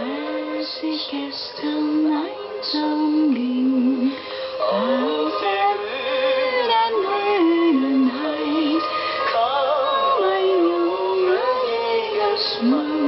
Als ich gestern einsam ging, auf der grünen Heid, kam ein junger Jägersmann,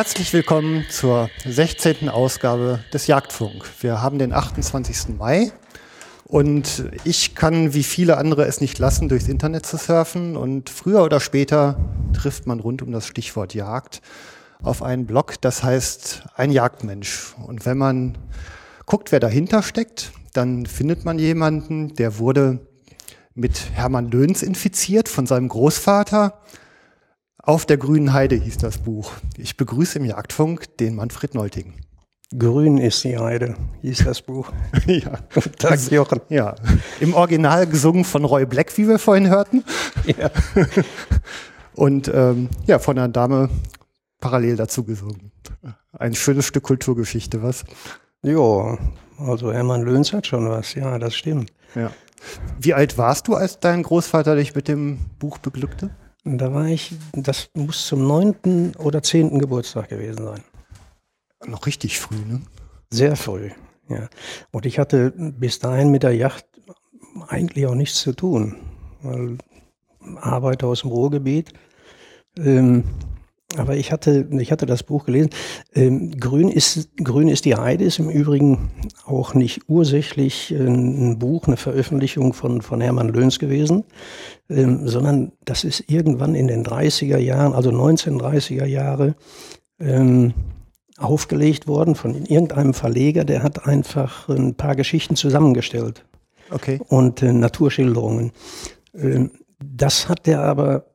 Herzlich willkommen zur 16. Ausgabe des Jagdfunk. Wir haben den 28. Mai und ich kann wie viele andere es nicht lassen, durchs Internet zu surfen und früher oder später trifft man rund um das Stichwort Jagd auf einen Blog, das heißt ein Jagdmensch. Und wenn man guckt, wer dahinter steckt, dann findet man jemanden, der wurde mit Hermann Löhns infiziert von seinem Großvater. Auf der grünen Heide hieß das Buch. Ich begrüße im Jagdfunk den Manfred Neulting. Grün ist die Heide, hieß das Buch. ja. Tag, Jochen. ja. Im Original gesungen von Roy Black, wie wir vorhin hörten. Ja. Und ähm, ja, von einer Dame parallel dazu gesungen. Ein schönes Stück Kulturgeschichte, was? Jo, also Hermann Löhns hat schon was, ja, das stimmt. Ja. Wie alt warst du, als dein Großvater dich mit dem Buch beglückte? Da war ich, das muss zum neunten oder zehnten Geburtstag gewesen sein. Noch richtig früh, ne? Sehr früh, ja. Und ich hatte bis dahin mit der Yacht eigentlich auch nichts zu tun, weil Arbeiter aus dem Ruhrgebiet. Ähm, aber ich hatte, ich hatte das Buch gelesen. Ähm, Grün ist, Grün ist die Heide ist im Übrigen auch nicht ursächlich ein Buch, eine Veröffentlichung von, von Hermann Löhns gewesen, ähm, sondern das ist irgendwann in den 30er Jahren, also 1930er Jahre, ähm, aufgelegt worden von irgendeinem Verleger, der hat einfach ein paar Geschichten zusammengestellt Okay. und äh, Naturschilderungen. Ähm, das hat der aber,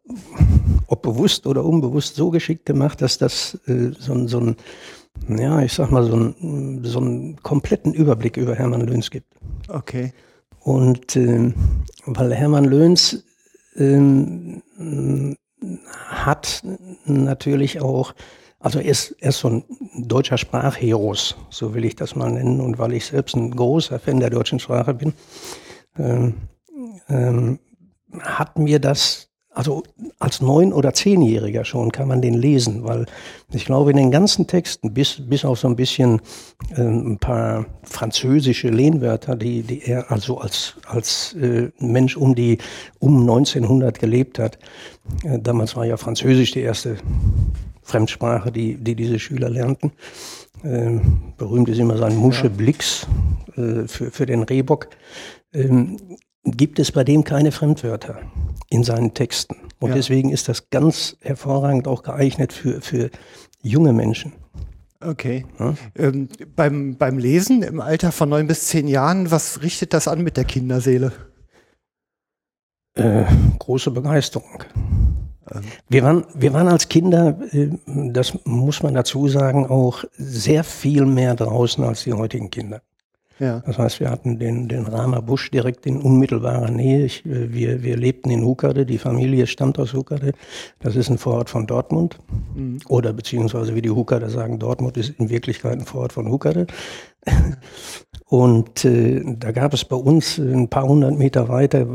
ob bewusst oder unbewusst, so geschickt gemacht, dass das äh, so, ein- so ein, ja, ich sag mal, so, ein, so einen kompletten Überblick über Hermann Löhns gibt. Okay. Und ähm, weil Hermann Löhns ähm, hat natürlich auch also er ist, er ist so ein deutscher Sprachheros, so will ich das mal nennen. Und weil ich selbst ein großer Fan der deutschen Sprache bin, ähm, ähm, hat mir das also als neun- oder zehnjähriger schon kann man den lesen, weil ich glaube, in den ganzen Texten, bis, bis auf so ein bisschen äh, ein paar französische Lehnwörter, die, die er also als, als äh, Mensch um die um 1900 gelebt hat, äh, damals war ja Französisch die erste Fremdsprache, die, die diese Schüler lernten. Äh, berühmt ist immer sein Musche Blix äh, für, für den Rehbock. Ähm, gibt es bei dem keine Fremdwörter in seinen Texten. Und ja. deswegen ist das ganz hervorragend auch geeignet für, für junge Menschen. Okay. Ja? Ähm, beim, beim Lesen im Alter von neun bis zehn Jahren, was richtet das an mit der Kinderseele? Äh, große Begeisterung. Ähm. Wir waren, wir waren als Kinder, äh, das muss man dazu sagen, auch sehr viel mehr draußen als die heutigen Kinder. Ja. Das heißt, wir hatten den, den Rama Busch direkt in unmittelbarer Nähe. Ich, äh, wir, wir lebten in Huckerde, die Familie stammt aus Huckerde. Das ist ein Vorort von Dortmund. Mhm. Oder beziehungsweise wie die Huckerder sagen, Dortmund ist in Wirklichkeit ein Vorort von Huckerde. Und äh, da gab es bei uns ein paar hundert Meter weiter,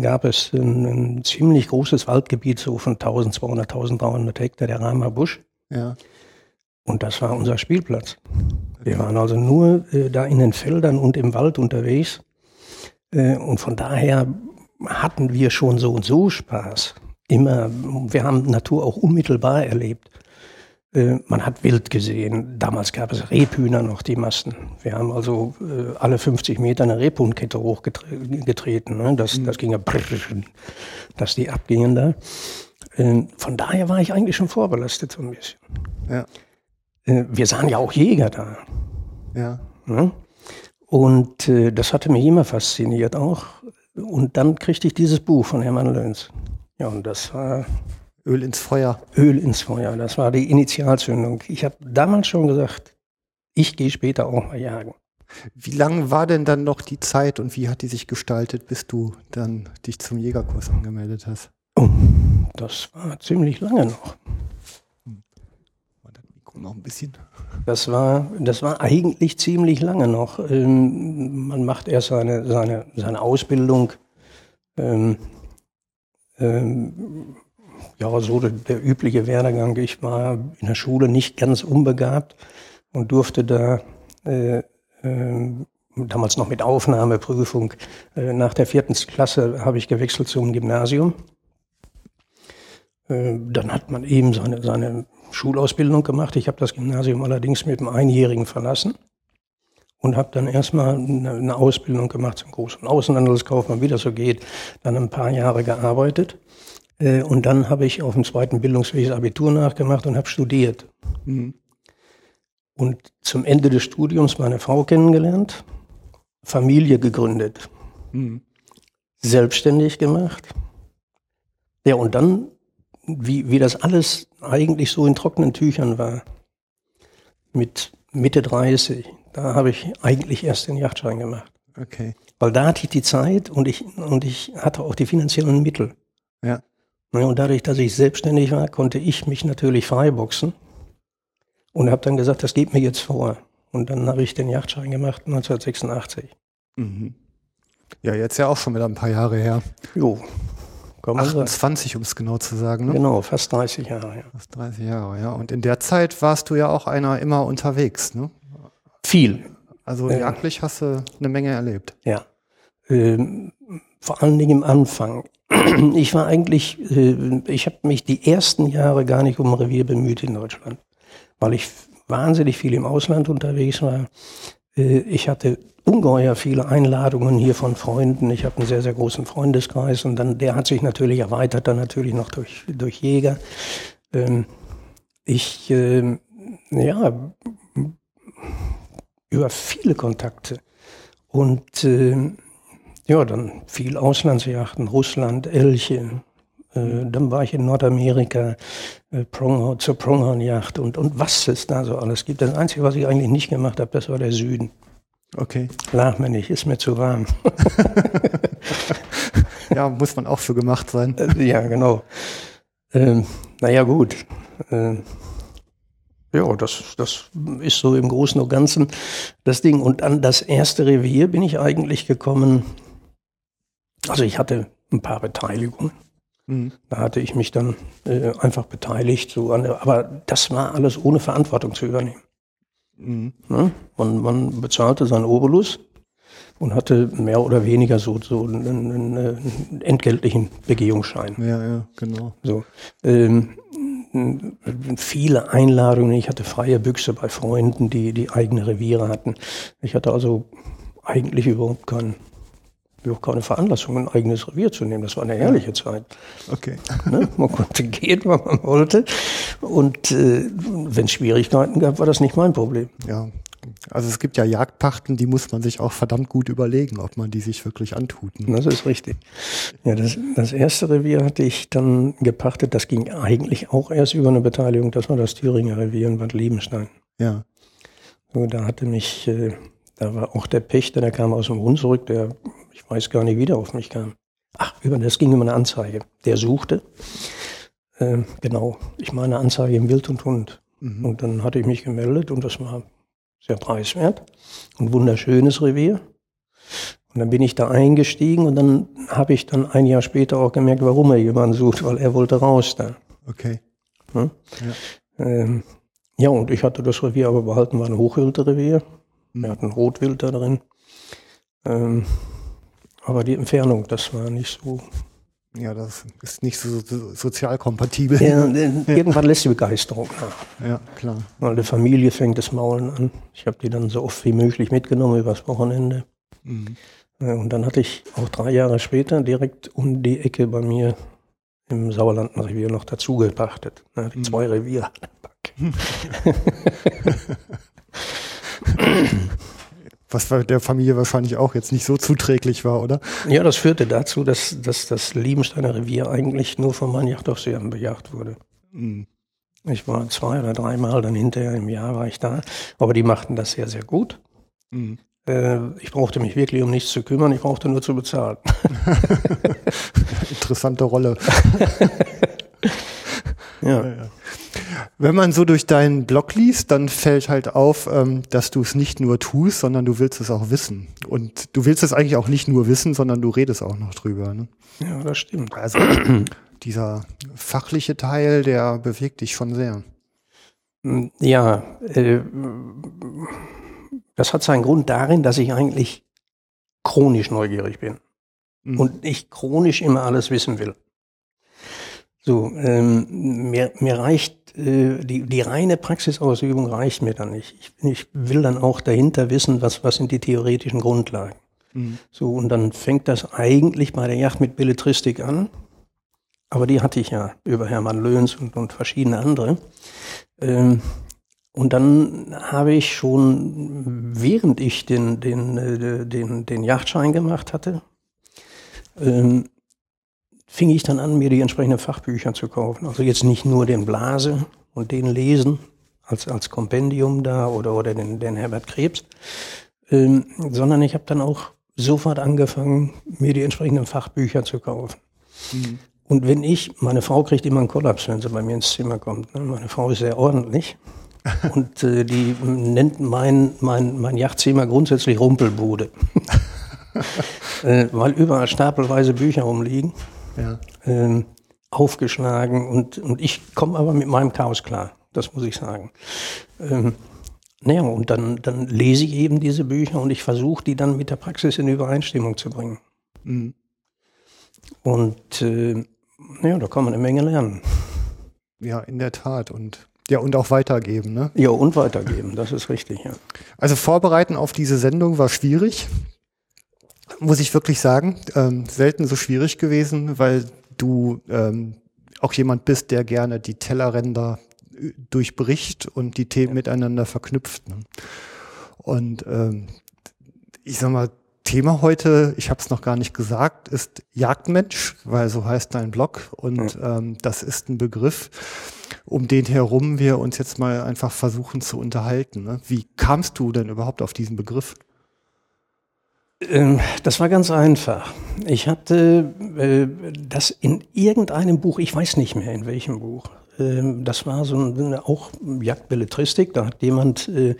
gab es ein, ein ziemlich großes Waldgebiet, so von 1200, 1300 Hektar, der Rama Busch. Ja. Und das war unser Spielplatz. Wir waren also nur äh, da in den Feldern und im Wald unterwegs. Äh, und von daher hatten wir schon so und so Spaß. Immer, wir haben Natur auch unmittelbar erlebt. Äh, man hat Wild gesehen. Damals gab es Rebhühner noch, die Masten. Wir haben also äh, alle 50 Meter eine Rebhuhnkette hochgetreten. Ne? Das, mhm. das ging ja, dass die abgingen da. Äh, von daher war ich eigentlich schon vorbelastet so ein bisschen. Ja. Äh, wir sahen ja auch Jäger da. Ja. ja? Und äh, das hatte mich immer fasziniert auch. Und dann kriegte ich dieses Buch von Hermann Löns. Ja, und das war Öl ins Feuer. Öl ins Feuer, das war die Initialzündung. Ich habe damals schon gesagt, ich gehe später auch mal jagen. Wie lang war denn dann noch die Zeit und wie hat die sich gestaltet, bis du dann dich zum Jägerkurs angemeldet hast? Oh, das war ziemlich lange noch noch ein bisschen? Das war, das war eigentlich ziemlich lange noch. Ähm, man macht erst seine, seine, seine Ausbildung. Ähm, ähm, ja, so der, der, übliche Werdegang. Ich war in der Schule nicht ganz unbegabt und durfte da äh, äh, damals noch mit Aufnahmeprüfung. Äh, nach der vierten Klasse habe ich gewechselt zum Gymnasium. Äh, dann hat man eben seine, seine Schulausbildung gemacht. Ich habe das Gymnasium allerdings mit einem Einjährigen verlassen und habe dann erstmal eine Ausbildung gemacht zum Groß- und Außenhandelskaufmann, wie das so geht, dann ein paar Jahre gearbeitet. Äh, und dann habe ich auf dem zweiten Bildungsweg das Abitur nachgemacht und habe studiert. Mhm. Und zum Ende des Studiums meine Frau kennengelernt, Familie gegründet, mhm. selbstständig gemacht. Ja, und dann wie, wie das alles eigentlich so in trockenen Tüchern war. Mit Mitte 30, da habe ich eigentlich erst den Yachtschein gemacht. Okay. Weil da hatte ich die Zeit und ich, und ich hatte auch die finanziellen Mittel. Ja. Und dadurch, dass ich selbstständig war, konnte ich mich natürlich freiboxen und habe dann gesagt, das geht mir jetzt vor. Und dann habe ich den Yachtschein gemacht 1986. Mhm. Ja, jetzt ja auch schon wieder ein paar Jahre her. Jo. 28, um es genau zu sagen. Ne? Genau, fast 30 Jahre. Ja. Fast 30 Jahre, ja. Und in der Zeit warst du ja auch einer immer unterwegs, ne? Viel. Also jagdlich hast du eine Menge erlebt. Ja. Ähm, vor allen Dingen im Anfang. Ich war eigentlich, äh, ich habe mich die ersten Jahre gar nicht um Revier bemüht in Deutschland, weil ich wahnsinnig viel im Ausland unterwegs war. Äh, ich hatte ungeheuer viele Einladungen hier von Freunden. Ich habe einen sehr, sehr großen Freundeskreis und dann, der hat sich natürlich erweitert, dann natürlich noch durch, durch Jäger. Ähm, ich, äh, ja, über viele Kontakte und äh, ja, dann viel Auslandsjachten, Russland, Elche. Äh, dann war ich in Nordamerika, äh, Pronghorn, zur Pronghornjacht und, und was es da so alles gibt. Das Einzige, was ich eigentlich nicht gemacht habe, das war der Süden. Okay. Lach mir nicht, ist mir zu warm. ja, muss man auch für gemacht sein. Äh, ja, genau. Ähm, naja, gut. Ähm, Ja, das, das ist so im Großen und Ganzen das Ding. Und an das erste Revier bin ich eigentlich gekommen. Also ich hatte ein paar Beteiligungen. Mhm. Da hatte ich mich dann äh, einfach beteiligt. So an aber das war alles ohne Verantwortung zu übernehmen. Mhm. Ne? Man, man bezahlte seinen Obolus und hatte mehr oder weniger so, so einen, einen, einen entgeltlichen Begehungsschein. Ja, ja, genau. So, ähm, viele Einladungen. Ich hatte freie Büchse bei Freunden, die, die eigene Reviere hatten. Ich hatte also eigentlich überhaupt keinen überhaupt keine Veranlassung, ein eigenes Revier zu nehmen. Das war eine herrliche Zeit. Okay. Ne? Man konnte gehen, wann man wollte. Und äh, wenn es Schwierigkeiten gab, war das nicht mein Problem. Ja. Also es gibt ja Jagdpachten, die muss man sich auch verdammt gut überlegen, ob man die sich wirklich antut. ne? Das ist richtig. Ja, das, das erste Revier hatte ich dann gepachtet. Das ging eigentlich auch erst über eine Beteiligung. Das war das Thüringer Revier in Bad Liebenstein. Ja. So, da hatte mich, äh, da war auch der Pächter, der kam aus dem Hunsrück, der, ich weiß gar nicht, wie der auf mich kam. Ach, über, das ging um eine Anzeige. Der suchte, ähm, genau, ich meine Anzeige im Wild und Hund. Mhm. Und dann hatte ich mich gemeldet und das war sehr preiswert. Ein wunderschönes Revier. Und dann bin ich da eingestiegen und dann habe ich dann ein Jahr später auch gemerkt, warum er jemanden sucht, weil er wollte raus da. Okay. Ne? Ähm, ja, und ich hatte das Revier aber behalten, war ein Hochwildrevier. Wir hatten Rotwild da drin. Ähm, aber die Entfernung, das war nicht so. Ja, das ist nicht so, so sozial kompatibel. Ja, irgendwann lässt die Begeisterung nach. Ja, klar. Weil die Familie fängt das Maulen an. Ich habe die dann so oft wie möglich mitgenommen übers Wochenende. Mhm. Äh, Und dann hatte ich auch drei Jahre später direkt um die Ecke bei mir im Sauerlandenrevier noch dazu gepachtet. Die zwei Reviere. Was der Familie wahrscheinlich auch jetzt nicht so zuträglich war, oder? Ja, das führte dazu, dass, dass das Liebensteiner Revier eigentlich nur von meinen Jachtaufsehern bejagt wurde. Mhm. Ich war zwei oder dreimal, dann hinterher im Jahr war ich da. Aber die machten das sehr, sehr gut. Mhm. Äh, Ich brauchte mich wirklich um nichts zu kümmern, ich brauchte nur zu bezahlen. Interessante Rolle. Ja. Wenn man so durch deinen Blog liest, dann fällt halt auf, ähm, dass du es nicht nur tust, sondern du willst es auch wissen. Und du willst es eigentlich auch nicht nur wissen, sondern du redest auch noch drüber. Ne? ja, das stimmt. Also dieser fachliche Teil, der bewegt dich schon sehr. Ja, äh, das hat seinen Grund darin, dass ich eigentlich chronisch neugierig bin Mhm. und ich chronisch immer alles wissen will. So, ähm, mir, mir reicht die, die reine Praxisausübung reicht mir dann nicht. Ich, ich will dann auch dahinter wissen, was, was sind die theoretischen Grundlagen. Mhm. So, und dann fängt das eigentlich bei der Yacht mit Belletristik an. Aber die hatte ich ja über Hermann Löhns und, und verschiedene andere. Ähm, und dann habe ich schon, während ich den, den, äh, den, den Yachtschein gemacht hatte, ähm, fing ich dann an, mir die entsprechenden Fachbücher zu kaufen. Also jetzt nicht nur den Blase und den lesen als, als Kompendium da oder, oder den, den Herbert Krebs, ähm, sondern ich habe dann auch sofort angefangen, mir die entsprechenden Fachbücher zu kaufen. Mhm. Und wenn ich, meine Frau kriegt immer einen Kollaps, wenn sie bei mir ins Zimmer kommt. Ne? Meine Frau ist sehr ordentlich. Und äh, die nennt mein, mein, mein Yachtzimmer grundsätzlich Rumpelbude. äh, weil überall stapelweise Bücher rumliegen, Ja. ähm, aufgeschlagen. Und, und ich komme aber mit meinem Chaos klar, das muss ich sagen. Ähm, naja, und dann, dann lese ich eben diese Bücher und ich versuche, die dann mit der Praxis in Übereinstimmung zu bringen. Mhm. Und äh, ja, da kann man eine Menge lernen. ja, in der Tat. Und ja, und auch weitergeben. Ne? Ja, und weitergeben, das ist richtig, ja. Also vorbereiten auf diese Sendung war schwierig, muss ich wirklich sagen. Ähm, selten so schwierig gewesen, weil du ähm, auch jemand bist, der gerne die Tellerränder äh, durchbricht und die Themen miteinander verknüpft. Ne? Und ähm, ich sag mal, Thema heute, ich habe es noch gar nicht gesagt, ist Jagdmensch, weil so heißt dein Blog. Und ähm, das ist ein Begriff, um den herum wir uns jetzt mal einfach versuchen zu unterhalten. Ne? Wie kamst du denn überhaupt auf diesen Begriff? Ähm, Das war ganz einfach. Ich hatte äh, das in irgendeinem Buch, ich weiß nicht mehr in welchem Buch, Ähm, das war so ein, auch Jagdbelletristik. Da hat jemand äh,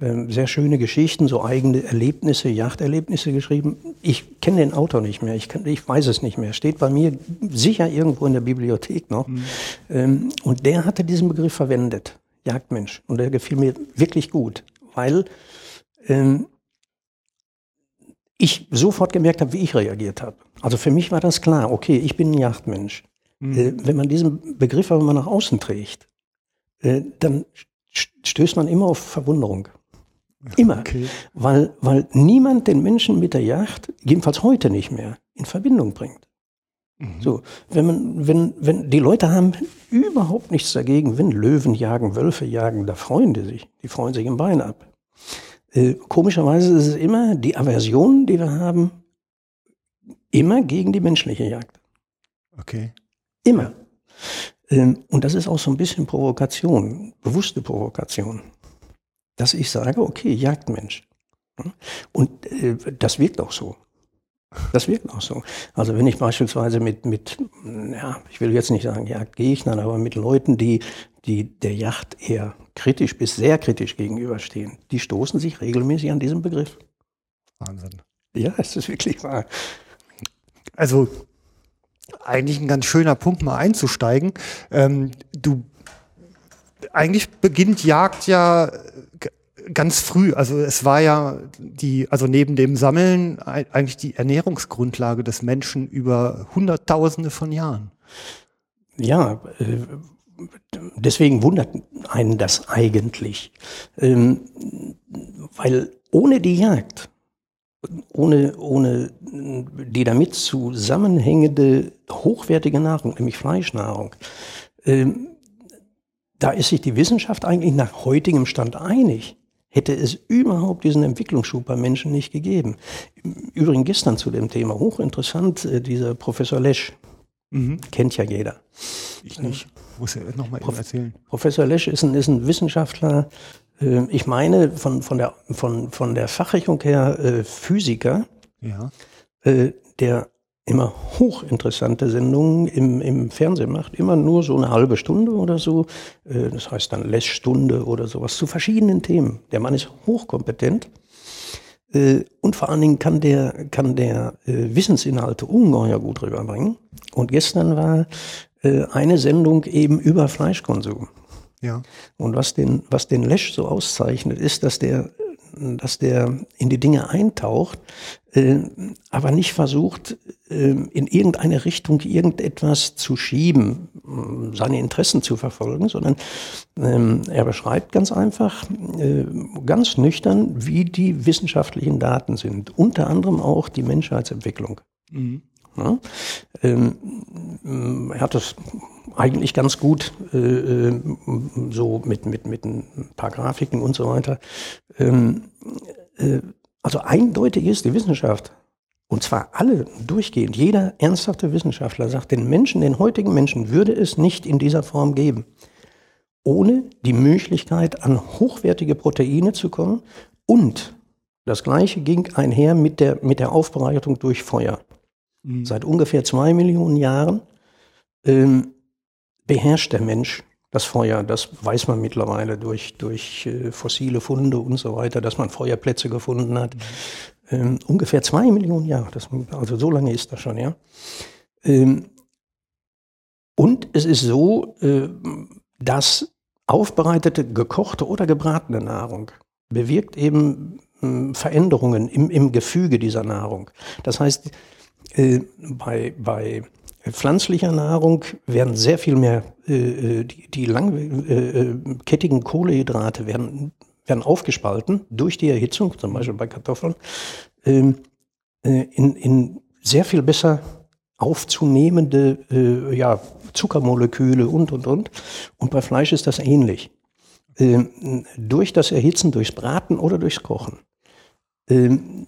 äh, sehr schöne Geschichten, so eigene Erlebnisse, Jagderlebnisse geschrieben. Ich kenne den Autor nicht mehr. Ich, kann, ich weiß es nicht mehr. Steht bei mir sicher irgendwo in der Bibliothek noch. Mhm. Ähm, und der hatte diesen Begriff verwendet. Jagdmensch. Und der gefiel mir wirklich gut, weil ähm, ich sofort gemerkt habe, wie ich reagiert habe. Also für mich war das klar, okay, ich bin ein Jagdmensch. Mhm. Äh, wenn man diesen Begriff aber mal nach außen trägt, äh, dann stößt man immer auf Verwunderung. Immer. Okay. Weil, weil niemand den Menschen mit der Jagd, jedenfalls heute nicht mehr, in Verbindung bringt. Mhm. So, wenn man, wenn, wenn, die Leute haben überhaupt nichts dagegen, wenn Löwen jagen, Wölfe jagen, da freuen die sich. Die freuen sich im Bein ab. Äh, komischerweise ist es immer die Aversion, die wir haben, immer gegen die menschliche Jagd. Okay. Immer. Ähm, und das ist auch so ein bisschen Provokation, bewusste Provokation. Dass ich sage, okay, Jagdmensch. Und äh, das wirkt auch so. Das wirkt auch so. Also wenn ich beispielsweise mit, mit, ja, ich will jetzt nicht sagen Jagdgegnern, aber mit Leuten, die, die der Yacht eher kritisch bis sehr kritisch gegenüberstehen, die stoßen sich regelmäßig an diesem Begriff. Wahnsinn. Ja, es ist wirklich wahr. Also eigentlich ein ganz schöner Punkt, mal einzusteigen. Ähm, du eigentlich beginnt Jagd ja ganz früh, also es war ja die, also neben dem Sammeln eigentlich die Ernährungsgrundlage des Menschen über Hunderttausende von Jahren. Ja, äh, deswegen wundert einen das eigentlich, ähm, weil ohne die Jagd, ohne, ohne die damit zusammenhängende hochwertige Nahrung, nämlich Fleischnahrung, ähm, da ist sich die Wissenschaft eigentlich nach heutigem Stand einig hätte es überhaupt diesen Entwicklungsschub bei Menschen nicht gegeben. Übrigens gestern zu dem Thema, hochinteressant, äh, dieser Professor Lesch, mhm. kennt ja jeder. Ich nicht, muss er nochmal Prof erzählen. Professor Lesch ist ein, ist ein Wissenschaftler, äh, ich meine von, von, der, von, von der Fachrichtung her äh, Physiker, ja. der immer hochinteressante Sendungen im, im Fernsehen macht, immer nur so eine halbe Stunde oder so, äh, das heißt dann Lessstunde oder sowas, zu verschiedenen Themen. Der Mann ist hochkompetent äh, und vor allen Dingen kann der, kann der äh, Wissensinhalte ungeheuer gut rüberbringen. Und gestern war eine Sendung eben über Fleischkonsum. Ja. Und was den, was den Lesch so auszeichnet, ist, dass der dass der in die Dinge eintaucht, äh, aber nicht versucht, äh, in irgendeine Richtung irgendetwas zu schieben, äh, seine Interessen zu verfolgen, sondern ähm, er beschreibt ganz einfach, äh, ganz nüchtern, wie die wissenschaftlichen Daten sind, unter anderem auch die Menschheitsentwicklung. Mhm. Ja, ähm, er hat das eigentlich ganz gut äh, äh, so mit, mit, mit ein paar Grafiken und so weiter. Ähm, äh, also eindeutig ist die Wissenschaft, und zwar alle durchgehend, jeder ernsthafte Wissenschaftler sagt, den Menschen, den heutigen Menschen würde es nicht in dieser Form geben, ohne die Möglichkeit, an hochwertige Proteine zu kommen und das Gleiche ging einher mit der, mit der Aufbereitung durch Feuer. Mhm. Seit ungefähr zwei Millionen Jahren ähm, beherrscht der Mensch das Feuer. Das weiß man mittlerweile durch, durch äh, fossile Funde und so weiter, dass man Feuerplätze gefunden hat. Mhm. Ähm, ungefähr zwei Millionen Jahre, das, also so lange ist das schon, ja. Ähm, und es ist so, äh, dass aufbereitete, gekochte oder gebratene Nahrung bewirkt eben äh, Veränderungen im, im Gefüge dieser Nahrung. Das heißt, bei, bei pflanzlicher Nahrung werden sehr viel mehr, äh, äh die, die langkettigen äh, äh, Kohlehydrate werden, werden aufgespalten durch die Erhitzung, zum Beispiel bei Kartoffeln, ähm, äh, in, in sehr viel besser aufzunehmende äh, ja, Zuckermoleküle und, und, und. Und bei Fleisch ist das ähnlich. Ähm, durch das Erhitzen, durchs Braten oder durchs Kochen ähm,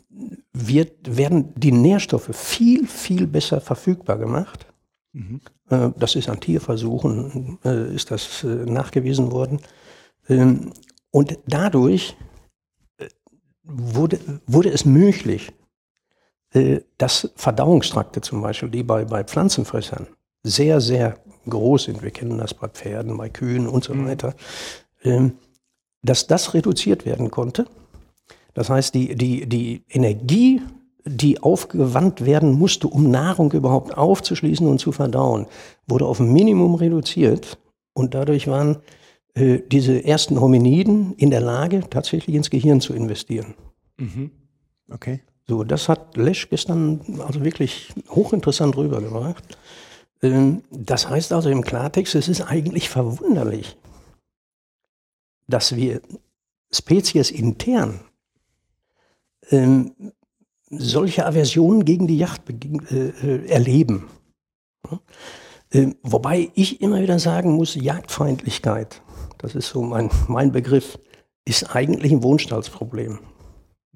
wird, werden die Nährstoffe viel, viel besser verfügbar gemacht. Mhm. Äh, das ist an Tierversuchen, äh, ist das äh, nachgewiesen worden. Ähm, und dadurch wurde, wurde es möglich, dass Verdauungstrakte zum Beispiel, die bei, bei Pflanzenfressern sehr, sehr groß sind, wir kennen das bei Pferden, bei Kühen und so weiter, ähm, dass das reduziert werden konnte. Das heißt, die, die, die Energie, die aufgewandt werden musste, um Nahrung überhaupt aufzuschließen und zu verdauen, wurde auf ein Minimum reduziert. Und dadurch waren äh, diese ersten Hominiden in der Lage, tatsächlich ins Gehirn zu investieren. Okay. So, das hat Lesch gestern also wirklich hochinteressant rübergebracht. Ähm, Das heißt also im Klartext, es ist eigentlich verwunderlich, dass wir Spezies intern ähm, solche Aversionen gegen die Yacht äh, äh, erleben. Ja? Ähm, wobei ich immer wieder sagen muss, Jagdfeindlichkeit, das ist so mein, mein Begriff, ist eigentlich ein Wohnstallsproblem.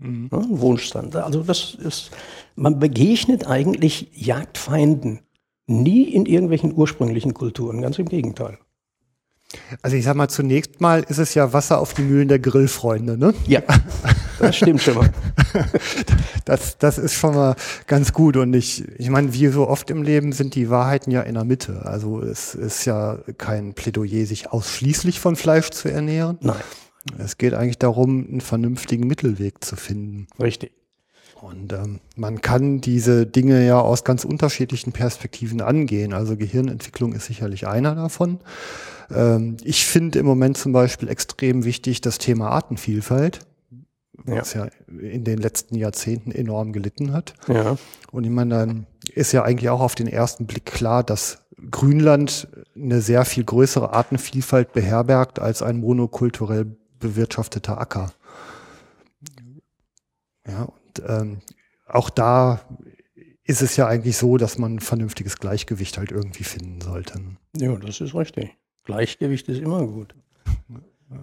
Ja, ein Wohnstand. Also das ist, man begegnet eigentlich Jagdfeinden nie in irgendwelchen ursprünglichen Kulturen, ganz im Gegenteil. Also ich sag mal, zunächst mal ist es ja Wasser auf die Mühlen der Grillfreunde, ne? Ja, das stimmt schon mal. Das, das ist schon mal ganz gut. Und ich, ich meine, wie so oft im Leben sind die Wahrheiten ja in der Mitte. Also es ist ja kein Plädoyer, sich ausschließlich von Fleisch zu ernähren. Nein, Es geht eigentlich darum, einen vernünftigen Mittelweg zu finden. richtig. Und ähm, man kann diese Dinge ja aus ganz unterschiedlichen Perspektiven angehen. Also Gehirnentwicklung ist sicherlich einer davon. Ähm, ich finde im Moment zum Beispiel extrem wichtig das Thema Artenvielfalt. Was ja in den letzten Jahrzehnten enorm gelitten hat. Ja, Und ich meine, dann ist ja eigentlich auch auf den ersten Blick klar, dass Grünland eine sehr viel größere Artenvielfalt beherbergt als ein monokulturell bewirtschafteter Acker. Ja, und ähm, auch da ist es ja eigentlich so, dass man ein vernünftiges Gleichgewicht halt irgendwie finden sollte. ja, das ist richtig. Gleichgewicht ist immer gut. Ja,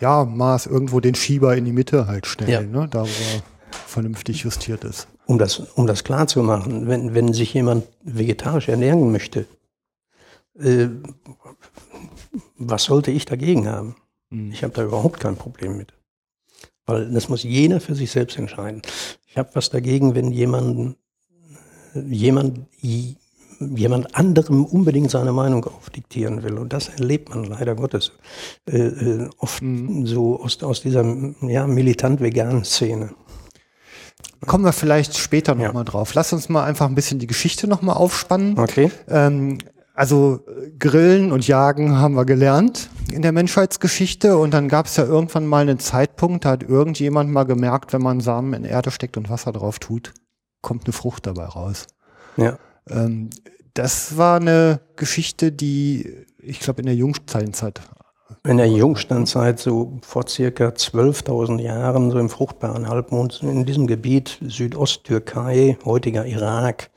Maß irgendwo den Schieber in die Mitte halt stellen, Ja. ne, da wo er vernünftig justiert ist. Um das, um das klar zu machen, wenn, wenn sich jemand vegetarisch ernähren möchte, äh, was sollte ich dagegen haben? Ich habe da überhaupt kein Problem mit. Weil das muss jeder für sich selbst entscheiden. Ich habe was dagegen, wenn jemand, jemand, jemand anderem unbedingt seine Meinung aufdiktieren will. Und das erlebt man leider Gottes äh, äh, oft so aus, aus dieser ja, militant-veganen Szene. Kommen wir vielleicht später Ja. nochmal drauf. Lass uns mal einfach ein bisschen die Geschichte nochmal aufspannen. Okay. Ähm, also Grillen und Jagen haben wir gelernt in der Menschheitsgeschichte und dann gab es ja irgendwann mal einen Zeitpunkt, da hat irgendjemand mal gemerkt, wenn man Samen in Erde steckt und Wasser drauf tut, kommt eine Frucht dabei raus. Ja. Ähm, das war eine Geschichte, die ich glaube in der Jungsteinzeit. In der Jungsteinzeit, so vor circa 12.000 Jahren, so im fruchtbaren Halbmond, in diesem Gebiet Südosttürkei, heutiger Irak,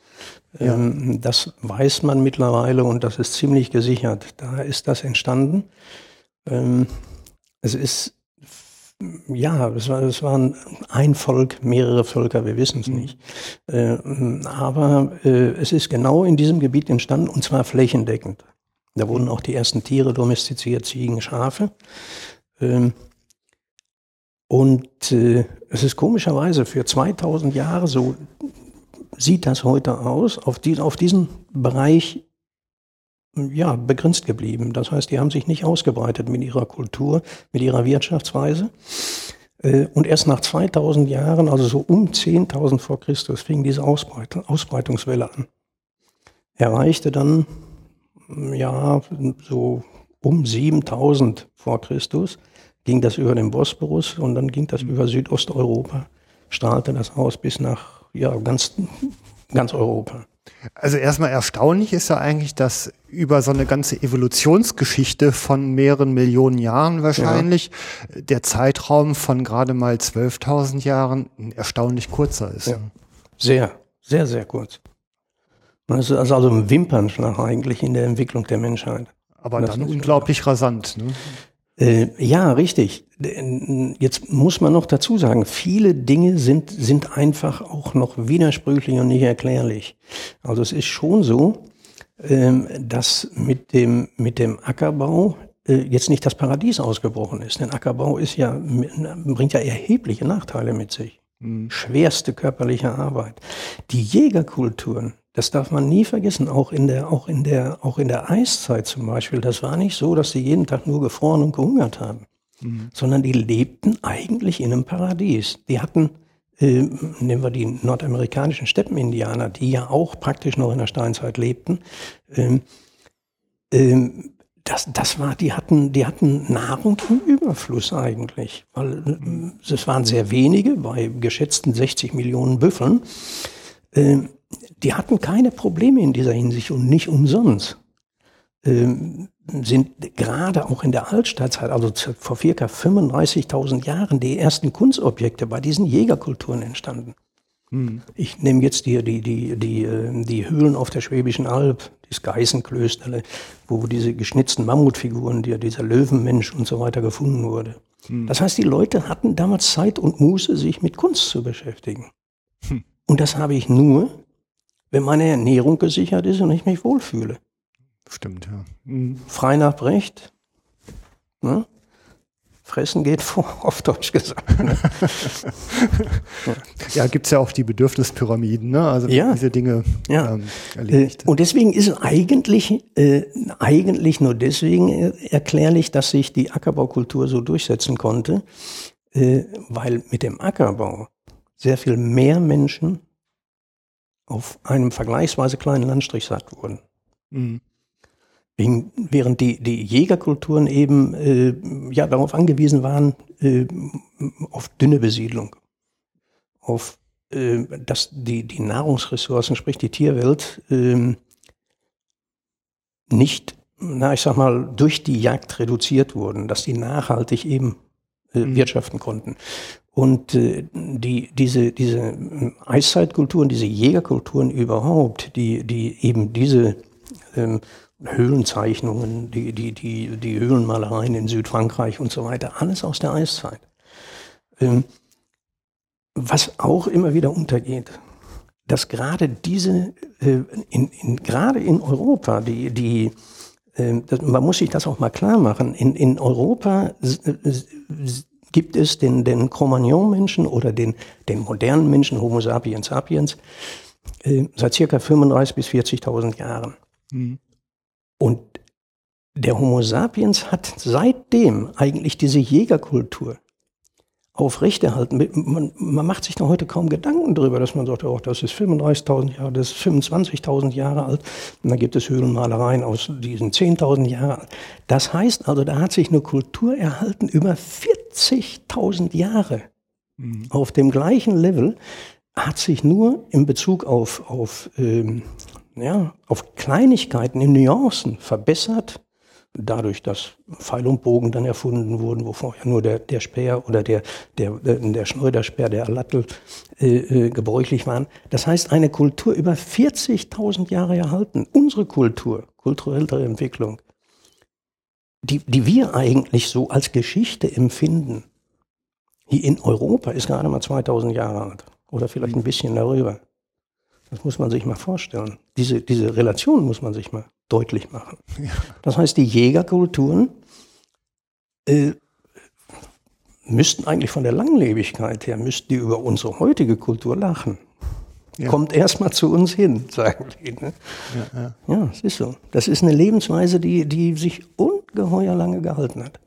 Ja. ähm, das weiß man mittlerweile und das ist ziemlich gesichert. Da ist das entstanden. Ähm, es ist, ja, es, war, es waren ein Volk, mehrere Völker, wir wissen es nicht. Äh, aber äh, es ist genau in diesem Gebiet entstanden und zwar flächendeckend. Da wurden auch die ersten Tiere domestiziert, Ziegen, Schafe. Ähm, und äh, es ist komischerweise für 2000 Jahre, so sieht das heute aus, auf, die, auf diesen Bereich ja, begrenzt geblieben. Das heißt, die haben sich nicht ausgebreitet mit ihrer Kultur, mit ihrer Wirtschaftsweise. Äh, Und erst nach 2000 Jahren, also so um 10.000 vor Christus, fing diese Ausbreit Ausbreitungswelle an. Erreichte dann, ja, so um 7000 vor Christus, ging das über den Bosporus und dann ging das über Südosteuropa, strahlte das aus bis nach, ja, ganz, ganz Europa. Also erstmal erstaunlich ist ja eigentlich, dass über so eine ganze Evolutionsgeschichte von mehreren Millionen Jahren wahrscheinlich der Zeitraum von gerade mal 12.000 Jahren ein erstaunlich kurzer ist. Ja. Sehr, sehr, sehr kurz. Das ist also ein Wimpernschlag eigentlich in der Entwicklung der Menschheit. Aber Das dann unglaublich rasant. Ne? Äh, ja, richtig. Jetzt muss man noch dazu sagen, viele Dinge sind, sind einfach auch noch widersprüchlich und nicht erklärlich. Also es ist schon so, ähm, dass mit dem, mit dem Ackerbau äh, jetzt nicht das Paradies ausgebrochen ist. Denn Ackerbau ist ja, bringt ja erhebliche Nachteile mit sich. Schwerste körperliche Arbeit. Die Jägerkulturen, Das darf man nie vergessen, auch in der, auch in der, auch in der Eiszeit zum Beispiel. Das war nicht so, dass sie jeden Tag nur gefroren und gehungert haben, mhm. sondern die lebten eigentlich in einem Paradies. Die hatten, äh, nehmen wir die nordamerikanischen Steppenindianer, die ja auch praktisch noch in der Steinzeit lebten, ähm, ähm, das, das war, die hatten, die hatten Nahrung im Überfluss eigentlich, weil äh, es waren sehr wenige, bei geschätzten 60 Millionen Büffeln. Ähm, die hatten keine Probleme in dieser Hinsicht und nicht umsonst. Ähm, sind gerade auch in der Altstadtzeit, also vor circa 35.000 Jahren, die ersten Kunstobjekte bei diesen Jägerkulturen entstanden. Hm. Ich nehme jetzt die, die, die, die, äh, die Höhlen auf der Schwäbischen Alb, das Geißenklösterle, wo diese geschnitzten Mammutfiguren, die, dieser Löwenmensch und so weiter gefunden wurde. Hm. Das heißt, die Leute hatten damals Zeit und Muße, sich mit Kunst zu beschäftigen. Hm. Und das habe ich nur, wenn meine Ernährung gesichert ist und ich mich wohlfühle. Stimmt, ja. Mhm. Frei nach Brecht. Ne? Fressen geht vor, auf Deutsch gesagt. Ne? ja, gibt es ja auch die Bedürfnispyramiden, ne? also ja. diese Dinge ja. ähm, erledigt. Äh, und deswegen ist es eigentlich, äh, eigentlich nur deswegen erklärlich, dass sich die Ackerbaukultur so durchsetzen konnte, äh, weil mit dem Ackerbau sehr viel mehr Menschen auf einem vergleichsweise kleinen Landstrich satt wurden. Mhm. Während die, die Jägerkulturen eben äh, ja, darauf angewiesen waren, äh, auf dünne Besiedlung, auf äh, dass die, die Nahrungsressourcen, sprich die Tierwelt, äh, nicht, na ich sag mal, durch die Jagd reduziert wurden, dass die nachhaltig eben mhm. wirtschaften konnten. Und äh, die, diese, diese Eiszeitkulturen, diese Jägerkulturen überhaupt, die, die eben diese ähm, Höhlenzeichnungen, die, die, die, die Höhlenmalereien in Südfrankreich und so weiter, alles aus der Eiszeit. Ähm, was auch immer wieder untergeht, dass gerade diese, äh, in, in, gerade in Europa, die, die äh, man muss sich das auch mal klar machen, in, in Europa gibt es den, den Cro-Magnon-Menschen oder den, den modernen Menschen, Homo sapiens sapiens, äh, seit circa 35.000 bis 40.000 Jahren. Mhm. Und der Homo sapiens hat seitdem eigentlich diese Jägerkultur aufrechterhalten. Man, man macht sich da heute kaum Gedanken darüber, dass man sagt, oh, das ist 35.000 Jahre, das ist 25.000 Jahre alt. Und dann gibt es Höhlenmalereien aus diesen 10.000 Jahren. Das heißt also, da hat sich eine Kultur erhalten über 40.000 Jahre. Mhm. Auf dem gleichen Level hat sich nur in Bezug auf, auf, ähm, ja, auf Kleinigkeiten in Nuancen verbessert dadurch, dass Pfeil und Bogen dann erfunden wurden, wo vorher nur der, der Speer oder der, der, der Schneiderspeer, der Lattel äh, äh, gebräuchlich waren. Das heißt, eine Kultur über 40.000 Jahre erhalten. Unsere Kultur, kulturelle Entwicklung, die, die wir eigentlich so als Geschichte empfinden, hier in Europa ist gerade mal 2000 Jahre alt oder vielleicht ein bisschen darüber. Das muss man sich mal vorstellen. Diese, diese Relation muss man sich mal deutlich machen. Ja. Das heißt, die Jägerkulturen äh, müssten eigentlich von der Langlebigkeit her, müssten die über unsere heutige Kultur lachen. Ja. Kommt erstmal zu uns hin, sagen die. Ne? Ja, ja. ja, es ist so. Das ist eine Lebensweise, die, die sich ungeheuer lange gehalten hat.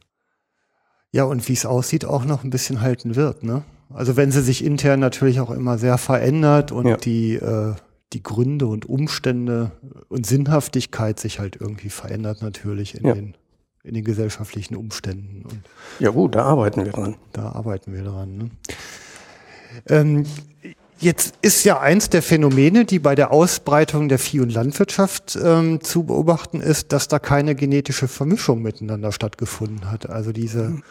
Ja, und wie es aussieht, auch noch ein bisschen halten wird. Ne? Also wenn sie sich intern natürlich auch immer sehr verändert und ja. die äh, die Gründe und Umstände und Sinnhaftigkeit sich halt irgendwie verändert natürlich in, ja. den, in den gesellschaftlichen Umständen. Und ja gut, da arbeiten wir dran. Da arbeiten wir dran. Ne? Ähm, jetzt ist ja eins der Phänomene, die bei der Ausbreitung der Vieh- und Landwirtschaft ähm, zu beobachten ist, dass da keine genetische Vermischung miteinander stattgefunden hat. Also diese hm.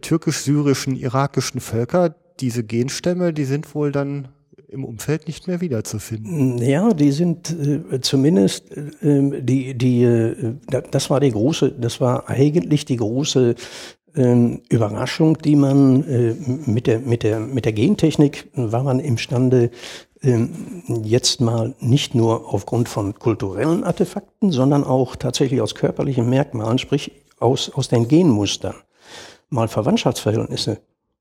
Türkisch-syrischen, irakischen Völker, diese Genstämme, die sind wohl dann im Umfeld nicht mehr wiederzufinden. Ja, die sind äh, zumindest äh, ähm, die die äh, das war die große, das war eigentlich die große ähm, Überraschung, die man äh, mit der mit der mit der Gentechnik war man imstande ähm, jetzt mal nicht nur aufgrund von kulturellen Artefakten, sondern auch tatsächlich aus körperlichen Merkmalen, sprich aus aus den Genmustern, mal Verwandtschaftsverhältnisse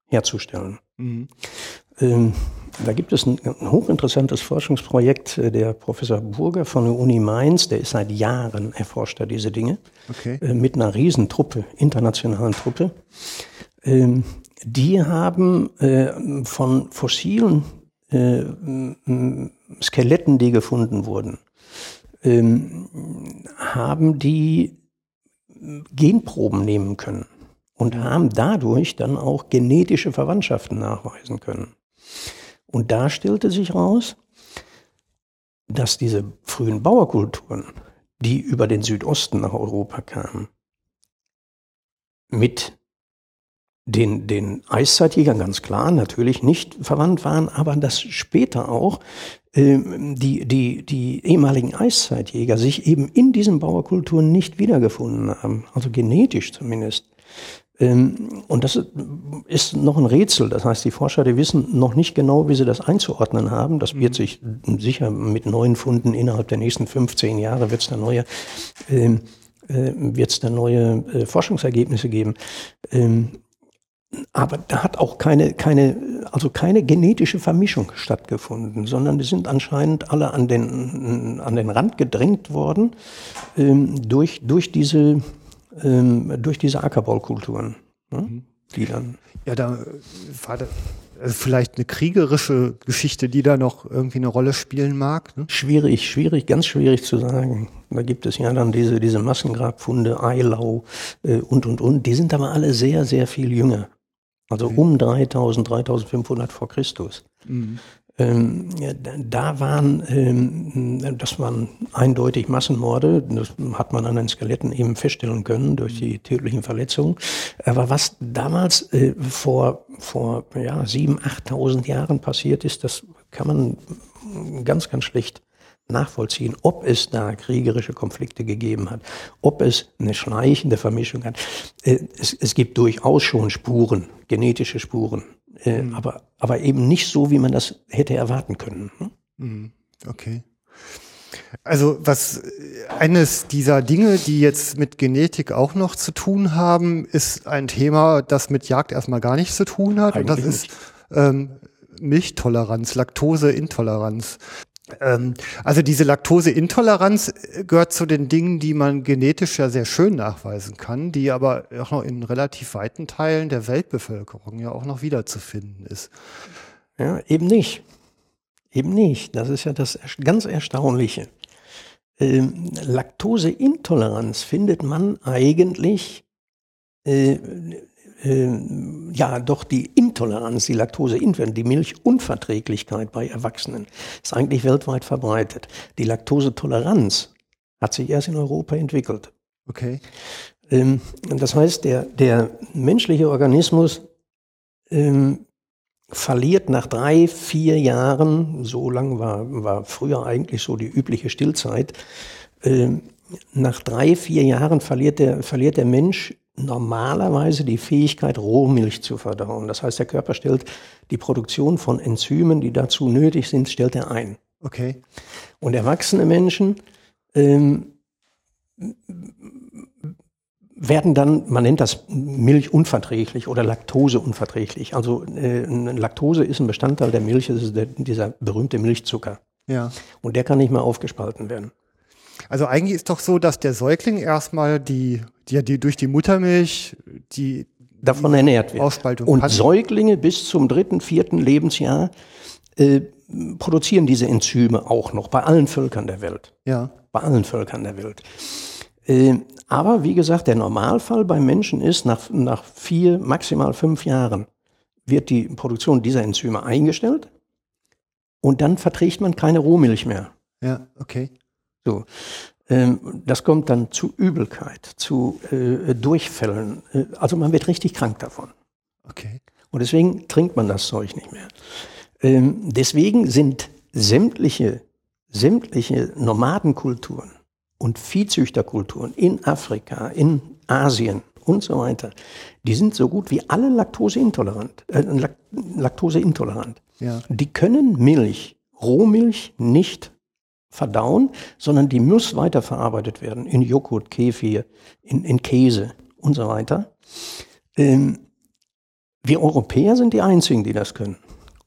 herzustellen. Mhm. Ähm, da gibt es ein, ein hochinteressantes Forschungsprojekt. äh, Der Professor Burger von der Uni Mainz, der ist seit Jahren erforscht er diese Dinge Okay. äh, mit einer Riesentruppe, internationalen Truppe. Ähm, die haben äh, von fossilen äh, Skeletten, die gefunden wurden, ähm, haben die Genproben nehmen können und haben dadurch dann auch genetische Verwandtschaften nachweisen können. Und da stellte sich raus, dass diese frühen Bauerkulturen, die über den Südosten nach Europa kamen, mit den, den Eiszeitjägern ganz klar natürlich nicht verwandt waren, aber dass später auch ähm, die, die, die ehemaligen Eiszeitjäger sich eben in diesen Bauerkulturen nicht wiedergefunden haben, also genetisch zumindest. Ähm, Und das ist noch ein Rätsel. Das heißt, die Forscher, die wissen noch nicht genau, wie sie das einzuordnen haben. Das wird sich sicher mit neuen Funden innerhalb der nächsten 15 Jahre wird es da neue, ähm, äh, wird es da neue äh, Forschungsergebnisse geben. Ähm, aber da hat auch keine, keine, also keine genetische Vermischung stattgefunden, sondern die sind anscheinend alle an den, an den Rand gedrängt worden ähm, durch, durch diese, ähm, durch diese Ackerbaukulturen, ne? die dann Ja, da äh, war da, also vielleicht eine kriegerische Geschichte, die da noch irgendwie eine Rolle spielen mag. Ne? Schwierig, schwierig, ganz schwierig zu sagen. Da gibt es ja dann diese, diese Massengrabfunde, Eilau äh, und, und, und. Die sind aber alle sehr, sehr viel jünger. Also um 3000, 3500 vor Christus. Ähm, da waren, ähm, das waren eindeutig Massenmorde. Das hat man an den Skeletten eben feststellen können durch die tödlichen Verletzungen. Aber was damals äh, vor, vor ja, 7.000, 8.000 Jahren passiert ist, das kann man ganz, ganz schlecht nachvollziehen, ob es da kriegerische Konflikte gegeben hat, ob es eine schleichende Vermischung hat. Äh, Es, es gibt durchaus schon Spuren, genetische Spuren, äh, aber, aber eben nicht so, wie man das hätte erwarten können. hm? Okay. Also was äh, eines dieser Dinge, die jetzt mit Genetik auch noch zu tun haben, ist ein Thema, das mit Jagd erstmal gar nichts zu tun hat. und das Eigentlich ist ähm, Milchtoleranz, Laktoseintoleranz. Ähm, also diese Laktoseintoleranz äh, gehört zu den Dingen, die man genetisch ja sehr schön nachweisen kann, die aber auch noch in relativ weiten Teilen der Weltbevölkerung ja auch noch wiederzufinden ist. Ja, eben nicht. Eben nicht. Das ist ja das ganz Erstaunliche. Ähm, Laktoseintoleranz findet man eigentlich, äh, ja, doch die Intoleranz, die Laktoseintoleranz, die Milchunverträglichkeit bei Erwachsenen ist eigentlich weltweit verbreitet. Die Laktosetoleranz hat sich erst in Europa entwickelt. Okay. Ähm, das heißt, der, der menschliche Organismus ähm, verliert nach drei, vier Jahren, so lang war, war früher eigentlich so die übliche Stillzeit, ähm, nach drei, vier Jahren verliert der, verliert der Mensch normalerweise die Fähigkeit, Rohmilch zu verdauen. Das heißt, der Körper stellt die Produktion von Enzymen, die dazu nötig sind, stellt er ein. Okay. Und erwachsene Menschen ähm, werden dann, man nennt das milchunverträglich oder laktoseunverträglich. Also äh, Laktose ist ein Bestandteil der Milch, das ist der, dieser berühmte Milchzucker. Ja. Und der kann nicht mehr aufgespalten werden. Also eigentlich ist doch so, dass der Säugling erstmal die, die, die durch die Muttermilch die Davon ernährt wird. Ausspaltung Und hat. Säuglinge bis zum dritten, vierten Lebensjahr äh, produzieren diese Enzyme auch noch bei allen Völkern der Welt. ja bei allen Völkern der Welt. Äh, aber wie gesagt, der Normalfall beim Menschen ist, nach, nach vier, maximal fünf Jahren wird die Produktion dieser Enzyme eingestellt und dann verträgt man keine Rohmilch mehr. ja okay So. Ähm, das kommt dann zu Übelkeit, zu äh, Durchfällen. Äh, also man wird richtig krank davon. okay Und deswegen trinkt man das Zeug nicht mehr. Ähm, deswegen sind sämtliche, sämtliche Nomadenkulturen und Viehzüchterkulturen in Afrika, in Asien und so weiter, die sind so gut wie alle laktoseintolerant. Äh, Lak laktoseintolerant. ja Die können Milch, Rohmilch nicht verdauen, sondern die muss weiterverarbeitet werden in Joghurt, Kefir, in, in Käse und so weiter. Ähm, wir Europäer sind die Einzigen, die das können.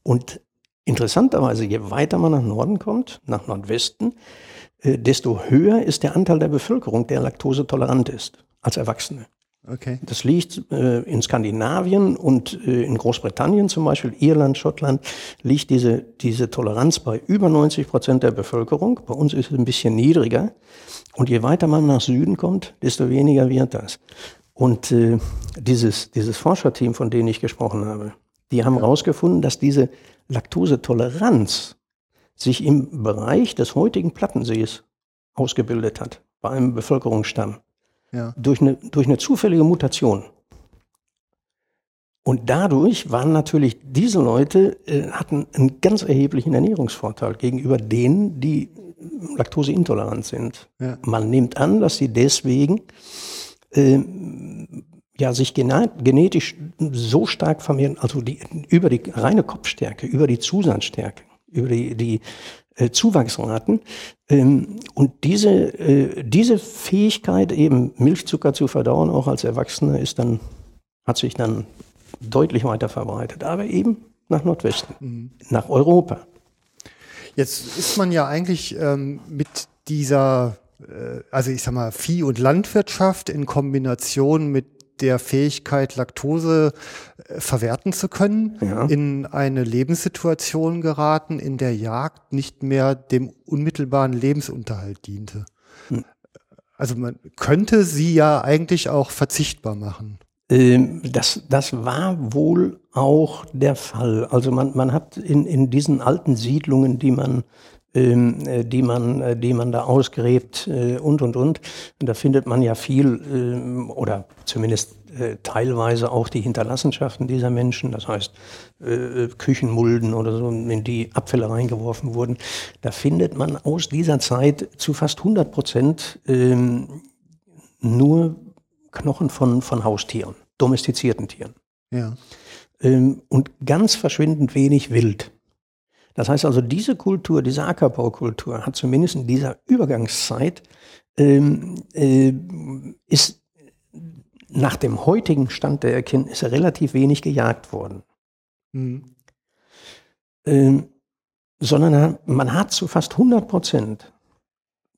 Und Interessanterweise, je weiter man nach Norden kommt, nach Nordwesten, äh, desto höher ist der Anteil der Bevölkerung, der laktosetolerant ist, als Erwachsene. Okay. Das liegt äh, in Skandinavien und äh, in Großbritannien zum Beispiel, Irland, Schottland, liegt diese, diese Toleranz bei über 90 Prozent der Bevölkerung. Bei uns ist es ein bisschen niedriger. Und je weiter man nach Süden kommt, desto weniger wird das. Und äh, dieses, dieses Forscherteam, von dem ich gesprochen habe, die haben herausgefunden, dass diese Laktosetoleranz sich im Bereich des heutigen Plattensees ausgebildet hat, bei einem Bevölkerungsstamm Ja. durch eine, durch eine zufällige Mutation. Und dadurch waren natürlich diese Leute, äh, hatten einen ganz erheblichen Ernährungsvorteil gegenüber denen, die laktoseintolerant sind. Ja. Man nimmt an, dass sie deswegen ähm, ja, sich genetisch so stark vermehren, also die, über die reine Kopfstärke, über die Zusatzstärke, über die, die äh, Zuwachsraten. Ähm, und diese, äh, diese Fähigkeit, eben Milchzucker zu verdauen, auch als Erwachsener, ist dann, hat sich dann deutlich weiter verbreitet. Aber eben nach Nordwesten, nach Europa. Jetzt ist man ja eigentlich ähm, mit dieser, äh, also ich sag mal, Vieh- und Landwirtschaft in Kombination mit der Fähigkeit, Laktose äh, verwerten zu können, Ja. in eine Lebenssituation geraten, in der Jagd nicht mehr dem unmittelbaren Lebensunterhalt diente. Also man könnte sie ja eigentlich auch verzichtbar machen. Ähm, Das, das war wohl auch der Fall. Also man, man hat in, in diesen alten Siedlungen, die man, die man, äh, die man da ausgräbt äh, und und und, da findet man ja viel ähm, oder zumindest äh, teilweise auch die Hinterlassenschaften dieser Menschen. Das heißt äh, Küchenmulden oder so, in die Abfälle reingeworfen wurden. Da findet man aus dieser Zeit zu fast 100 Prozent ähm, nur Knochen von, von Haustieren, domestizierten Tieren. Ja. Ähm, und ganz verschwindend wenig Wild. Das heißt also, diese Kultur, diese Ackerbaukultur hat zumindest in dieser Übergangszeit, ähm, äh, ist nach dem heutigen Stand der Erkenntnisse relativ wenig gejagt worden. Mhm. Ähm, sondern man hat zu fast 100 Prozent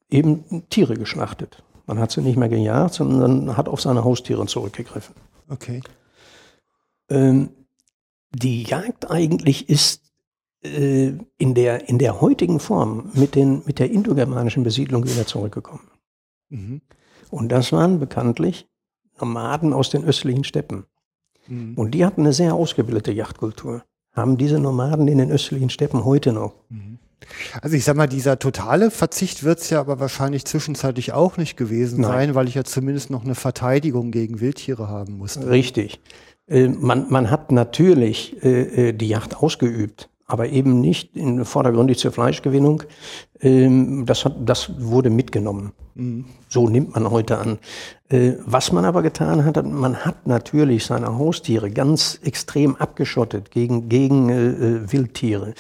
eben Tiere geschlachtet. Man hat sie nicht mehr gejagt, sondern hat auf seine Haustiere zurückgegriffen. Okay. Ähm, die Jagd eigentlich ist äh, in, der, in der heutigen Form mit, den, mit der indogermanischen Besiedlung wieder zurückgekommen. Mhm. Und das waren bekanntlich Nomaden aus den östlichen Steppen. Mhm. Und die hatten eine sehr ausgebildete Jagdkultur. Haben diese Nomaden in den östlichen Steppen heute noch. Also ich sag mal, dieser totale Verzicht wird es ja aber wahrscheinlich zwischenzeitlich auch nicht gewesen Nein. sein, weil ich ja zumindest noch eine Verteidigung gegen Wildtiere haben musste. Richtig. Äh, man, man hat natürlich äh, äh, die Jagd ausgeübt, aber eben nicht in vordergründig zur Fleischgewinnung. Ähm, das, hat, das wurde mitgenommen. So nimmt man heute an. Äh, was man aber getan hat, man hat natürlich seine Haustiere ganz extrem abgeschottet gegen, gegen äh, äh, Wildtiere.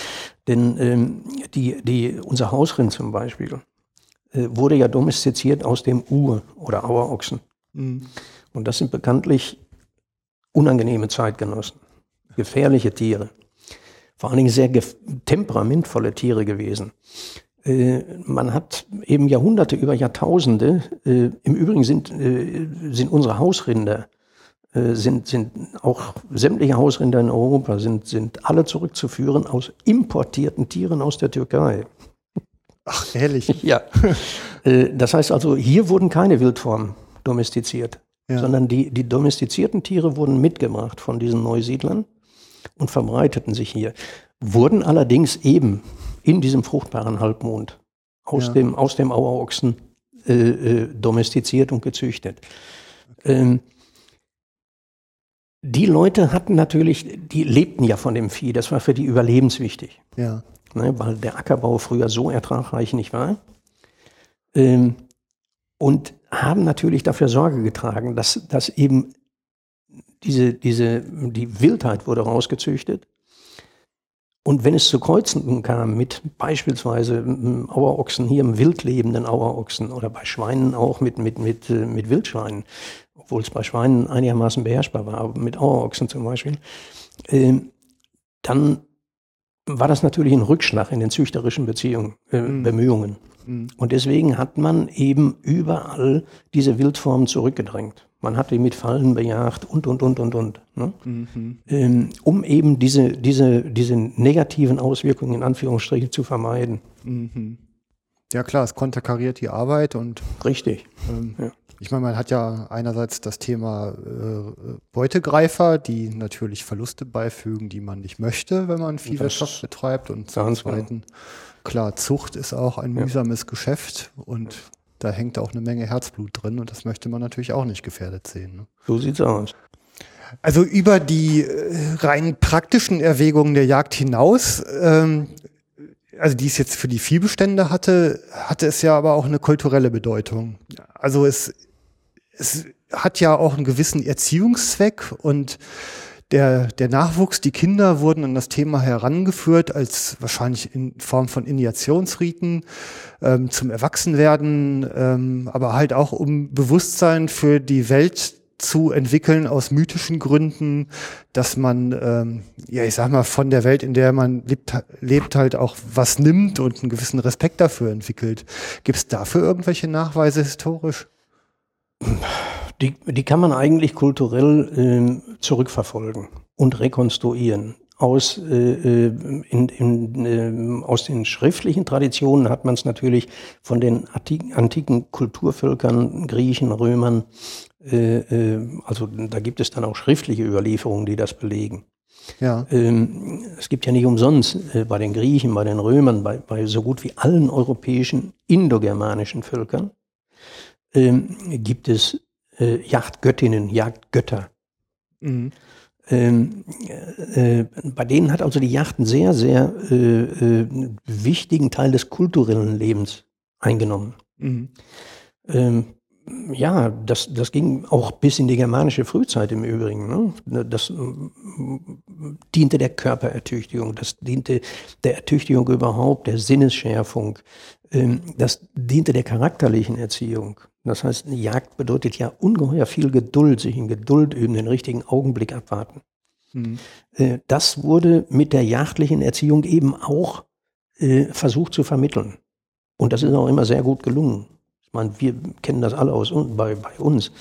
Denn ähm, die, die, unser Hausrind zum Beispiel äh, wurde ja domestiziert aus dem Ur- oder Auerochsen. Mhm. Und das sind bekanntlich unangenehme Zeitgenossen, gefährliche Tiere, vor allen Dingen sehr temperamentvolle Tiere gewesen. Äh, man hat eben Jahrhunderte über Jahrtausende, äh, im Übrigen sind, äh, sind unsere Hausrinder, sind, sind auch sämtliche Hausrinder in Europa, sind, sind alle zurückzuführen aus importierten Tieren aus der Türkei. Ach, ehrlich. Ja. Das heißt also, hier wurden keine Wildformen domestiziert, Ja. sondern die, die domestizierten Tiere wurden mitgebracht von diesen Neusiedlern und verbreiteten sich hier. Wurden allerdings eben in diesem fruchtbaren Halbmond aus, Ja. dem, aus dem Auerochsen äh, äh, domestiziert und gezüchtet. Ähm, die Leute hatten natürlich, die lebten ja von dem Vieh, das war für die überlebenswichtig Ja. ne, weil der Ackerbau früher so ertragreich nicht war. Ähm, und haben natürlich dafür Sorge getragen, dass, dass eben diese, diese, die Wildheit wurde rausgezüchtet. Und wenn es zu Kreuzenden kam mit beispielsweise Auerochsen, hier im wild lebenden Auerochsen oder bei Schweinen auch mit, mit, mit, äh, mit Wildschweinen, obwohl es bei Schweinen einigermaßen beherrschbar war, aber mit Auerochsen zum Beispiel, ähm, dann war das natürlich ein Rückschlag in den züchterischen Beziehungen, äh, Bemühungen. Und deswegen hat man eben überall diese Wildformen zurückgedrängt. Man hat die mit Fallen bejagt und, und, und, und, und. Ne? Ähm, um eben diese, diese, diese negativen Auswirkungen in Anführungsstrichen zu vermeiden. Ja klar, es konterkariert die Arbeit und Richtig. ähm, Ja. ich meine, man hat ja einerseits das Thema äh, Beutegreifer, die natürlich Verluste beifügen, die man nicht möchte, wenn man Viehwirtschaft betreibt und zum Ganz genau. Klar, Zucht ist auch ein mühsames Geschäft und da hängt auch eine Menge Herzblut drin und das möchte man natürlich auch nicht gefährdet sehen. Ne? So sieht's aus. Also über die äh, rein praktischen Erwägungen der Jagd hinaus, ähm, also die es jetzt für die Viehbestände hatte, hatte es ja aber auch eine kulturelle Bedeutung. Also es, es hat ja auch einen gewissen Erziehungszweck und der, der Nachwuchs, die Kinder wurden an das Thema herangeführt, als wahrscheinlich in Form von Initiationsriten ähm, zum Erwachsenwerden, ähm, aber halt auch um Bewusstsein für die Welt zu entwickeln aus mythischen Gründen, dass man, ähm, ja, ich sag mal, von der Welt, in der man lebt, lebt halt auch was nimmt und einen gewissen Respekt dafür entwickelt. Gibt es dafür irgendwelche Nachweise historisch? Die, die kann man eigentlich kulturell ähm, zurückverfolgen und rekonstruieren. Aus, äh, äh, in, in, ähm, aus den schriftlichen Traditionen hat man es natürlich von den antiken, antiken Kulturvölkern, Griechen, Römern, äh, äh, also da gibt es dann auch schriftliche Überlieferungen, die das belegen. Ja. Ähm, es gibt ja nicht umsonst äh, bei den Griechen, bei den Römern, bei, bei so gut wie allen europäischen indogermanischen Völkern ähm, gibt es äh, Jagdgöttinnen, Jagdgötter. Mhm. Ähm, äh, bei denen hat also die Jagd einen sehr, sehr äh, äh, wichtigen Teil des kulturellen Lebens eingenommen. Mhm. Ähm, ja, das, das ging auch bis in die germanische Frühzeit im Übrigen. Ne? Das mm, diente der Körperertüchtigung, das diente der Ertüchtigung überhaupt, der Sinnesschärfung, ähm, das diente der charakterlichen Erziehung. Das heißt, eine Jagd bedeutet ja ungeheuer viel Geduld, sich in Geduld üben, den richtigen Augenblick abwarten. Mhm. Das wurde mit der jagdlichen Erziehung eben auch äh, versucht zu vermitteln. Und das ist auch immer sehr gut gelungen. Ich meine, wir kennen das alle aus bei, bei uns.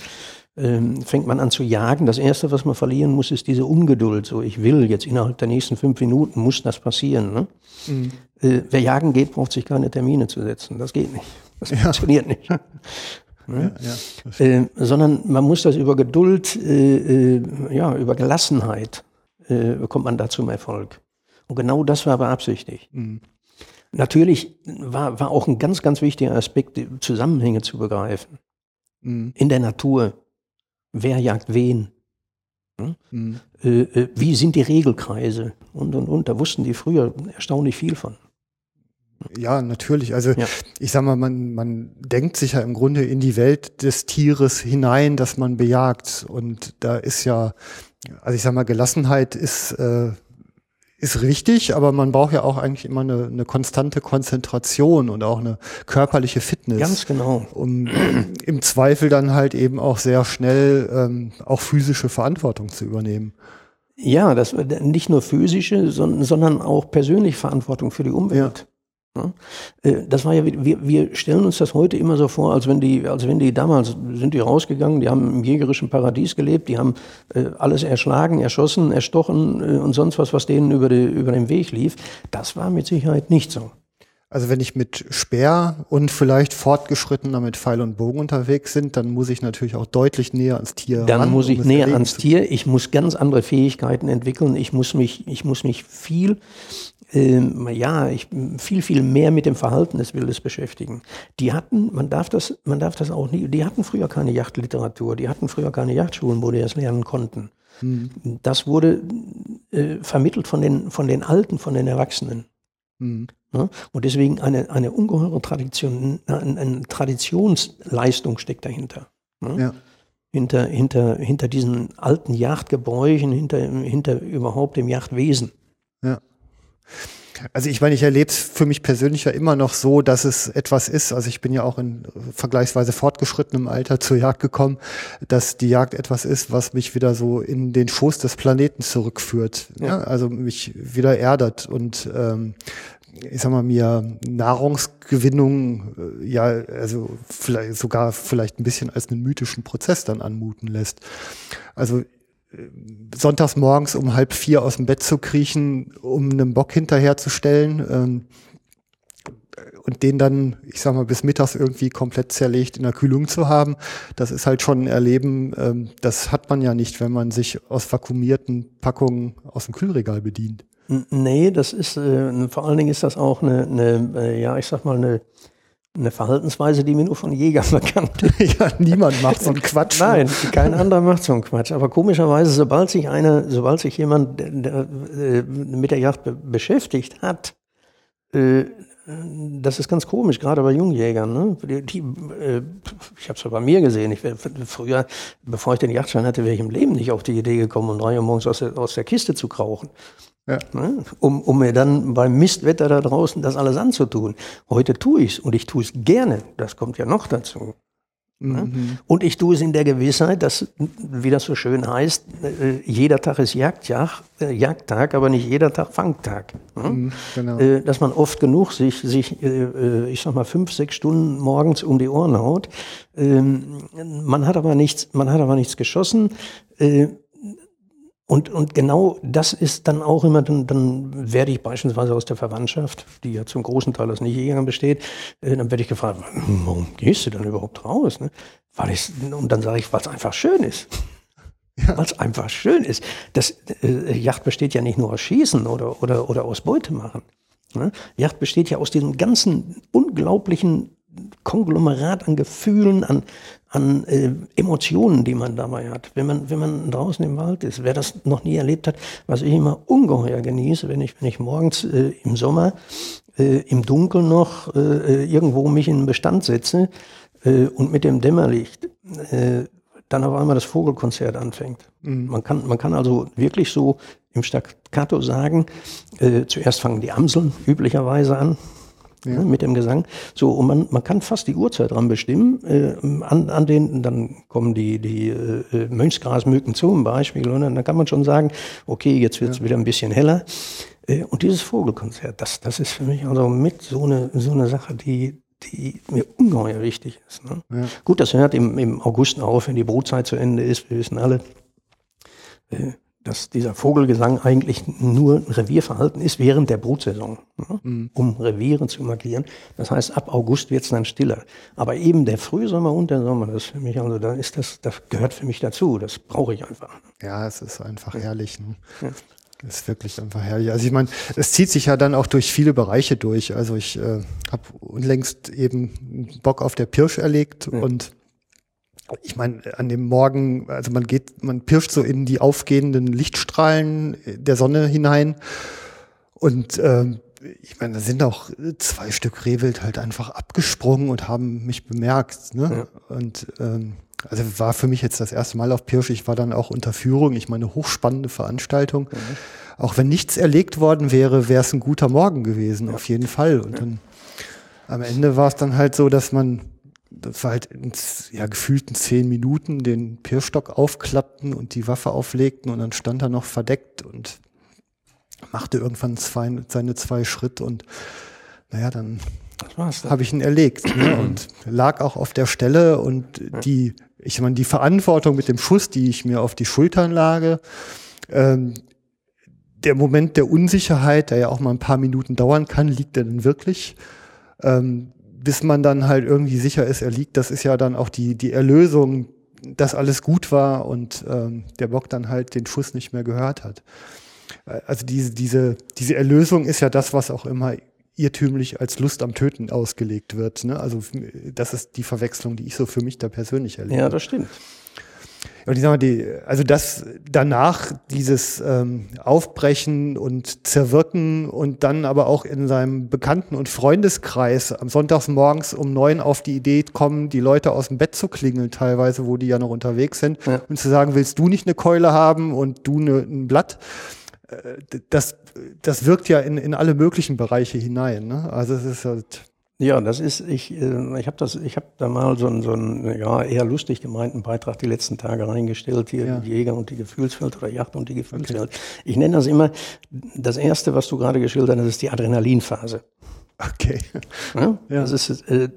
Ähm, fängt man an zu jagen, das Erste, was man verlieren muss, ist diese Ungeduld. So, ich will jetzt innerhalb der nächsten fünf Minuten muss das passieren. Ne? Mhm. Äh, wer jagen geht, braucht sich keine Termine zu setzen. Das geht nicht. Das funktioniert nicht. Ja, ja. Äh, sondern man muss das über Geduld, äh, äh, ja, über Gelassenheit äh, kommt man da zum Erfolg. Und genau das war beabsichtigt. Mhm. Natürlich war, war auch ein ganz, ganz wichtiger Aspekt, die Zusammenhänge zu begreifen. Mhm. In der Natur. Wer jagt wen? Mhm. Äh, äh, wie sind die Regelkreise? Und, und, und. Da wussten die früher erstaunlich viel von. Ja, natürlich. Also Ja. ich sag mal, man, man denkt sich ja im Grunde in die Welt des Tieres hinein, dass man bejagt. Und da ist ja, also ich sag mal, Gelassenheit ist, äh, ist richtig, aber man braucht ja auch eigentlich immer eine, eine konstante Konzentration und auch eine körperliche Fitness. Ganz genau. um im Zweifel dann halt eben auch sehr schnell ähm, auch physische Verantwortung zu übernehmen. Ja, das nicht nur physische, sondern, sondern auch persönlich Verantwortung für die Umwelt. Ja. Äh, Das war ja, wir, wir stellen uns das heute immer so vor, als wenn die, als wenn die damals sind die rausgegangen, die haben im jägerischen Paradies gelebt, die haben äh, alles erschlagen, erschossen, erstochen äh, und sonst was, was denen über, die, über den Weg lief. Das war mit Sicherheit nicht so. Also wenn ich mit Speer und vielleicht fortgeschrittener mit Pfeil und Bogen unterwegs sind, dann muss ich natürlich auch deutlich näher ans Tier Dann ran, muss ich um näher ans Tier, ich muss ganz andere Fähigkeiten entwickeln, ich muss mich, ich muss mich viel, ähm, ja, ich, viel, viel mehr mit dem Verhalten des Wildes beschäftigen. Die hatten, man darf das, man darf das auch nie, die hatten früher keine Jagdliteratur, die hatten früher keine Jagdschulen, wo die das lernen konnten. Das wurde äh, vermittelt von den, von den Alten, von den Erwachsenen. Mhm. Ne? Und deswegen eine, eine ungeheure Tradition, eine, eine Traditionsleistung steckt dahinter. Ne? Ja. Hinter, hinter, hinter diesen alten Jagdgebräuchen, hinter, hinter überhaupt dem Jagdwesen. Ja. Also ich meine, ich erlebe es für mich persönlich ja immer noch so, dass es etwas ist. Also ich bin ja auch in vergleichsweise fortgeschrittenem Alter zur Jagd gekommen, dass die Jagd etwas ist, was mich wieder so in den Schoß des Planeten zurückführt. Ja. ja also mich wieder erdert und ähm, ich sag mal, mir Nahrungsgewinnung äh, ja, also vielleicht sogar vielleicht ein bisschen als einen mythischen Prozess dann anmuten lässt. Also sonntags morgens um halb vier aus dem Bett zu kriechen, um einen Bock hinterherzustellen ähm, und den dann, ich sag mal, bis mittags irgendwie komplett zerlegt in der Kühlung zu haben, das ist halt schon ein Erleben, ähm, das hat man ja nicht, wenn man sich aus vakuumierten Packungen aus dem Kühlregal bedient. Nee, das ist, äh, vor allen Dingen ist das auch eine, eine äh, ja, ich sag mal, eine eine Verhaltensweise, die mir nur von Jägern bekannt ist. ja, niemand macht so einen Quatsch. Nein, kein anderer macht so einen Quatsch. Aber komischerweise, sobald sich einer, sobald sich jemand der, der, äh, mit der Jagd be beschäftigt hat, äh, das ist ganz komisch, gerade bei Jungjägern. Ne? Die, die, äh, ich habe es ja bei mir gesehen. Ich wär, früher, bevor ich den Jagdschein hatte, wäre ich im Leben nicht auf die Idee gekommen, um drei Uhr morgens aus der, aus der Kiste zu krauchen. Ja. Ne? Um, um mir dann beim Mistwetter da draußen das alles anzutun. Heute tue ich es und ich tue es gerne. Das kommt ja noch dazu. Ne? Mhm. Und ich tue es in der Gewissheit, dass, wie das so schön heißt, äh, jeder Tag ist Jagdtag, äh, Jagdtag, aber nicht jeder Tag Fangtag. Ne? Mhm, genau. Äh, dass man oft genug sich, sich ich sag mal, fünf, sechs Stunden morgens um die Ohren haut. Ähm, man hat aber nichts, man hat aber nichts geschossen. Und, und genau das ist dann auch immer, dann, dann werde ich beispielsweise aus der Verwandtschaft, die ja zum großen Teil aus Nichtjägern besteht, äh, dann werde ich gefragt, warum gehst du denn überhaupt raus? Ne? Weil ich, und dann sage ich, weil es einfach schön ist. Ja. Weil es einfach schön ist. Das äh, Yacht besteht ja nicht nur aus Schießen oder, oder, oder aus Beute machen. Ne? Yacht besteht ja aus diesem ganzen unglaublichen Konglomerat an Gefühlen, an, an äh, Emotionen, die man dabei hat. Wenn man, wenn man draußen im Wald ist, wer das noch nie erlebt hat, was ich immer ungeheuer genieße, wenn ich, wenn ich morgens äh, im Sommer äh, im Dunkeln noch äh, irgendwo mich in den Bestand setze äh, und mit dem Dämmerlicht äh, dann auf einmal das Vogelkonzert anfängt. Mhm. Man, kann, man kann also wirklich so im Staccato sagen, äh, zuerst fangen die Amseln üblicherweise an, ja. ne, mit dem Gesang. So, und man, man kann fast die Uhrzeit dran bestimmen. Äh, an, an den, dann kommen die, die äh, Mönchsgrasmücken zum Beispiel, und dann kann man schon sagen, okay, jetzt wird es ja. wieder ein bisschen heller. Äh, und dieses Vogelkonzert, das, das ist für mich also mit so eine, so eine Sache, die, die mir ungeheuer wichtig ist. Ne? Ja. Gut, das hört im, im August auf, wenn die Brutzeit zu Ende ist. Wir wissen alle, äh, dass dieser Vogelgesang eigentlich nur ein Revierverhalten ist während der Brutsaison, ne? mhm. um Reviere zu markieren. Das heißt, ab August wird es dann stiller. Aber eben der Frühsommer und der Sommer, das für mich, also da ist das, das gehört für mich dazu. Das brauche ich einfach. Ja, es ist einfach herrlich. Ne? Ja. Das ist wirklich einfach herrlich. Also ich meine, es zieht sich ja dann auch durch viele Bereiche durch. Also ich äh, habe unlängst eben Bock auf der Pirsch erlegt ja. und ich meine, an dem Morgen, also man geht, man pirscht so in die aufgehenden Lichtstrahlen der Sonne hinein. Und ähm, ich meine, da sind auch zwei Stück Rehwild halt einfach abgesprungen und haben mich bemerkt. Ne? Ja. Und ähm, also war für mich jetzt das erste Mal auf Pirsch. Ich war dann auch unter Führung. Ich meine, hochspannende Veranstaltung. Mhm. Auch wenn nichts erlegt worden wäre, wäre es ein guter Morgen gewesen, ja. auf jeden Fall. Und dann am Ende war es dann halt so, dass man das war halt in, ja, gefühlten zehn Minuten den Pirstock aufklappten und die Waffe auflegten und dann stand er noch verdeckt und machte irgendwann zwei, seine zwei Schritt und naja, dann habe ich ihn erlegt ne, und lag auch auf der Stelle und die, ich meine, die Verantwortung mit dem Schuss, die ich mir auf die Schultern lage, ähm, der Moment der Unsicherheit, der ja auch mal ein paar Minuten dauern kann, liegt er denn wirklich? Ähm, bis man dann halt irgendwie sicher ist, er liegt, das ist ja dann auch die, die Erlösung, dass alles gut war und ähm, der Bock dann halt den Schuss nicht mehr gehört hat. Äh, also diese, diese, diese Erlösung ist ja das, was auch immer irrtümlich als Lust am Töten ausgelegt wird. Ne? Also das ist die Verwechslung, die ich so für mich da persönlich erlebe. Ja, das stimmt. Und ich sag mal, die, also das danach dieses ähm, Aufbrechen und Zerwirken und dann aber auch in seinem Bekannten- und Freundeskreis am Sonntagsmorgens um neun auf die Idee kommen, die Leute aus dem Bett zu klingeln, teilweise, wo die ja noch unterwegs sind, ja. und zu sagen, willst du nicht eine Keule haben und du ne, ein Blatt? das, das wirkt ja in, in alle möglichen Bereiche hinein. Ne? Also es ist halt. Ja, das ist, ich, äh, ich habe das, ich habe da mal so einen, so einen, ja, eher lustig gemeinten Beitrag die letzten Tage reingestellt, hier Ja. die Jäger und die Gefühlswelt oder Yacht und die Gefühlswelt. Ich nenne das immer, das erste, was du gerade geschildert hast, ist die Adrenalinphase. Okay. Ja? Ja. Das ist, äh,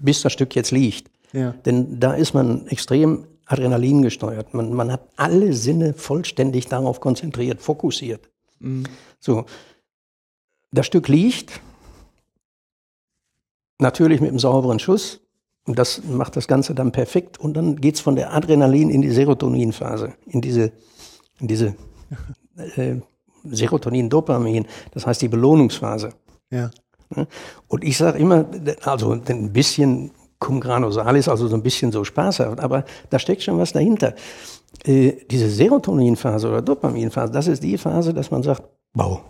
bis das Stück jetzt liegt. Ja. Denn da ist man extrem Adrenalin gesteuert. Man, man hat alle Sinne vollständig darauf konzentriert, fokussiert. So, das Stück liegt, natürlich mit einem sauberen Schuss. Und das macht das Ganze dann perfekt. Und dann geht's von der Adrenalin in die Serotoninphase, in diese, in diese äh, Serotonin-Dopamin, das heißt die Belohnungsphase. Ja. Ne? Und ich sage immer, also ein bisschen cum grano salis, also so ein bisschen so spaßhaft, aber da steckt schon was dahinter. Äh, diese Serotoninphase oder Dopaminphase, das ist die Phase, dass man sagt, wow,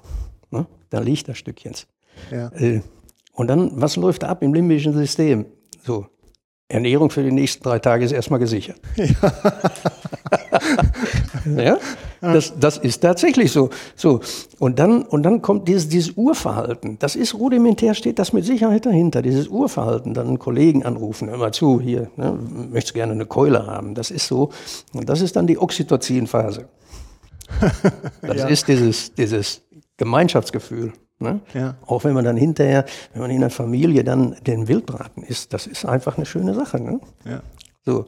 ne? da liegt das Stück jetzt. Ja. Äh, und dann, was läuft ab im limbischen System? So, Ernährung für die nächsten drei Tage ist erstmal gesichert. Ja, das, das ist tatsächlich so. So. Und dann, und dann kommt dieses, dieses Urverhalten. Das ist rudimentär, steht das mit Sicherheit dahinter. Dieses Urverhalten, dann einen Kollegen anrufen, hör mal zu, hier, ne, möchtest gerne eine Keule haben. Das ist so. Und das ist dann die Oxytocin-Phase. Das Ja. ist dieses, dieses Gemeinschaftsgefühl. Ne? Ja. Auch wenn man dann hinterher, wenn man in der Familie dann den Wildbraten isst, das ist einfach eine schöne Sache. Ne? Ja. So,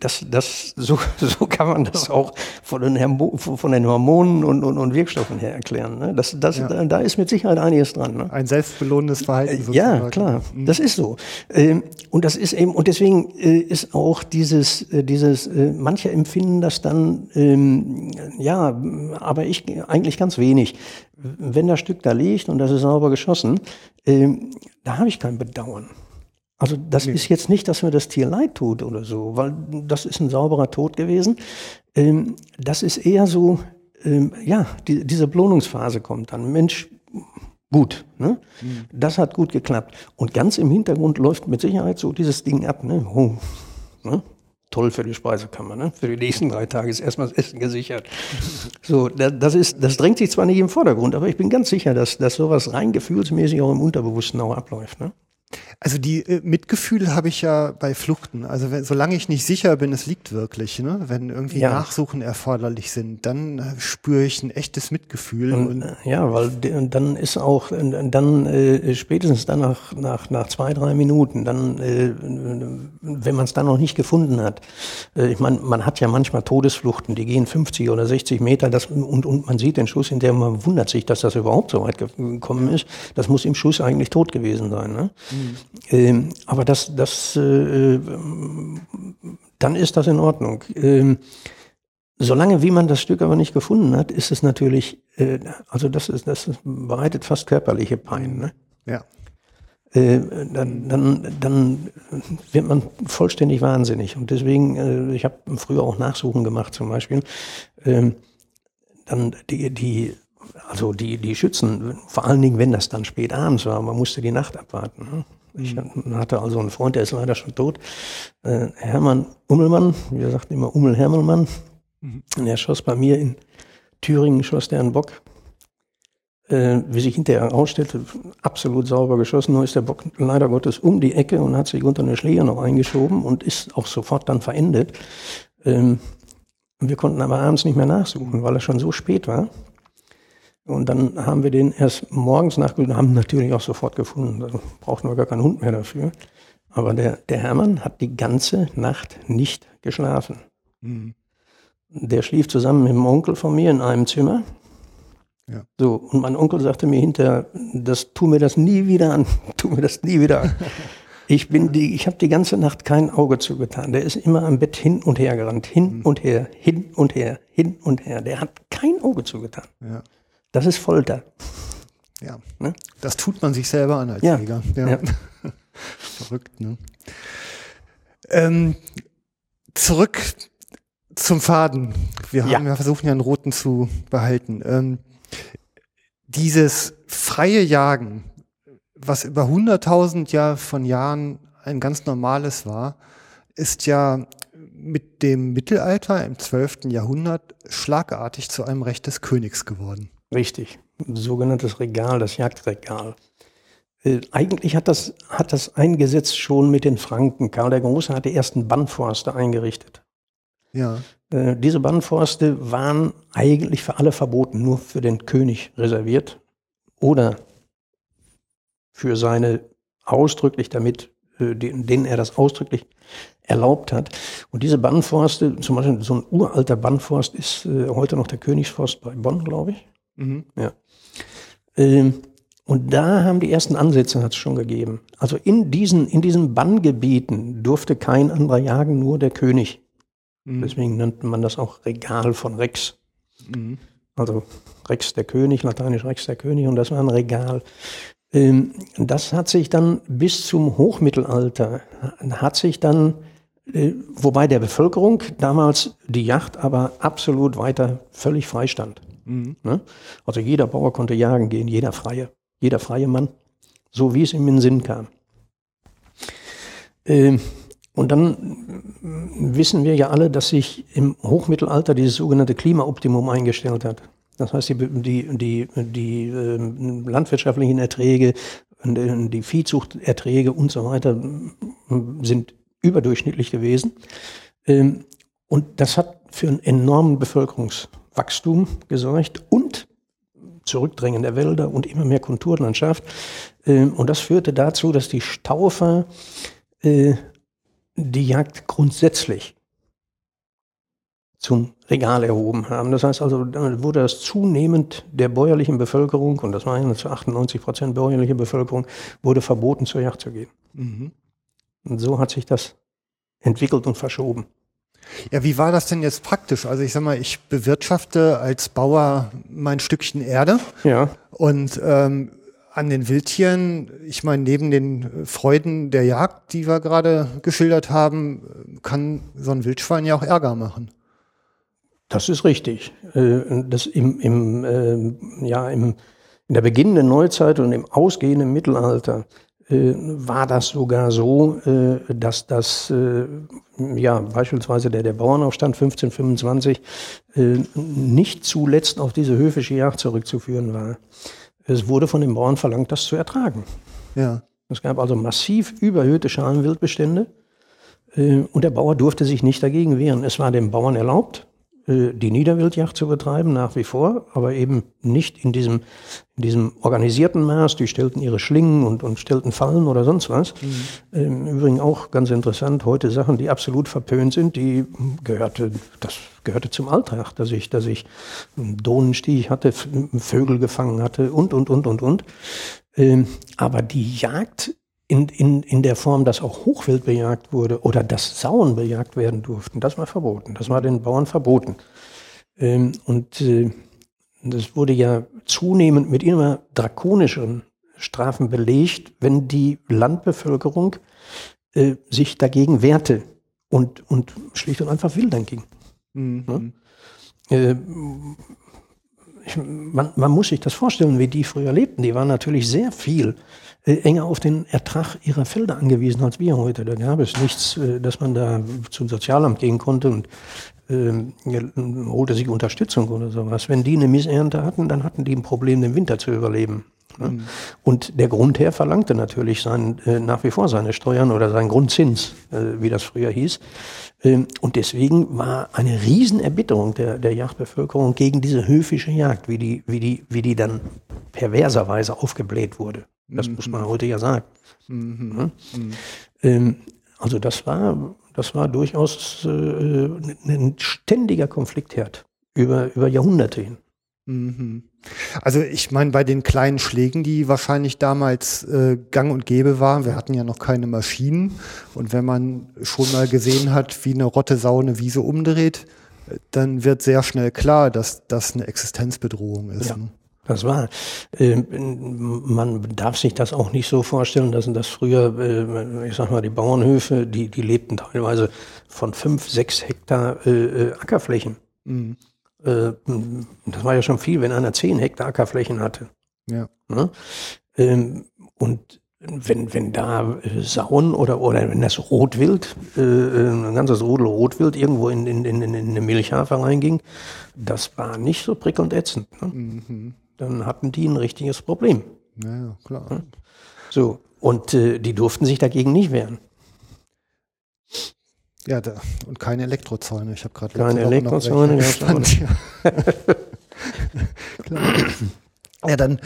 das, das, so, so kann man das auch von den, Hermo von den Hormonen und, und, und Wirkstoffen her erklären. Ne? Das, das, Ja. da, da ist mit Sicherheit einiges dran. Ne? Ein selbstbelohnendes Verhalten Äh, Ja, sozusagen. klar, das ist so. Ähm, Und das ist eben, und deswegen äh, ist auch dieses, äh, dieses, äh, manche empfinden das dann, ähm, ja, aber ich eigentlich ganz wenig. Wenn das Stück da liegt und das ist sauber geschossen, ähm, da habe ich kein Bedauern. Also das ist jetzt nicht, dass mir das Tier leid tut oder so, weil das ist ein sauberer Tod gewesen. Ähm, das ist eher so, ähm, ja, die, diese Belohnungsphase kommt dann. Mensch, gut, ne? Das hat gut geklappt. Und ganz im Hintergrund läuft mit Sicherheit so dieses Ding ab, ne? Oh, ne? Toll für die Speisekammer, ne? Für die nächsten drei Tage ist erstmal das Essen gesichert. So, da- das ist, das drängt sich zwar nicht im Vordergrund, aber ich bin ganz sicher, dass, dass sowas rein gefühlsmäßig auch im Unterbewussten auch abläuft, ne? Also die äh, Mitgefühl habe ich ja bei Fluchten. Also wenn, solange ich nicht sicher bin, es liegt wirklich, ne? wenn irgendwie Ja. Nachsuchen erforderlich sind, dann äh, spüre ich ein echtes Mitgefühl. Und, Und, äh, ja, weil dann ist auch, äh, dann äh, spätestens dann nach, nach, nach zwei, drei Minuten, dann, äh, wenn man es dann noch nicht gefunden hat, äh, ich meine, man hat ja manchmal Todesfluchten, die gehen 50 oder 60 Meter das, und, und man sieht den Schuss, in der man wundert sich, dass das überhaupt so weit ge- gekommen ist. Das muss im Schuss eigentlich tot gewesen sein. Ne? Ähm, aber das, das, äh, dann ist das in Ordnung. Ähm, Solange wie man das Stück aber nicht gefunden hat, ist es natürlich, äh, also das ist, das bereitet fast körperliche Pein. Ne? ja. Äh, dann, dann, dann wird man vollständig wahnsinnig. Und deswegen, äh, ich habe früher auch Nachsuchen gemacht zum Beispiel. Ähm, dann die, die, also die, die Schützen, vor allen Dingen, wenn das dann spät abends war, man musste die Nacht abwarten. Ich hatte also einen Freund, der ist leider schon tot, äh, Hermann Ummelmann, wir sagten immer Ummel Hermelmann. Und er schoss bei mir in Thüringen, schoss der einen Bock. Äh, wie sich hinterher herausstellte, absolut sauber geschossen, nur ist der Bock leider Gottes um die Ecke und hat sich unter eine Schläge noch eingeschoben und ist auch sofort dann verendet. Ähm, wir konnten aber abends nicht mehr nachsuchen, weil es schon so spät war. Und dann haben wir den erst morgens nachgesucht, haben natürlich auch sofort gefunden. Da brauchten wir gar keinen Hund mehr dafür. Aber der, der Hermann hat die ganze Nacht nicht geschlafen. Der schlief zusammen mit dem Onkel von mir in einem Zimmer. Ja. So, und mein Onkel sagte mir hinterher, das tu mir das nie wieder an, tu mir das nie wieder an. Ich bin die, ich habe die ganze Nacht kein Auge zugetan. Der ist immer am Bett hin und her gerannt, hin und her, hin und her, hin und her. Der hat kein Auge zugetan. Ja. Das ist Folter. ja. Ne? Das tut man sich selber an als Ja. Jäger. Ja. Verrückt, ne? Ähm, zurück zum Faden. Wir, haben, Ja. wir versuchen ja einen roten zu behalten. Ähm, dieses freie Jagen, was über 100.000 Jahr von Jahren ein ganz normales war, ist ja mit dem Mittelalter im 12. Jahrhundert schlagartig zu einem Recht des Königs geworden. Richtig. Ein sogenanntes Regal, das Jagdregal. Äh, eigentlich hat das, hat das eingesetzt schon mit den Franken. Karl der Große hat die ersten Bannforste eingerichtet. Ja. Äh, diese Bannforste waren eigentlich für alle verboten, nur für den König reserviert oder für seine ausdrücklich damit, äh, denen er das ausdrücklich erlaubt hat. Und diese Bannforste, zum Beispiel so ein uralter Bannforst ist äh, heute noch der Königsforst bei Bonn, glaube ich. Mhm. Ja. Ähm, und da haben die ersten Ansätze hat es schon gegeben. Also in diesen, in diesen Banngebieten durfte kein anderer jagen, nur der König. Mhm. Deswegen nannte man das auch Regal von Rex. Mhm. Also Rex der König, lateinisch Rex der König, und das war ein Regal. Ähm, das hat sich dann bis zum Hochmittelalter, hat sich dann, äh, wobei der Bevölkerung damals die Yacht aber absolut weiter völlig freistand. Mhm. Ne? Also jeder Bauer konnte jagen gehen, jeder Freie, jeder freie Mann, so wie es ihm in den Sinn kam. Ähm, und dann wissen wir ja alle, dass sich im Hochmittelalter dieses sogenannte Klimaoptimum eingestellt hat. Das heißt, die, die, die, die äh, landwirtschaftlichen Erträge, äh, die Viehzuchterträge und so weiter äh, sind überdurchschnittlich gewesen. Ähm, und das hat für einen enormen Bevölkerungswachstum gesorgt und Zurückdrängen der Wälder und immer mehr Kulturlandschaft. Ähm, und das führte dazu, dass die Staufer äh, die Jagd grundsätzlich zum Regal erhoben haben. Das heißt also, damit wurde das zunehmend der bäuerlichen Bevölkerung, und das waren zu 98 Prozent bäuerliche Bevölkerung, wurde verboten, zur Jagd zu gehen. Mhm. Und so hat sich das entwickelt und verschoben. Ja, wie war das denn jetzt praktisch? Also ich sag mal, ich bewirtschafte als Bauer mein Stückchen Erde Ja. und ähm, an den Wildtieren, ich meine, neben den Freuden der Jagd, die wir gerade geschildert haben, kann so ein Wildschwein ja auch Ärger machen. Das ist richtig. Äh, Das im, im, äh, ja, im, in der beginnenden Neuzeit und im ausgehenden Mittelalter war das sogar so, äh, dass das, äh, ja, beispielsweise der, der Bauernaufstand 1525 äh, nicht zuletzt auf diese höfische Jagd zurückzuführen war. Es wurde von den Bauern verlangt, das zu ertragen. Ja. Es gab also massiv überhöhte Schalenwildbestände äh, und der Bauer durfte sich nicht dagegen wehren. Es war dem Bauern erlaubt, äh, die Niederwildjagd zu betreiben, nach wie vor, aber eben nicht in diesem, in diesem organisierten Maß. Die stellten ihre Schlingen und, und stellten Fallen oder sonst was. Ähm, Im Übrigen auch ganz interessant, heute Sachen, die absolut verpönt sind, die gehörte, das gehörte zum Alltag, dass ich, dass ich einen Dohnenstich hatte, Vögel gefangen hatte und, und, und, und, und. Ähm, aber die Jagd in, in, in der Form, dass auch Hochwild bejagt wurde oder dass Sauen bejagt werden durften, das war verboten. Das war den Bauern verboten. Ähm, und äh, das wurde ja zunehmend mit immer drakonischeren Strafen belegt, wenn die Landbevölkerung äh, sich dagegen wehrte und, und schlicht und einfach wildern ging. Mhm. Äh, ich, man, man muss sich das vorstellen, wie die früher lebten. Die waren natürlich sehr viel enger auf den Ertrag ihrer Felder angewiesen als wir heute. Da gab es nichts, äh, dass man da zum Sozialamt gehen konnte und ähm, holte sich Unterstützung oder sowas. Wenn die eine Missernte hatten, dann hatten die ein Problem, den Winter zu überleben. Ne? Und der Grundherr verlangte natürlich sein, äh, nach wie vor seine Steuern oder seinen Grundzins, äh, wie das früher hieß. Ähm, und deswegen war eine Riesenerbitterung der, der Jagdbevölkerung gegen diese höfische Jagd, wie die, wie die, wie die dann perverserweise aufgebläht wurde. Das muss man heute ja sagen. Mhm. Ne? Ähm, also das war, das war durchaus äh, ein ständiger Konfliktherd über, über Jahrhunderte hin. Mhm. Also ich meine, bei den kleinen Schlägen, die wahrscheinlich damals äh, gang und gäbe waren, wir hatten ja noch keine Maschinen und wenn man schon mal gesehen hat, wie eine Rotte Sau eine Wiese umdreht, dann wird sehr schnell klar, dass das eine Existenzbedrohung ist. Ja. ne? Das war, äh, man darf sich das auch nicht so vorstellen, dass das früher, äh, ich sag mal, die Bauernhöfe, die, die lebten teilweise von fünf, sechs Hektar äh, äh, Ackerflächen. Mhm. Äh, das war ja schon viel, wenn einer zehn Hektar Ackerflächen hatte. Ja. Ne? Ähm, und wenn, wenn da äh, Sauen oder, oder wenn das Rotwild, äh, ein ganzes Rudel Rotwild irgendwo in, in, in, in eine Milchhafer reinging, das war nicht so prickelnd ätzend. Ne? Mhm. Dann hatten die ein richtiges Problem. Ja, ja, klar. So, und äh, die durften sich dagegen nicht wehren. Ja, da, und keine Elektrozäune. Ich habe gerade Keine Elektrozäune gespannt, ja. Ja, dann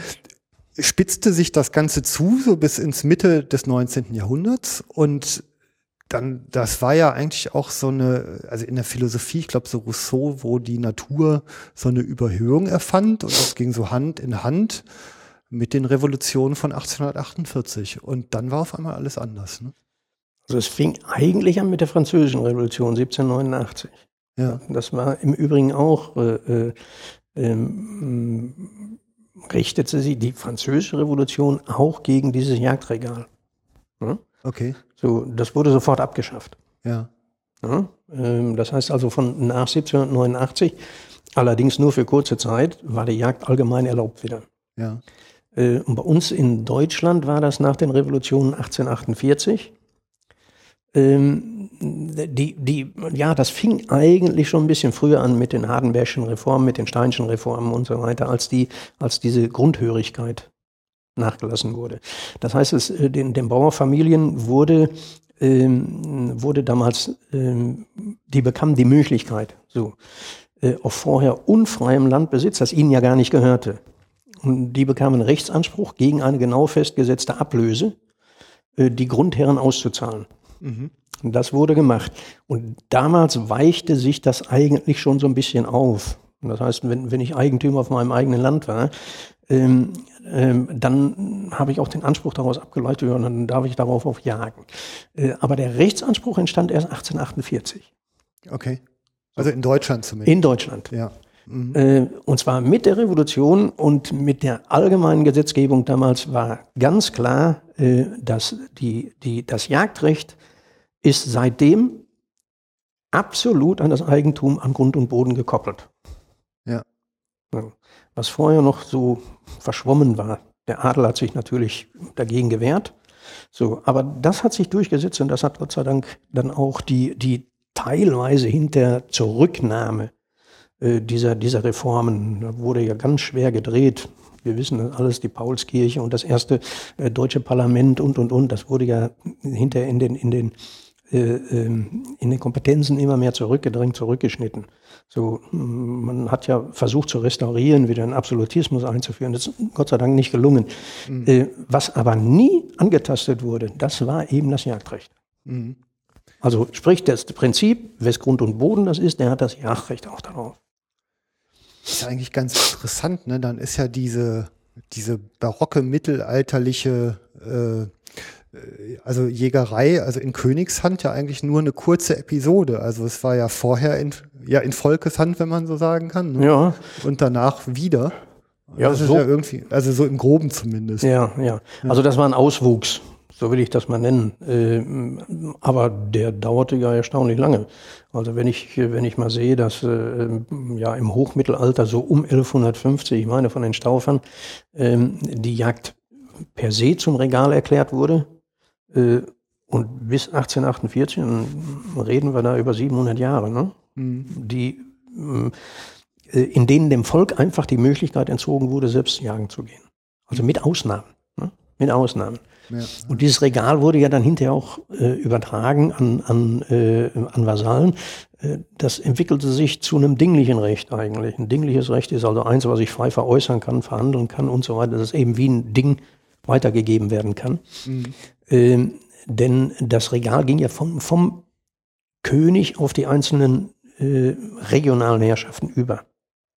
spitzte sich das Ganze zu, so bis ins Mitte des 19. Jahrhunderts und dann, das war ja eigentlich auch so eine, also in der Philosophie, ich glaube so Rousseau, wo die Natur so eine Überhöhung erfand und das ging so Hand in Hand mit den Revolutionen von 1848 und dann war auf einmal alles anders. Ne? Also es fing eigentlich an mit der Französischen Revolution 1789. Ja, Das war im Übrigen auch, äh, äh, ähm, richtete sich die Französische Revolution auch gegen dieses Jagdregal. Ja? okay, So, das wurde sofort abgeschafft. ja, Ja? Ähm, das heißt also von nach 1789, allerdings nur für kurze Zeit, war die Jagd allgemein erlaubt wieder. ja, Äh, und bei uns in Deutschland war das nach den Revolutionen 1848. Ähm, die, die, ja, das fing eigentlich schon ein bisschen früher an mit den Hardenbergschen Reformen, mit den Steinschen Reformen und so weiter, als die, als diese Grundhörigkeit nachgelassen wurde. Das heißt, es, äh, den, den Bauernfamilien wurde, ähm, wurde damals, ähm, die bekamen die Möglichkeit, so, äh, auf vorher unfreiem Landbesitz, das ihnen ja gar nicht gehörte. Und die bekamen Rechtsanspruch gegen eine genau festgesetzte Ablöse, äh, die Grundherren auszuzahlen. Mhm. Und das wurde gemacht. Und damals weichte sich das eigentlich schon so ein bisschen auf. Und das heißt, wenn, wenn ich Eigentümer auf meinem eigenen Land war, ähm, ähm, dann habe ich auch den Anspruch daraus abgeleitet, ja, dann darf ich darauf auch jagen. Äh, aber der Rechtsanspruch entstand erst 1848 okay. Also in Deutschland zumindest. in Deutschland. ja. Mhm. Äh, und zwar mit der Revolution und mit der allgemeinen Gesetzgebung damals war ganz klar, äh, dass die, die, das Jagdrecht ist seitdem absolut an das Eigentum an Grund und Boden gekoppelt. Ja. Was vorher noch so verschwommen war. Der Adel hat sich natürlich dagegen gewehrt. So, aber das hat sich durchgesetzt und das hat Gott sei Dank dann auch die, die teilweise hinter Zurücknahme äh, dieser, dieser Reformen, da wurde ja ganz schwer gedreht. Wir wissen das alles, die Paulskirche und das erste äh, deutsche Parlament und, und, und. Das wurde ja hinter in den, in den, in den Kompetenzen immer mehr zurückgedrängt, zurückgeschnitten. So, mm, man hat ja versucht zu restaurieren, wieder einen Absolutismus einzuführen. Das ist Gott sei Dank nicht gelungen. Äh, was aber nie angetastet wurde, das war eben das Jagdrecht. Mhm. Also sprich, das Prinzip, wes Grund und Boden das ist, der hat das Jagdrecht auch darauf. ist ja eigentlich ganz interessant, ne? Dann ist ja diese, diese barocke mittelalterliche, äh, äh, also Jägerei, also in Königshand ja eigentlich nur eine kurze Episode. Also es war ja vorher in, ja in Volkeshand, wenn man so sagen kann, ne? Ja, und danach wieder. Ja, das ist so- ja irgendwie, also so im Groben zumindest. ja, ja. Also das war ein Auswuchs, so will ich das mal nennen. Ähm, aber der dauerte ja erstaunlich lange. Also wenn ich, wenn ich mal sehe, dass äh, ja im Hochmittelalter so um 1150, ich meine von den Staufern, ähm, die Jagd per se zum Regal erklärt wurde. Äh, und bis 1848, dann reden wir da über 700 Jahre, ne? Mhm. die, ähm, äh, in denen dem Volk einfach die Möglichkeit entzogen wurde, selbst jagen zu gehen. Also mit Ausnahmen. Ne? Mit Ausnahmen. Ja. Und dieses Regal wurde ja dann hinterher auch äh, übertragen an, an, äh, an Vasallen. Äh, das entwickelte sich zu einem dinglichen Recht eigentlich. Ein dingliches Recht ist also eins, was ich frei veräußern kann, verhandeln kann und so weiter. Das ist eben wie ein Ding weitergegeben werden kann. Ähm, denn das Regal ging ja vom, vom König auf die einzelnen äh, regionalen Herrschaften über.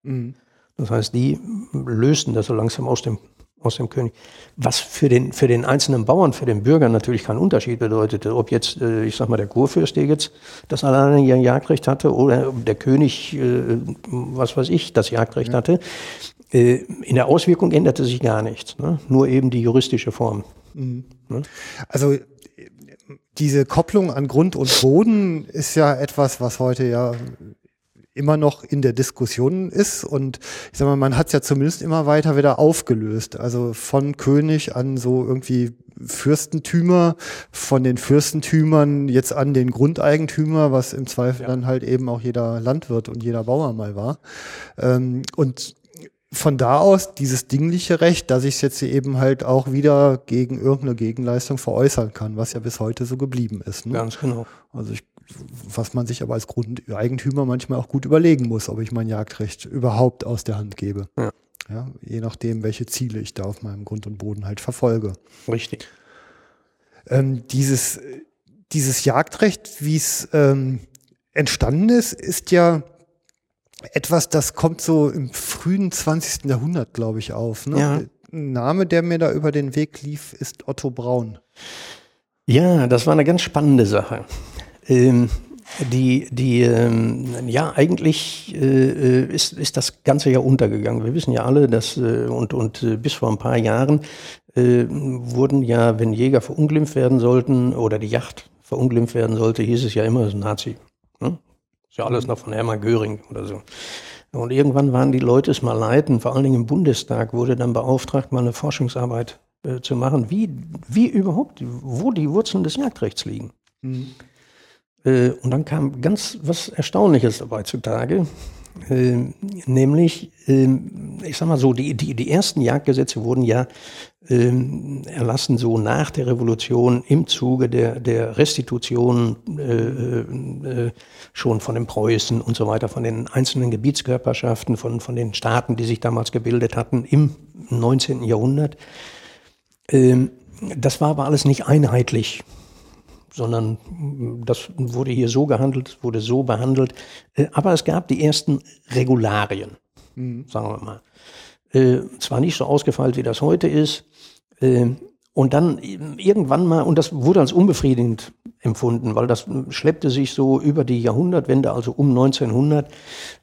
Mhm. Das heißt, die lösten das so langsam aus dem, aus dem König. Was für den, für den einzelnen Bauern, für den Bürger natürlich keinen Unterschied bedeutete. Ob jetzt, äh, ich sag mal, der Kurfürst, der jetzt das alleinige Jagdrecht hatte, oder der König, äh, was weiß ich, das Jagdrecht hatte. Äh, in der Auswirkung änderte sich gar nichts. Ne? Nur eben die juristische Form. Also äh, diese Kopplung an Grund und Boden ist ja etwas, was heute ja immer noch in der Diskussion ist und ich sag mal, man hat es ja zumindest immer weiter wieder aufgelöst. Also von König an so irgendwie Fürstentümer, von den Fürstentümern jetzt an den Grundeigentümer, was im Zweifel Ja. dann halt eben auch jeder Landwirt und jeder Bauer mal war. Ähm, und von da aus dieses dingliche Recht, dass ich es jetzt eben halt auch wieder gegen irgendeine Gegenleistung veräußern kann, was ja bis heute so geblieben ist. Ne? Ganz genau. Also ich, was man sich aber als Grundeigentümer manchmal auch gut überlegen muss, ob ich mein Jagdrecht überhaupt aus der Hand gebe. Ja. Ja, je nachdem, welche Ziele ich da auf meinem Grund und Boden halt verfolge. Richtig. Ähm, dieses, dieses Jagdrecht, wie es ähm, entstanden ist, ist ja etwas, das kommt so im frühen 20. Jahrhundert, glaube ich, auf. Ne? Ja. Ein Name, der mir da über den Weg lief, ist Otto Braun. Ja, das war eine ganz spannende Sache. Ähm, die, die, ähm, ja, eigentlich äh, ist, ist das Ganze ja untergegangen. Wir wissen ja alle, dass, äh, und, und äh, bis vor ein paar Jahren äh, wurden ja, wenn Jäger verunglimpft werden sollten oder die Yacht verunglimpft werden sollte, hieß es ja immer, das ist ein Nazi. Ne? Ist ja alles noch von Hermann Göring oder so. Und irgendwann waren die Leute es mal leid, und vor allen Dingen im Bundestag wurde dann beauftragt, mal eine Forschungsarbeit äh, zu machen, wie, wie überhaupt, wo die Wurzeln des Jagdrechts liegen. Äh, und dann kam ganz was Erstaunliches dabei zutage. Äh, nämlich, ähm, ich sag mal so, die, die, die ersten Jagdgesetze wurden ja ähm, erlassen so nach der Revolution im Zuge der, der Restitution äh, äh, schon von den Preußen und so weiter, von den einzelnen Gebietskörperschaften, von, von den Staaten, die sich damals gebildet hatten im 19. Jahrhundert. Ähm, das war aber alles nicht einheitlich sondern das wurde hier so gehandelt, wurde so behandelt. Äh, Aber es gab die ersten Regularien, sagen wir mal. Äh, Zwar nicht so ausgefeilt, wie das heute ist. Äh, Und dann eben irgendwann mal, und das wurde als unbefriedigend empfunden, weil das mm, schleppte sich so über die Jahrhundertwende, also um 1900.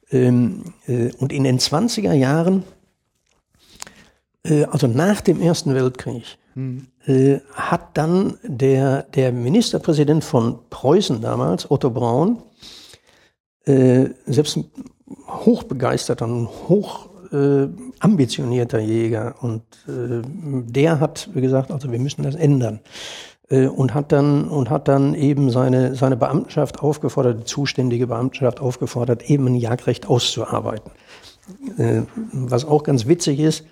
ähm, äh, Und in den 20er Jahren, äh, also nach dem Ersten Weltkrieg, äh, hat dann der, der Ministerpräsident von Preußen damals, Otto Braun, selbst ein hochbegeisterter und hoch äh, ambitionierter Jäger und äh, der hat gesagt, also wir müssen das ändern äh, und hat dann und hat dann eben seine seine Beamtenschaft aufgefordert, die zuständige Beamtenschaft aufgefordert, eben ein Jagdrecht auszuarbeiten. Äh, was auch ganz witzig ist,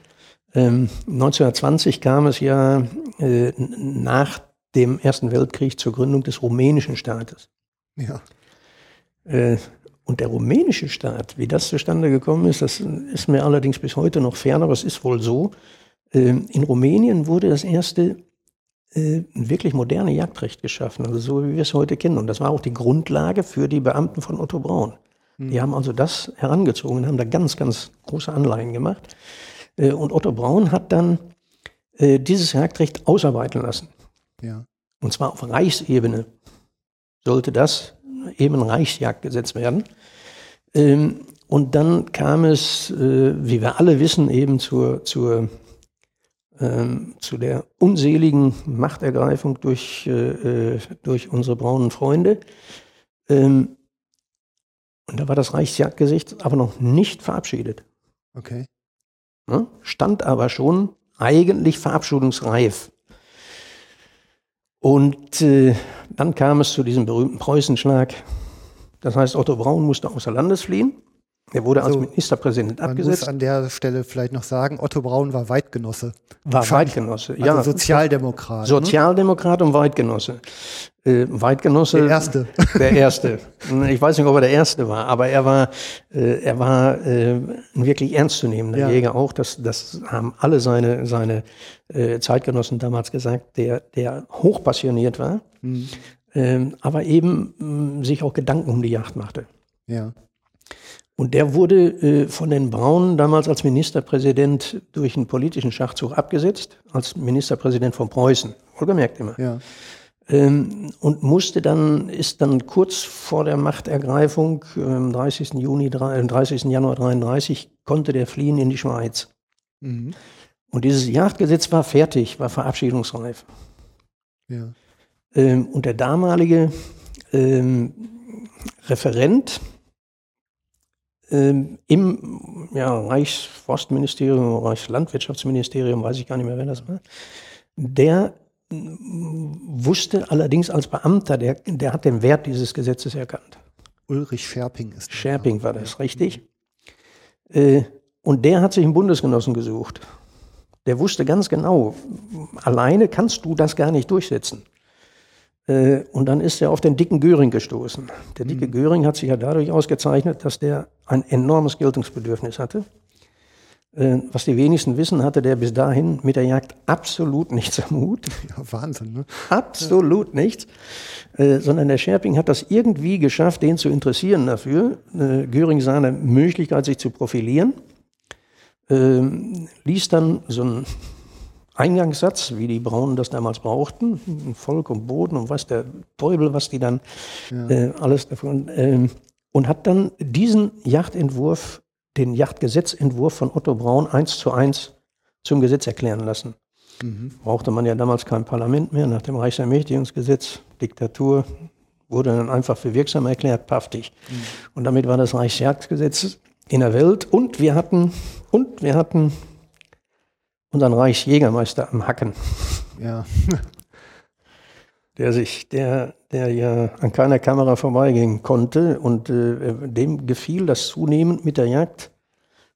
ähm, 1920 kam es ja äh, nach dem Ersten Weltkrieg zur Gründung des rumänischen Staates. Ja. Und der rumänische Staat, wie das zustande gekommen ist, das ist mir allerdings bis heute noch fern, aber es ist wohl so. Ähm, in Rumänien wurde das erste äh, wirklich moderne Jagdrecht geschaffen, also so wie wir es heute kennen. Und das war auch die Grundlage für die Beamten von Otto Braun. Die haben also das herangezogen und haben da ganz, ganz große Anleihen gemacht. Äh, Und Otto Braun hat dann äh, dieses Jagdrecht ausarbeiten lassen. Ja. Und zwar auf Reichsebene sollte das eben ein Reichsjagdgesetz werden. Ähm, und dann kam es, äh, wie wir alle wissen, eben zur, zur, ähm, zu der unseligen Machtergreifung durch, äh, äh, durch unsere braunen Freunde. Ähm, und da war das Reichsjagdgesetz aber noch nicht verabschiedet. Okay. Ne? Stand aber schon eigentlich verabschiedungsreif. Und äh, dann kam es zu diesem berühmten Preußenschlag. Das heißt, Otto Braun musste außer Landes fliehen. Er wurde als Also, Ministerpräsident Man muss abgesetzt, an der Stelle vielleicht noch sagen, Otto Braun war Weitgenosse. war Weidgenosse. Also Ja, Sozialdemokrat. ne? Sozialdemokrat und Weidgenosse. Äh, Weidgenosse. Der Erste. Der Erste. Ich weiß nicht, ob er der Erste war, aber er war, äh, er war äh, ein wirklich ernstzunehmender Ja. Jäger auch. Das, das haben alle seine, seine äh, Zeitgenossen damals gesagt, der, der hochpassioniert war, Mhm. ähm, aber eben mh, sich auch Gedanken um die Jagd machte. Ja. Und der wurde äh, von den Braunen damals als Ministerpräsident durch einen politischen Schachzug abgesetzt, als Ministerpräsident von Preußen. Wohlgemerkt immer. Ja. Ähm, und musste dann, ist dann kurz vor der Machtergreifung, am 30. Juni, drei- äh, 30. Januar 33, konnte der fliehen in die Schweiz. Mhm. Und dieses Jagdgesetz war fertig, war verabschiedungsreif. Ja. Ähm, und der damalige ähm, Referent ähm, im ja, Reichsforstministerium, Reichslandwirtschaftsministerium, weiß ich gar nicht mehr, wer das war, der wusste allerdings als Beamter, der, der hat den Wert dieses Gesetzes erkannt. Ulrich Scherping ist. der Scherping war das, richtig. Äh, und der hat sich einen Bundesgenossen gesucht. Der wusste ganz genau, alleine kannst du das gar nicht durchsetzen. Äh, Und dann ist er auf den dicken Göring gestoßen. Der dicke Göring hat sich ja dadurch ausgezeichnet, dass der ein enormes Geltungsbedürfnis hatte. Äh, Was die wenigsten wissen, hatte der bis dahin mit der Jagd absolut nichts am Hut. Ja, Wahnsinn, ne? Absolut nichts. Äh, sondern der Scherping hat das irgendwie geschafft, den zu interessieren dafür. Göring sah eine Möglichkeit, sich zu profilieren. Ähm, ließ dann so einen Eingangssatz, wie die Braunen das damals brauchten, Volk und Boden und was der Teufel, was die dann äh, alles davon, ähm, und hat dann diesen Yachtentwurf, den Yachtgesetzentwurf von Otto Braun eins zu eins zum Gesetz erklären lassen. Brauchte man ja damals kein Parlament mehr, nach dem Reichsermächtigungsgesetz, Diktatur, wurde dann einfach für wirksam erklärt, paftig. Und damit war das Reichsjagdgesetz in der Welt. Und wir hatten, und wir hatten unseren Reichsjägermeister am Hacken, Ja. der sich, der, der ja an keiner Kamera vorbeigehen konnte und äh, dem gefiel das zunehmend mit der Jagd.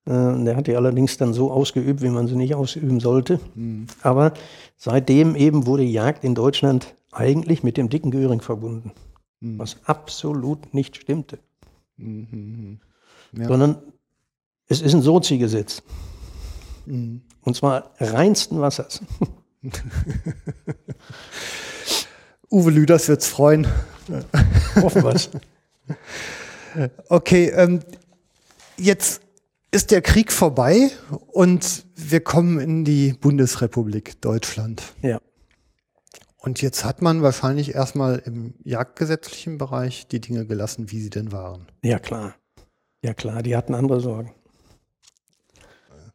Äh, der hat die allerdings dann so ausgeübt, wie man sie nicht ausüben sollte. Aber seitdem eben wurde Jagd in Deutschland eigentlich mit dem dicken Göring verbunden, was absolut nicht stimmte. Ja. Sondern es ist ein Sozi-Gesetz. Und zwar reinsten Wassers. Uwe Lüders wird's freuen. Hoffen wir's. Okay, ähm, jetzt ist der Krieg vorbei und wir kommen in die Bundesrepublik Deutschland. Ja. Und jetzt hat man wahrscheinlich erstmal im jagdgesetzlichen Bereich die Dinge gelassen, wie sie denn waren. Ja, klar. Ja, klar, die hatten andere Sorgen.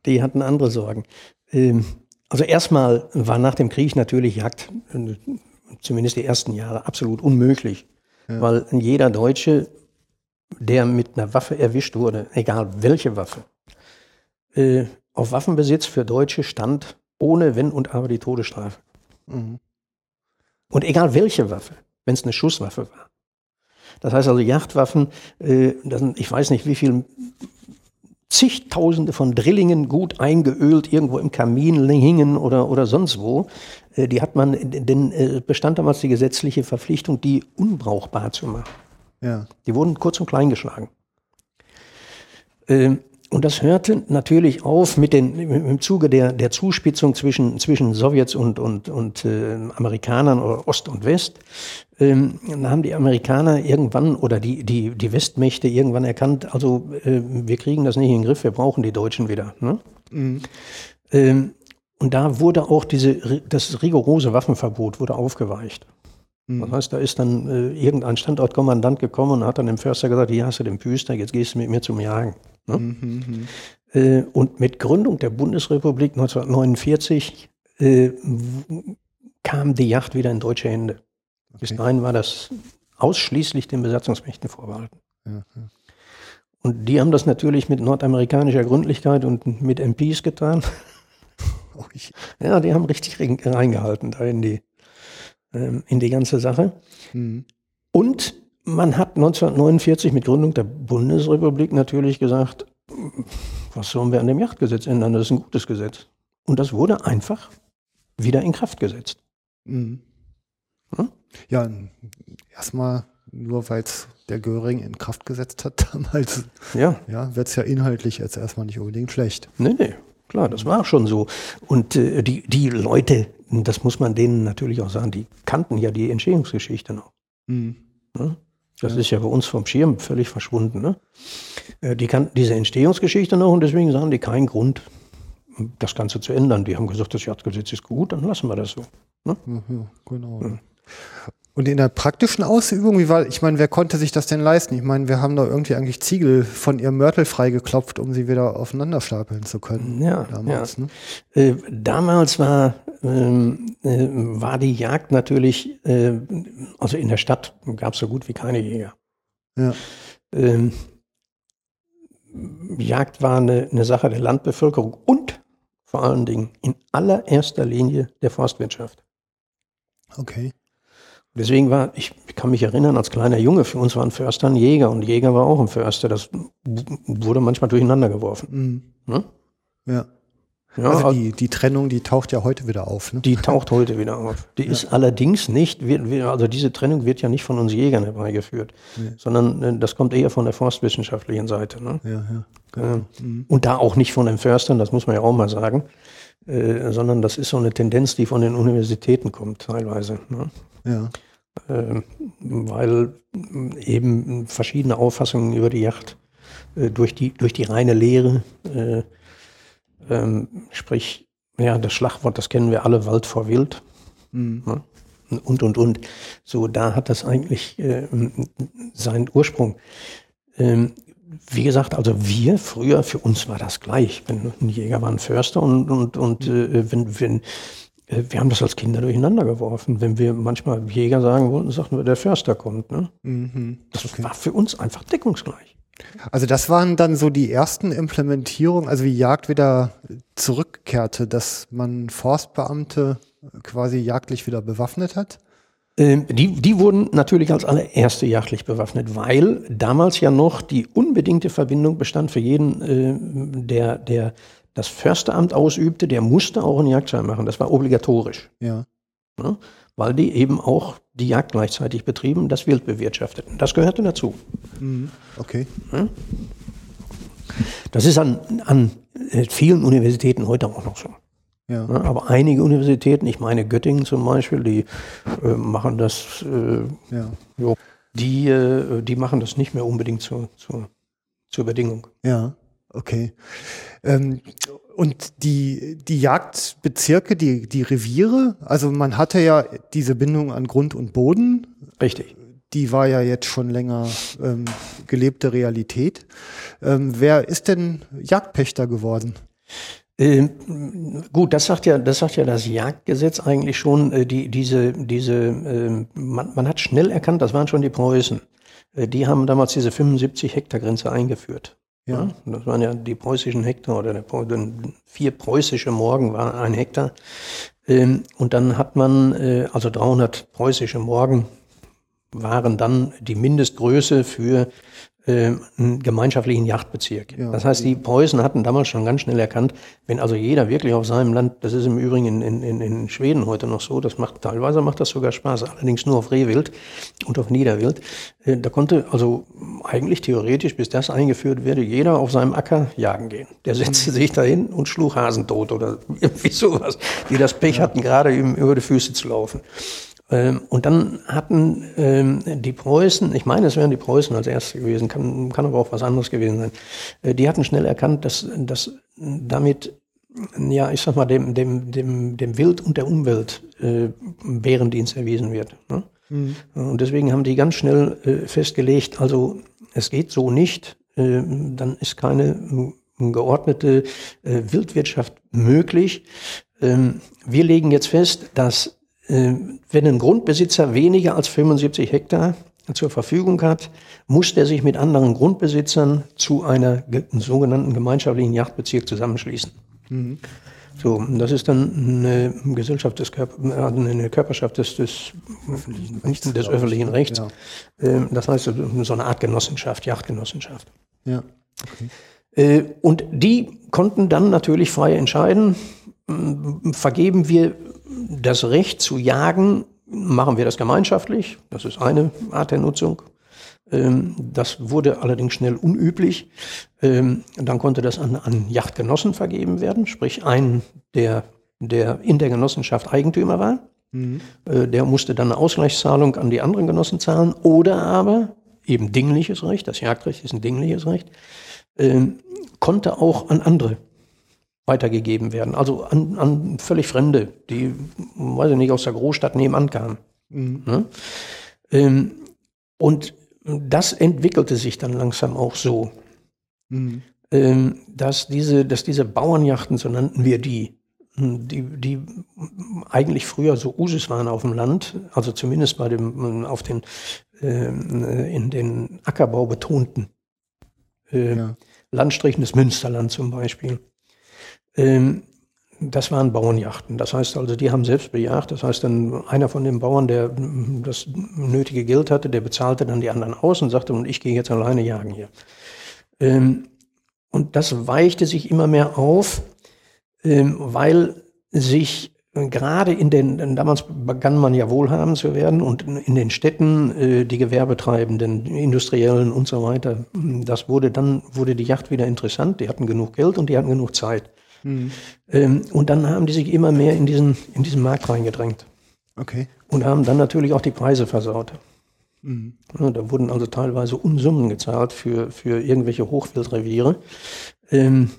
Die hatten andere Sorgen. Ähm, also erstmal war nach dem Krieg natürlich Jagd, zumindest die ersten Jahre, absolut unmöglich. Weil jeder Deutsche, der mit einer Waffe erwischt wurde, egal welche Waffe, äh, auf Waffenbesitz für Deutsche stand ohne Wenn und Aber die Todesstrafe. Und egal welche Waffe, wenn es eine Schusswaffe war. Das heißt also Jagdwaffen, äh, das ich weiß nicht wie viel zigtausende von Drillingen gut eingeölt irgendwo im Kamin hingen oder, oder sonst wo. Äh, die hat man, denn äh, bestand damals die gesetzliche Verpflichtung, die unbrauchbar zu machen. Ja. Die wurden kurz und klein geschlagen. Ähm, und das hörte natürlich auf mit den, im Zuge der, der Zuspitzung zwischen, zwischen Sowjets und, und, und äh, Amerikanern oder Ost und West. Ähm, dann haben die Amerikaner irgendwann oder die, die, die Westmächte irgendwann erkannt, also äh, wir kriegen das nicht in den Griff, wir brauchen die Deutschen wieder. Ne? Ähm, und da wurde auch diese, das rigorose Waffenverbot wurde aufgeweicht. Das heißt, da ist dann äh, irgendein Standortkommandant gekommen und hat dann dem Förster gesagt, hier hast du den Püster, jetzt gehst du mit mir zum Jagen. Ne? Äh, und mit Gründung der Bundesrepublik 1949 äh, kam die Yacht wieder in deutsche Hände. Bis dahin war das ausschließlich den Besatzungsmächten vorbehalten. Ja, Und die haben das natürlich mit nordamerikanischer Gründlichkeit und mit MPs getan. Oh, Ja, die haben richtig rein- reingehalten da in die, ähm, in die ganze Sache. Und man hat 1949 mit Gründung der Bundesrepublik natürlich gesagt, was sollen wir an dem Yachtgesetz ändern? Das ist ein gutes Gesetz. Und das wurde einfach wieder in Kraft gesetzt. ja, erstmal nur weil es der Göring in Kraft gesetzt hat damals, Ja, ja, wird es ja inhaltlich jetzt erstmal nicht unbedingt schlecht. nee, nee, klar, das war schon so. Und äh, die, die Leute, das muss man denen natürlich auch sagen, die kannten ja die Entstehungsgeschichte noch. Ne? Das ist ja bei uns vom Schirm völlig verschwunden. Ne? Äh, Die kannten diese Entstehungsgeschichte noch und deswegen sahen die keinen Grund, das Ganze zu ändern. Die haben gesagt, das Jagdgesetz ist gut, dann lassen wir das so. Ne? Ja, ja, genau. Und in der praktischen Ausübung, wie war, ich meine, wer konnte sich das denn leisten? Ich meine, wir haben da irgendwie eigentlich Ziegel von ihrem Mörtel freigeklopft, um sie wieder aufeinanderstapeln zu können. Ja, damals. ja. Ne? Äh, damals war, ähm, äh, war die Jagd natürlich, äh, also in der Stadt gab es so gut wie keine Jäger. Ja. Ähm, Jagd war eine, eine Sache der Landbevölkerung und vor allen Dingen in allererster Linie der Forstwirtschaft. Okay. Deswegen war, ich kann mich erinnern, als kleiner Junge, für uns waren Förster ein Jäger und Jäger war auch ein Förster. Das wurde manchmal durcheinander geworfen. Mhm. Ne? Ja. Ja, Also also die, die Trennung, die taucht ja heute wieder auf. Ne? die taucht heute wieder auf. Die ist allerdings nicht, wird, also diese Trennung wird ja nicht von uns Jägern herbeigeführt, sondern äh, das kommt eher von der forstwissenschaftlichen Seite. Ne? Ja, ja. Ähm, Und da auch nicht von den Förstern, das muss man ja auch mal sagen, äh, sondern das ist so eine Tendenz, die von den Universitäten kommt teilweise. Ne? Ja. Ähm, weil eben verschiedene Auffassungen über die Yacht äh, durch, die, durch die reine Lehre, äh, ähm, sprich, ja, das Schlagwort, das kennen wir alle, Wald vor Wild. Ne? Und, und, und. So, da hat das eigentlich äh, seinen Ursprung. Ähm, wie gesagt, also wir früher, für uns war das gleich. Wenn ein Jäger war ein Förster und, und, und äh, wenn, wenn, äh, wir haben das als Kinder durcheinander geworfen. Wenn wir manchmal Jäger sagen wollten, sagten wir, der Förster kommt. Ne? Mhm. Das war für uns einfach deckungsgleich. Also das waren dann so die ersten Implementierungen, also wie Jagd wieder zurückkehrte, dass man Forstbeamte quasi jagdlich wieder bewaffnet hat. Ähm, die, die wurden natürlich als allererste jagdlich bewaffnet, weil damals ja noch die unbedingte Verbindung bestand für jeden, äh, der, der das Försteramt ausübte, der musste auch einen Jagdschein machen. Das war obligatorisch. Ja. Ne? Weil die eben auch die Jagd gleichzeitig betrieben, das Wild bewirtschafteten. Das gehörte dazu. Mhm. Okay. Das ist an, an äh, vielen Universitäten heute auch noch so. Ja. Ne? Aber einige Universitäten, ich meine Göttingen zum Beispiel, die äh, machen das, äh, Ja. jo, die, äh, die machen das nicht mehr unbedingt zur, zur, zur Bedingung. Ja. Okay. Ähm, und die, die Jagdbezirke, die, die Reviere, also man hatte ja diese Bindung an Grund und Boden, Richtig. die war ja jetzt schon länger ähm, gelebte Realität. Ähm, wer ist denn Jagdpächter geworden? Ähm, gut, das sagt ja, das sagt ja das Jagdgesetz eigentlich schon. Äh, die, diese, diese, ähm, man, man hat schnell erkannt, das waren schon die Preußen. Äh, die haben damals diese 75 Hektar Grenze eingeführt. Ja. Ja, das waren ja die preußischen Hektar oder der, vier preußische Morgen waren ein Hektar. Ähm, und dann hat man, äh, also 300 preußische Morgen waren dann die Mindestgröße für einen gemeinschaftlichen Yachtbezirk. Ja, das heißt, die Preußen hatten damals schon ganz schnell erkannt, wenn also jeder wirklich auf seinem Land, das ist im Übrigen in, in, in, Schweden heute noch so, das macht teilweise macht das sogar Spaß, allerdings nur auf Rehwild und auf Niederwild. Äh, da konnte also eigentlich theoretisch, bis das eingeführt werde, jeder auf seinem Acker jagen gehen. Der setzte sich dahin und schlug Hasen tot oder irgendwie sowas, die das Pech hatten, gerade ihm über die Füße zu laufen. Ähm, und dann hatten ähm, die Preußen, ich meine, es wären die Preußen als erste gewesen, kann, kann aber auch was anderes gewesen sein, äh, die hatten schnell erkannt, dass, dass damit, ja, ich sag mal, dem, dem, dem, dem Wild und der Umwelt äh, Bärendienst erwiesen wird. Ne? Und deswegen haben die ganz schnell äh, festgelegt, also es geht so nicht, äh, dann ist keine äh, geordnete äh, Wildwirtschaft möglich. Ähm, wir legen jetzt fest, dass wenn ein Grundbesitzer weniger als 75 Hektar zur Verfügung hat, muss der sich mit anderen Grundbesitzern zu einer ge sogenannten gemeinschaftlichen Yachtbezirk zusammenschließen. So, und das ist dann eine Gesellschaft des Körper, äh, eine Körperschaft des, des, des öffentlichen Rechts. Ja. Ähm, Das heißt, so eine Art Genossenschaft, Yachtgenossenschaft. Ja. Äh, Und die konnten dann natürlich frei entscheiden, vergeben wir das Recht zu jagen, machen wir das gemeinschaftlich, das ist eine Art der Nutzung. Ähm, Das wurde allerdings schnell unüblich. Ähm, Dann konnte das an, an Yachtgenossen vergeben werden, sprich ein, der, der in der Genossenschaft Eigentümer war. Äh, Der musste dann eine Ausgleichszahlung an die anderen Genossen zahlen oder aber eben dingliches Recht, das Jagdrecht ist ein dingliches Recht, ähm, konnte auch an andere weitergegeben werden. Also an, an völlig Fremde, die, weiß ich nicht, aus der Großstadt nebenan kamen. Ne? Ähm, und das entwickelte sich dann langsam auch so, Mhm. ähm, dass diese, dass diese Bauernjachten, so nannten wir die, die, die eigentlich früher so Usus waren auf dem Land, also zumindest bei dem, auf den, ähm, in den Ackerbau betonten äh, Ja. Landstrichen des Münsterland zum Beispiel. Ähm, das waren Bauernjachten. Das heißt also, die haben selbst bejagt. Das heißt dann, einer von den Bauern, der mm, das nötige Geld hatte, der bezahlte dann die anderen aus und sagte, und ich gehe jetzt alleine jagen hier. Ähm, und das weichte sich immer mehr auf, ähm, weil sich gerade in den, damals begann man ja wohlhabend zu werden und in den Städten äh, die Gewerbetreibenden, Industriellen und so weiter, das wurde dann, wurde die Yacht wieder interessant, die hatten genug Geld und die hatten genug Zeit. Mhm. Ähm, und dann haben die sich immer mehr in diesen, in diesen Markt reingedrängt. Okay. Und haben dann natürlich auch die Preise versaut. Mhm. Ja, da wurden also teilweise Unsummen gezahlt für, für irgendwelche Hochwildreviere. Ähm,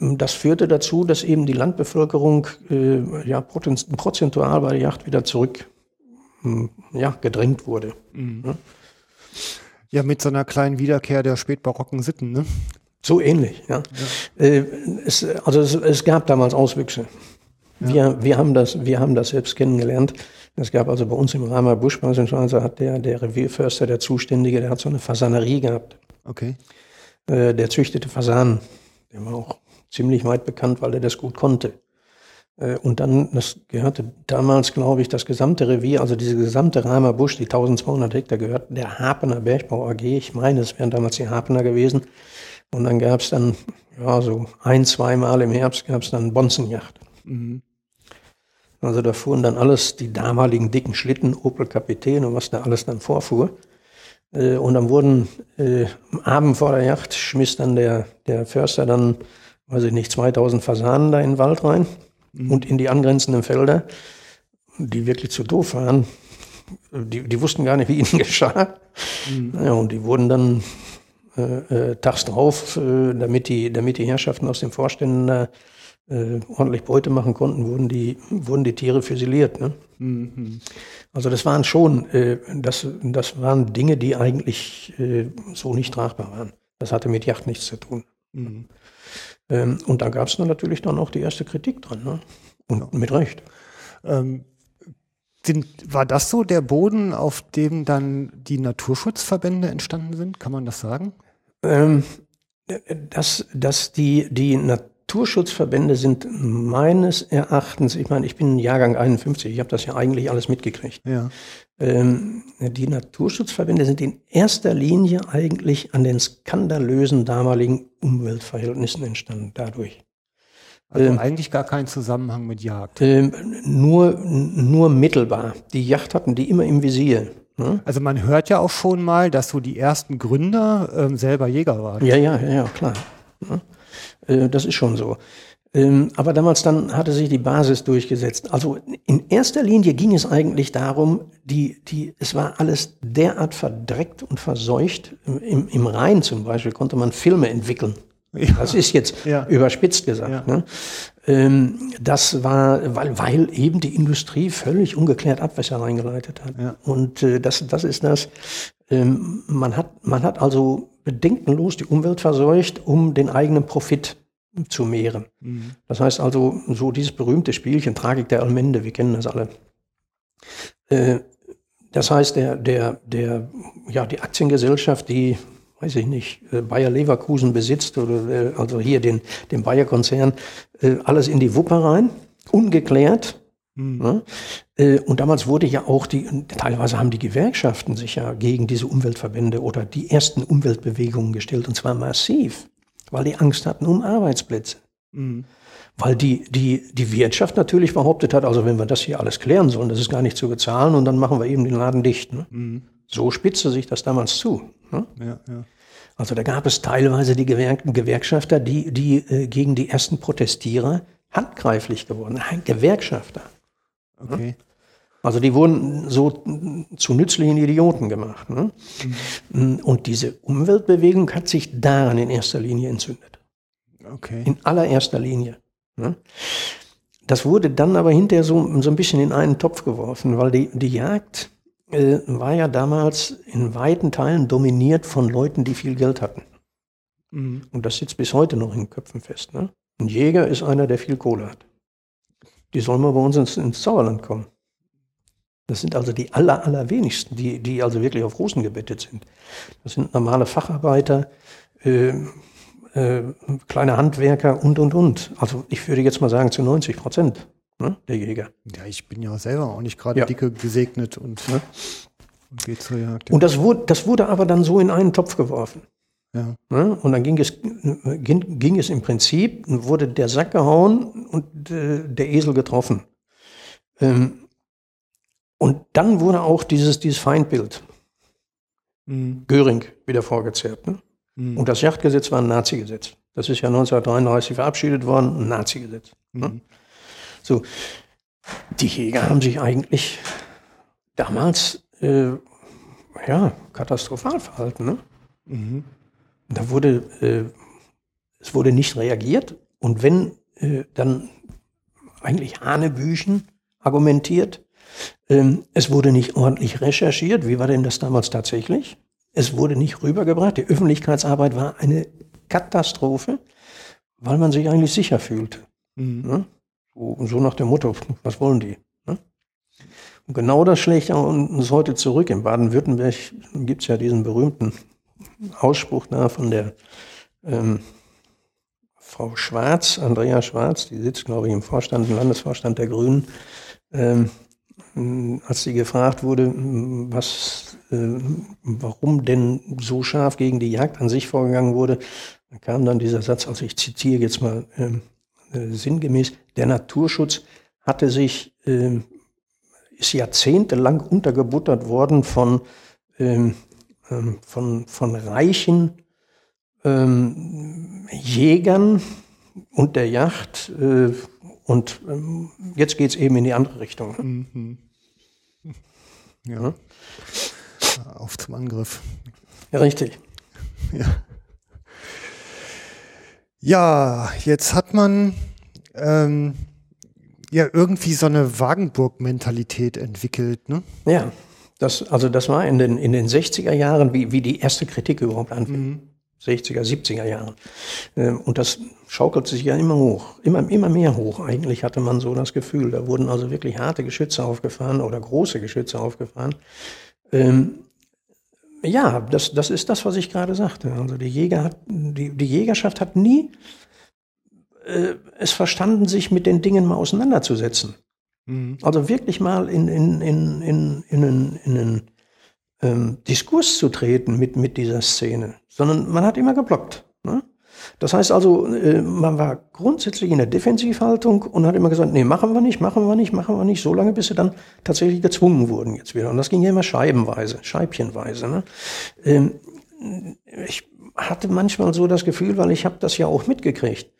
das führte dazu, dass eben die Landbevölkerung äh, ja, prozentual bei der Yacht wieder zurück hm, ja, gedrängt wurde. Mhm. Ja. ja. mit so einer kleinen Wiederkehr der spätbarocken Sitten, ne? So ähnlich, ja. ja. Äh, es, also es, es, gab damals Auswüchse. Ja. Wir, wir, haben das, wir haben das selbst kennengelernt. Es gab also bei uns im Reimer Busch beispielsweise hat der, der Revierförster, der Zuständige, der hat so eine Fasanerie gehabt. Okay. Äh, der züchtete Fasanen. Der war auch ziemlich weit bekannt, weil er das gut konnte. Äh, und dann, das gehörte damals, glaube ich, das gesamte Revier, also diese gesamte Reimer Busch, die 1200 Hektar gehörten der Hapener Bergbau AG. Ich meine, es wären damals die Hapener gewesen. Und dann gab es dann, ja, so ein, zweimal im Herbst gab es dann Bonzenjacht. Mhm. Also da fuhren dann alles die damaligen dicken Schlitten, Opel Kapitän und was da alles dann vorfuhr. Äh, und dann wurden äh, am Abend vor der Yacht schmiss dann der, der Förster dann weiß ich nicht, 2000 Fasanen da in den Wald rein mhm. und in die angrenzenden Felder, die wirklich zu doof waren. Die, die wussten gar nicht, wie ihnen geschah. Mhm. Ja, und die wurden dann äh, äh, tags drauf, äh, damit, die, damit die Herrschaften aus den Vorständen äh, ordentlich Beute machen konnten, wurden die, wurden die Tiere füsiliert. Ne? Mhm. Also das waren schon, äh, das, das waren Dinge, die eigentlich äh, so nicht tragbar waren. Das hatte mit Yacht nichts zu tun. Mhm. Ähm, und da gab es dann natürlich dann auch die erste Kritik dran. Ne? Und ja. mit Recht. Ähm, sind, war das so der Boden, auf dem dann die Naturschutzverbände entstanden sind? Kann man das sagen? Ähm, dass, dass die, die Naturschutzverbände sind meines Erachtens, ich meine, ich bin Jahrgang 51, ich habe das ja eigentlich alles mitgekriegt. Ja. Ähm, die Naturschutzverbände sind in erster Linie eigentlich an den skandalösen damaligen Umweltverhältnissen entstanden dadurch. Also ähm, eigentlich gar keinen Zusammenhang mit Jagd. Ähm, nur, nur mittelbar. Die Yacht hatten die immer im Visier. Ne? Also man hört ja auch schon mal, dass so die ersten Gründer ähm, selber Jäger waren. Ja, ja, ja, klar. Ja. Äh, das ist schon so. Ähm, aber damals dann hatte sich die Basis durchgesetzt. Also in erster Linie ging es eigentlich darum, die, die, es war alles derart verdreckt und verseucht. Im, im Rhein zum Beispiel konnte man Filme entwickeln. Ja. Das ist jetzt ja. überspitzt gesagt. Ja. Ne? Ähm, das war, weil, weil eben die Industrie völlig ungeklärt Abwässer reingeleitet hat. Ja. Und äh, das, das ist das. Ähm, man, hat, man hat also bedenkenlos die Umwelt verseucht, um den eigenen Profit zu mehren. Mhm. Das heißt also, so dieses berühmte Spielchen Tragik der Allmende, wir kennen das alle. Äh, das heißt, der, der, der, ja, die Aktiengesellschaft, die, weiß ich nicht, äh, Bayer Leverkusen besitzt oder äh, also hier den, den Bayer-Konzern, äh, alles in die Wupper rein, ungeklärt. Mhm. Und damals wurde ja auch die, teilweise haben die Gewerkschaften sich ja gegen diese Umweltverbände oder die ersten Umweltbewegungen gestellt, und zwar massiv weil die Angst hatten um Arbeitsplätze. Mhm. Weil die, die, die Wirtschaft natürlich behauptet hat, also wenn wir das hier alles klären sollen, das ist gar nicht zu bezahlen und dann machen wir eben den Laden dicht. Ne? Mhm. So spitzte sich das damals zu. Ne? Ja, ja. Also da gab es teilweise die Gewerk Gewerkschafter, die, die äh, gegen die ersten Protestierer handgreiflich geworden sind. Gewerkschafter. Okay. Ne? Also die wurden so zu nützlichen Idioten gemacht. Ne? Mhm. Und diese Umweltbewegung hat sich daran in erster Linie entzündet. Okay. In allererster Linie. Ne? Das wurde dann aber hinterher so, so ein bisschen in einen Topf geworfen, weil die, die Jagd äh, war ja damals in weiten Teilen dominiert von Leuten, die viel Geld hatten. Mhm. Und das sitzt bis heute noch in den Köpfen fest. Ne? Ein Jäger ist einer, der viel Kohle hat. Die sollen mal bei uns ins, ins Sauerland kommen. Das sind also die aller, allerwenigsten, die, die also wirklich auf Rosen gebettet sind. Das sind normale Facharbeiter, äh, äh, kleine Handwerker und, und, und. Also ich würde jetzt mal sagen zu 90 Prozent ne, der Jäger. Ja, ich bin ja selber auch nicht gerade Ja. dicke gesegnet und, Ne? und gehe zur Jagd. Und das wurde, das wurde aber dann so in einen Topf geworfen. ja. Ne? Und dann ging es, ging, ging es im Prinzip, wurde der Sack gehauen und äh, der Esel getroffen. Ähm, und dann wurde auch dieses, dieses Feindbild, Mhm. Göring, wieder vorgezerrt. Ne? Mhm. Und das Jagdgesetz war ein Nazi-Gesetz. Das ist ja 1933 verabschiedet worden, ein Nazi-Gesetz. Ne? So, die Jäger haben sich eigentlich damals äh, ja, katastrophal verhalten. Ne? Mhm. Da wurde, äh, es wurde nicht reagiert und wenn, äh, dann eigentlich Hanebüchen argumentiert. Ähm, es wurde nicht ordentlich recherchiert. Wie war denn das damals tatsächlich? Es wurde nicht rübergebracht. Die Öffentlichkeitsarbeit war eine Katastrophe, weil man sich eigentlich sicher fühlte. Mhm. Ne? So, nach dem Motto, was wollen die? Ne? Und genau das schlägt uns heute zurück. In Baden-Württemberg gibt es ja diesen berühmten Ausspruch da von der ähm, Frau Schwarz, Andrea Schwarz, die sitzt, glaube ich, im Vorstand, im Landesvorstand der Grünen, ähm, als sie gefragt wurde, was, äh, warum denn so scharf gegen die Jagd an sich vorgegangen wurde, kam dann dieser Satz, also ich zitiere jetzt mal ähm, äh, sinngemäß, der Naturschutz hatte sich, ähm, ist jahrzehntelang untergebuttert worden von, ähm, ähm, von, von reichen ähm, Jägern und der Yacht. Äh, und ähm, jetzt geht's eben in die andere Richtung. Mhm. Ja. Auf zum Angriff. Ja, richtig. Ja. Ja, jetzt hat man ähm, ja irgendwie so eine Wagenburg-Mentalität entwickelt, ne? Ja, das, also das war in den, in den 60er Jahren, wie, wie die erste Kritik überhaupt anfing. 60er, 70er Jahren. Und das schaukelt sich ja immer hoch, immer, immer mehr hoch. Eigentlich hatte man so das Gefühl. Da wurden also wirklich harte Geschütze aufgefahren oder große Geschütze aufgefahren. Ähm, ja, das, das ist das, was ich gerade sagte. Also die Jäger hat, die, die Jägerschaft hat nie äh, es verstanden, sich mit den Dingen mal auseinanderzusetzen. Mhm. Also wirklich mal in, in, in, in, in, einen, in einen ähm, Diskurs zu treten mit, mit dieser Szene, sondern man hat immer geblockt. Ne? Das heißt also, äh, man war grundsätzlich in der Defensivhaltung und hat immer gesagt, nee, machen wir nicht, machen wir nicht, machen wir nicht, so lange, bis sie dann tatsächlich gezwungen wurden jetzt wieder. Und das ging ja immer scheibenweise, scheibchenweise. Ne? Ähm, ich hatte manchmal so das Gefühl, weil ich habe das ja auch mitgekriegt.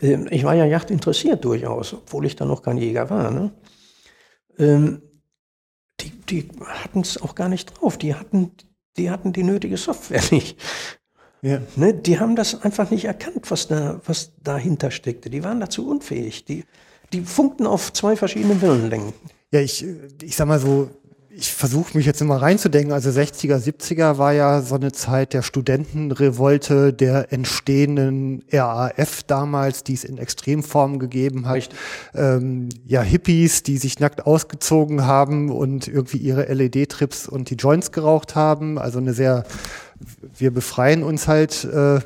Ähm, ich war ja Yacht interessiert durchaus, obwohl ich dann noch kein Jäger war. Ne? Ähm, die die hatten es auch gar nicht drauf. Die hatten, die hatten die nötige Software nicht. Ja. Ne? Die haben das einfach nicht erkannt, was, da, was dahinter steckte. Die waren dazu unfähig. Die, die funkten auf zwei verschiedenen Wellenlängen. Ja, ich, ich sag mal so, ich versuche mich jetzt immer reinzudenken. Also 60er, 70er war ja so eine Zeit der Studentenrevolte, der entstehenden RAF damals, die es in Extremform gegeben hat. Ähm, ja, Hippies, die sich nackt ausgezogen haben und irgendwie ihre LED-Trips und die Joints geraucht haben. Also eine sehr, wir befreien uns halt äh,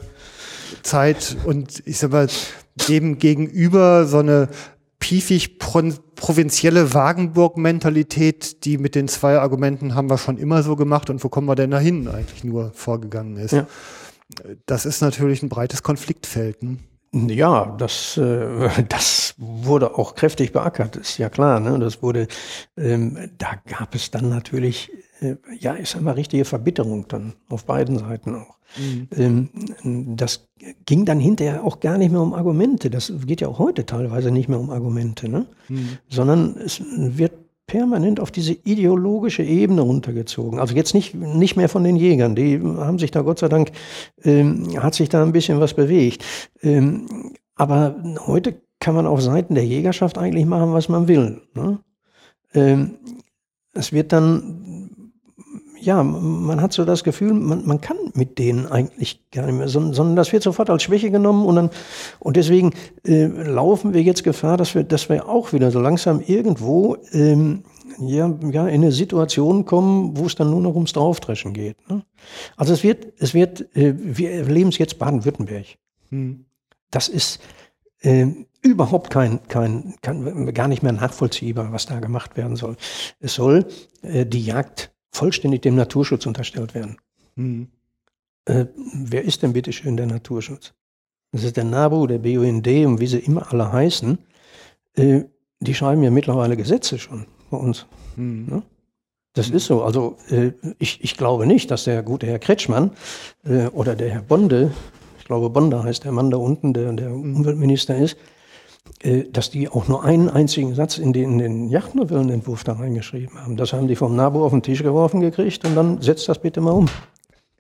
Zeit und ich sag mal, dem gegenüber so eine piefig pro provinzielle Wagenburg-Mentalität, die mit den zwei Argumenten haben wir schon immer so gemacht und wo kommen wir denn dahin eigentlich nur vorgegangen ist. Ja. Das ist natürlich ein breites Konfliktfeld. Ne? Ja, das, äh, das wurde auch kräftig beackert, ist ja klar. Ne? Das wurde, ähm, da gab es dann natürlich, ja, ich sag mal, richtige Verbitterung dann auf beiden Seiten auch. Ähm, das ging dann hinterher auch gar nicht mehr um Argumente. Das geht ja auch heute teilweise nicht mehr um Argumente, ne? sondern es wird permanent auf diese ideologische Ebene runtergezogen. Also jetzt nicht, nicht mehr von den Jägern, die haben sich da Gott sei Dank, ähm, hat sich da ein bisschen was bewegt. Ähm, aber heute kann man auf Seiten der Jägerschaft eigentlich machen, was man will. Ne? Ähm, es wird dann, ja, man hat so das Gefühl, man, man kann mit denen eigentlich gar nicht mehr, sondern, sondern das wird sofort als Schwäche genommen und dann, und deswegen äh, laufen wir jetzt Gefahr, dass wir, dass wir auch wieder so langsam irgendwo, ähm, ja, ja, in eine Situation kommen, wo es dann nur noch ums Draufdreschen geht. Ne? Also es wird, es wird, äh, wir erleben es jetzt Baden-Württemberg. Hm. Das ist äh, überhaupt kein, kein, kein, gar nicht mehr nachvollziehbar, was da gemacht werden soll. Es soll äh, die Jagd vollständig dem Naturschutz unterstellt werden. Hm. Äh, wer ist denn bitte schön der Naturschutz? Das ist der NABU, der BUND und wie sie immer alle heißen. Äh, die schreiben ja mittlerweile Gesetze schon bei uns. Hm. Ne? Das ist so. Also äh, ich, ich glaube nicht, dass der gute Herr Kretschmann äh, oder der Herr Bonde, ich glaube Bonde heißt der Mann da unten, der der Umweltminister ist, dass die auch nur einen einzigen Satz in den, in den Yachtnovellenentwurf da reingeschrieben haben. Das haben die vom NABU auf den Tisch geworfen gekriegt und dann setzt das bitte mal um.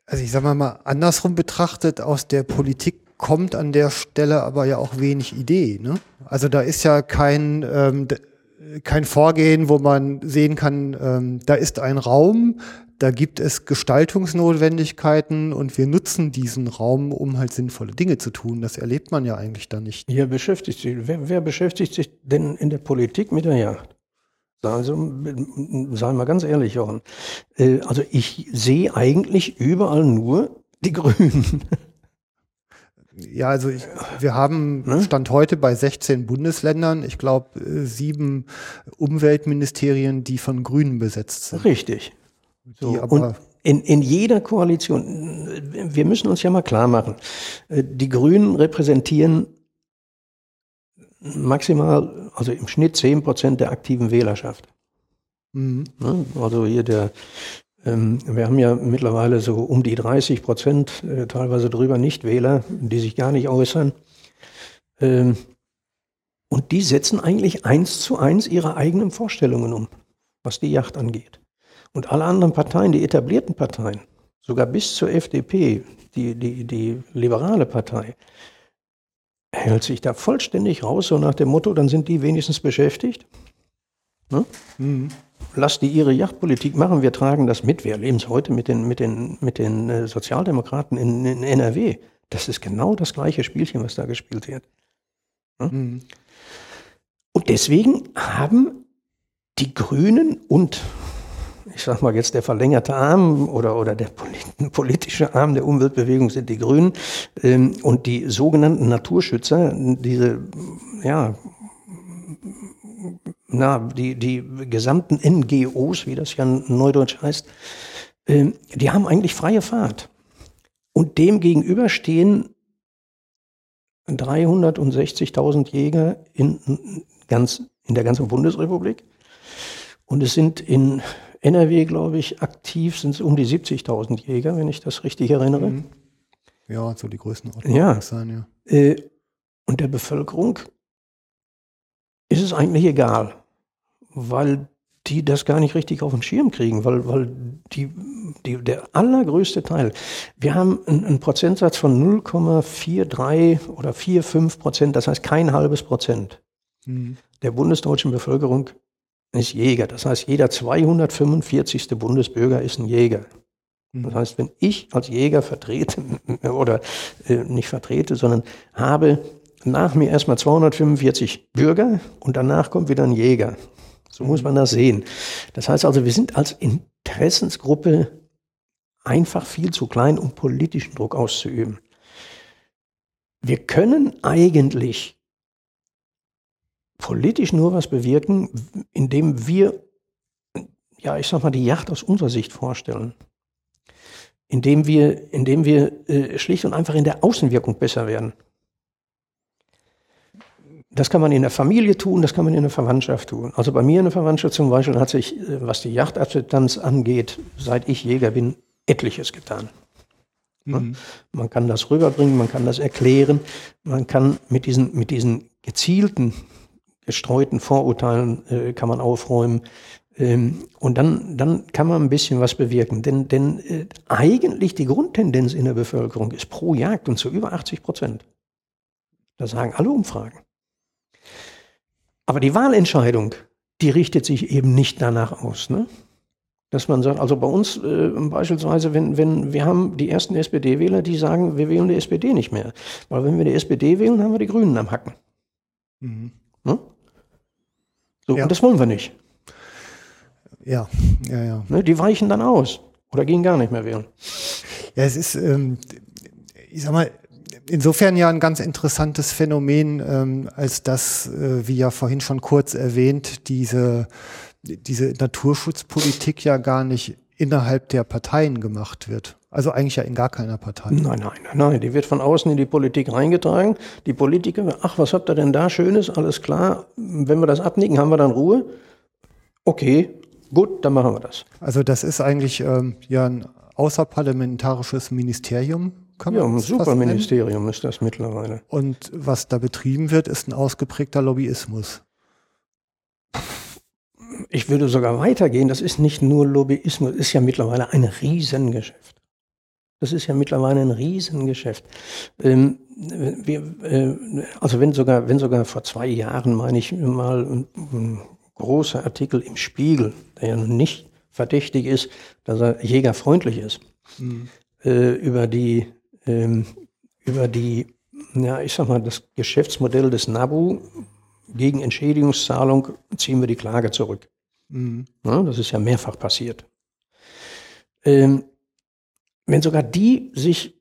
Also ich sag mal andersrum betrachtet, aus der Politik kommt an der Stelle aber ja auch wenig Idee. Ne? Also da ist ja kein, ähm, kein Vorgehen, wo man sehen kann, ähm, da ist ein Raum, da gibt es Gestaltungsnotwendigkeiten und wir nutzen diesen Raum, um halt sinnvolle Dinge zu tun. Das erlebt man ja eigentlich da nicht. Hier beschäftigt sich, wer, wer beschäftigt sich denn in der Politik mit der Jagd? Also, sagen wir ganz ehrlich, Jochen. Äh, Also ich sehe eigentlich überall nur die Grünen. Ja, also ich, wir haben Ne? Stand heute bei 16 Bundesländern, ich glaube sieben Umweltministerien, die von Grünen besetzt sind. Richtig. So, Die und aber, in, in jeder Koalition, wir müssen uns ja mal klar machen, äh, die Grünen repräsentieren maximal, also im Schnitt 10 Prozent der aktiven Wählerschaft. mhm. Ne? Also hier der, ähm, wir haben ja mittlerweile so um die 30 Prozent, äh, teilweise drüber Nichtwähler, die sich gar nicht äußern. Ähm, und die setzen eigentlich eins zu eins ihre eigenen Vorstellungen um, was die Yacht angeht. Und alle anderen Parteien, die etablierten Parteien, sogar bis zur FDP, die, die, die liberale Partei, hält sich da vollständig raus, so nach dem Motto, dann sind die wenigstens beschäftigt. Ne? Mhm. Lass die ihre Yachtpolitik machen, wir tragen das mit. Wir erleben es heute mit den, mit den, mit den äh, Sozialdemokraten in, in NRW. Das ist genau das gleiche Spielchen, was da gespielt wird. Mhm. Und deswegen haben die Grünen und ich sag mal jetzt der verlängerte Arm oder, oder der polit- politische Arm der Umweltbewegung sind die Grünen ähm, und die sogenannten Naturschützer, diese, ja, na, die, die gesamten NGOs, wie das ja neudeutsch heißt, ähm, die haben eigentlich freie Fahrt. Und dem gegenüber stehen 360.000 Jäger in, ganz, in der ganzen Bundesrepublik. Und es sind in NRW, glaube ich, aktiv sind es um die 70.000 Jäger, wenn ich das richtig erinnere. Mhm. Ja, so die Größenordnung Ja. sein, ja. Äh, und der Bevölkerung ist es eigentlich egal, weil die das gar nicht richtig auf den Schirm kriegen, weil, weil die, die, der allergrößte Teil, wir haben einen, einen Prozentsatz von 0,43 oder 4,5 Prozent, das heißt kein halbes Prozent Mhm. der bundesdeutschen Bevölkerung ist Jäger. Das heißt, jeder 245. Bundesbürger ist ein Jäger. Das heißt, wenn ich als Jäger vertrete oder äh, nicht vertrete, sondern habe nach mir erstmal 245 Bürger und danach kommt wieder ein Jäger. So muss man das sehen. Das heißt also, wir sind als Interessensgruppe einfach viel zu klein, um politischen Druck auszuüben. Wir können eigentlich politisch nur was bewirken, indem wir, ja, ich sag mal, die Yacht aus unserer Sicht vorstellen. Indem wir, indem wir äh, schlicht und einfach in der Außenwirkung besser werden. Das kann man in der Familie tun, das kann man in der Verwandtschaft tun. Also bei mir in der Verwandtschaft zum Beispiel hat sich, äh, was die Yachtakzeptanz angeht, seit ich Jäger bin, etliches getan. Mhm. Man kann das rüberbringen, man kann das erklären, man kann mit diesen, mit diesen gezielten, gestreuten Vorurteilen äh, kann man aufräumen. Ähm, und dann, dann kann man ein bisschen was bewirken. Denn, denn äh, eigentlich die Grundtendenz in der Bevölkerung ist pro Jagd und zu über 80 Prozent. Das sagen alle Umfragen. Aber die Wahlentscheidung, die richtet sich eben nicht danach aus. Ne? Dass man sagt, also bei uns äh, beispielsweise, wenn, wenn wir haben die ersten SPD-Wähler, die sagen, wir wählen die SPD nicht mehr. Weil wenn wir die SPD wählen, haben wir die Grünen am Hacken. Mhm. Ne? So, Ja. und das wollen wir nicht. Ja, ja, ja. Ne? Die weichen dann aus oder gehen gar nicht mehr wählen. Ja, es ist, ähm, ich sag mal, insofern ja ein ganz interessantes Phänomen, ähm, als dass, äh, wie ja vorhin schon kurz erwähnt, diese, diese Naturschutzpolitik ja gar nicht innerhalb der Parteien gemacht wird. Also eigentlich ja in gar keiner Partei. Nein, nein, nein, nein. Die wird von außen in die Politik reingetragen. Die Politiker, ach, was habt ihr denn da Schönes? Alles klar. Wenn wir das abnicken, haben wir dann Ruhe. Okay, gut, dann machen wir das. Also das ist eigentlich ähm, ja ein außerparlamentarisches Ministerium. Kann Ja, man ein es fast Superministerium ist das mittlerweile. Und was da betrieben wird, ist ein ausgeprägter Lobbyismus. Ich würde sogar weitergehen. Das ist nicht nur Lobbyismus, ist ja mittlerweile ein Riesengeschäft. Das ist ja mittlerweile ein Riesengeschäft. Ähm, wir, äh, also wenn sogar, wenn sogar vor zwei Jahren, meine ich mal, ein, ein großer Artikel im Spiegel, der ja nicht verdächtig ist, dass er jägerfreundlich ist, äh, über die, ähm, über die, ja, ich sag mal, das Geschäftsmodell des NABU gegen Entschädigungszahlung ziehen wir die Klage zurück. Ja, das ist ja mehrfach passiert. Ähm, wenn sogar die sich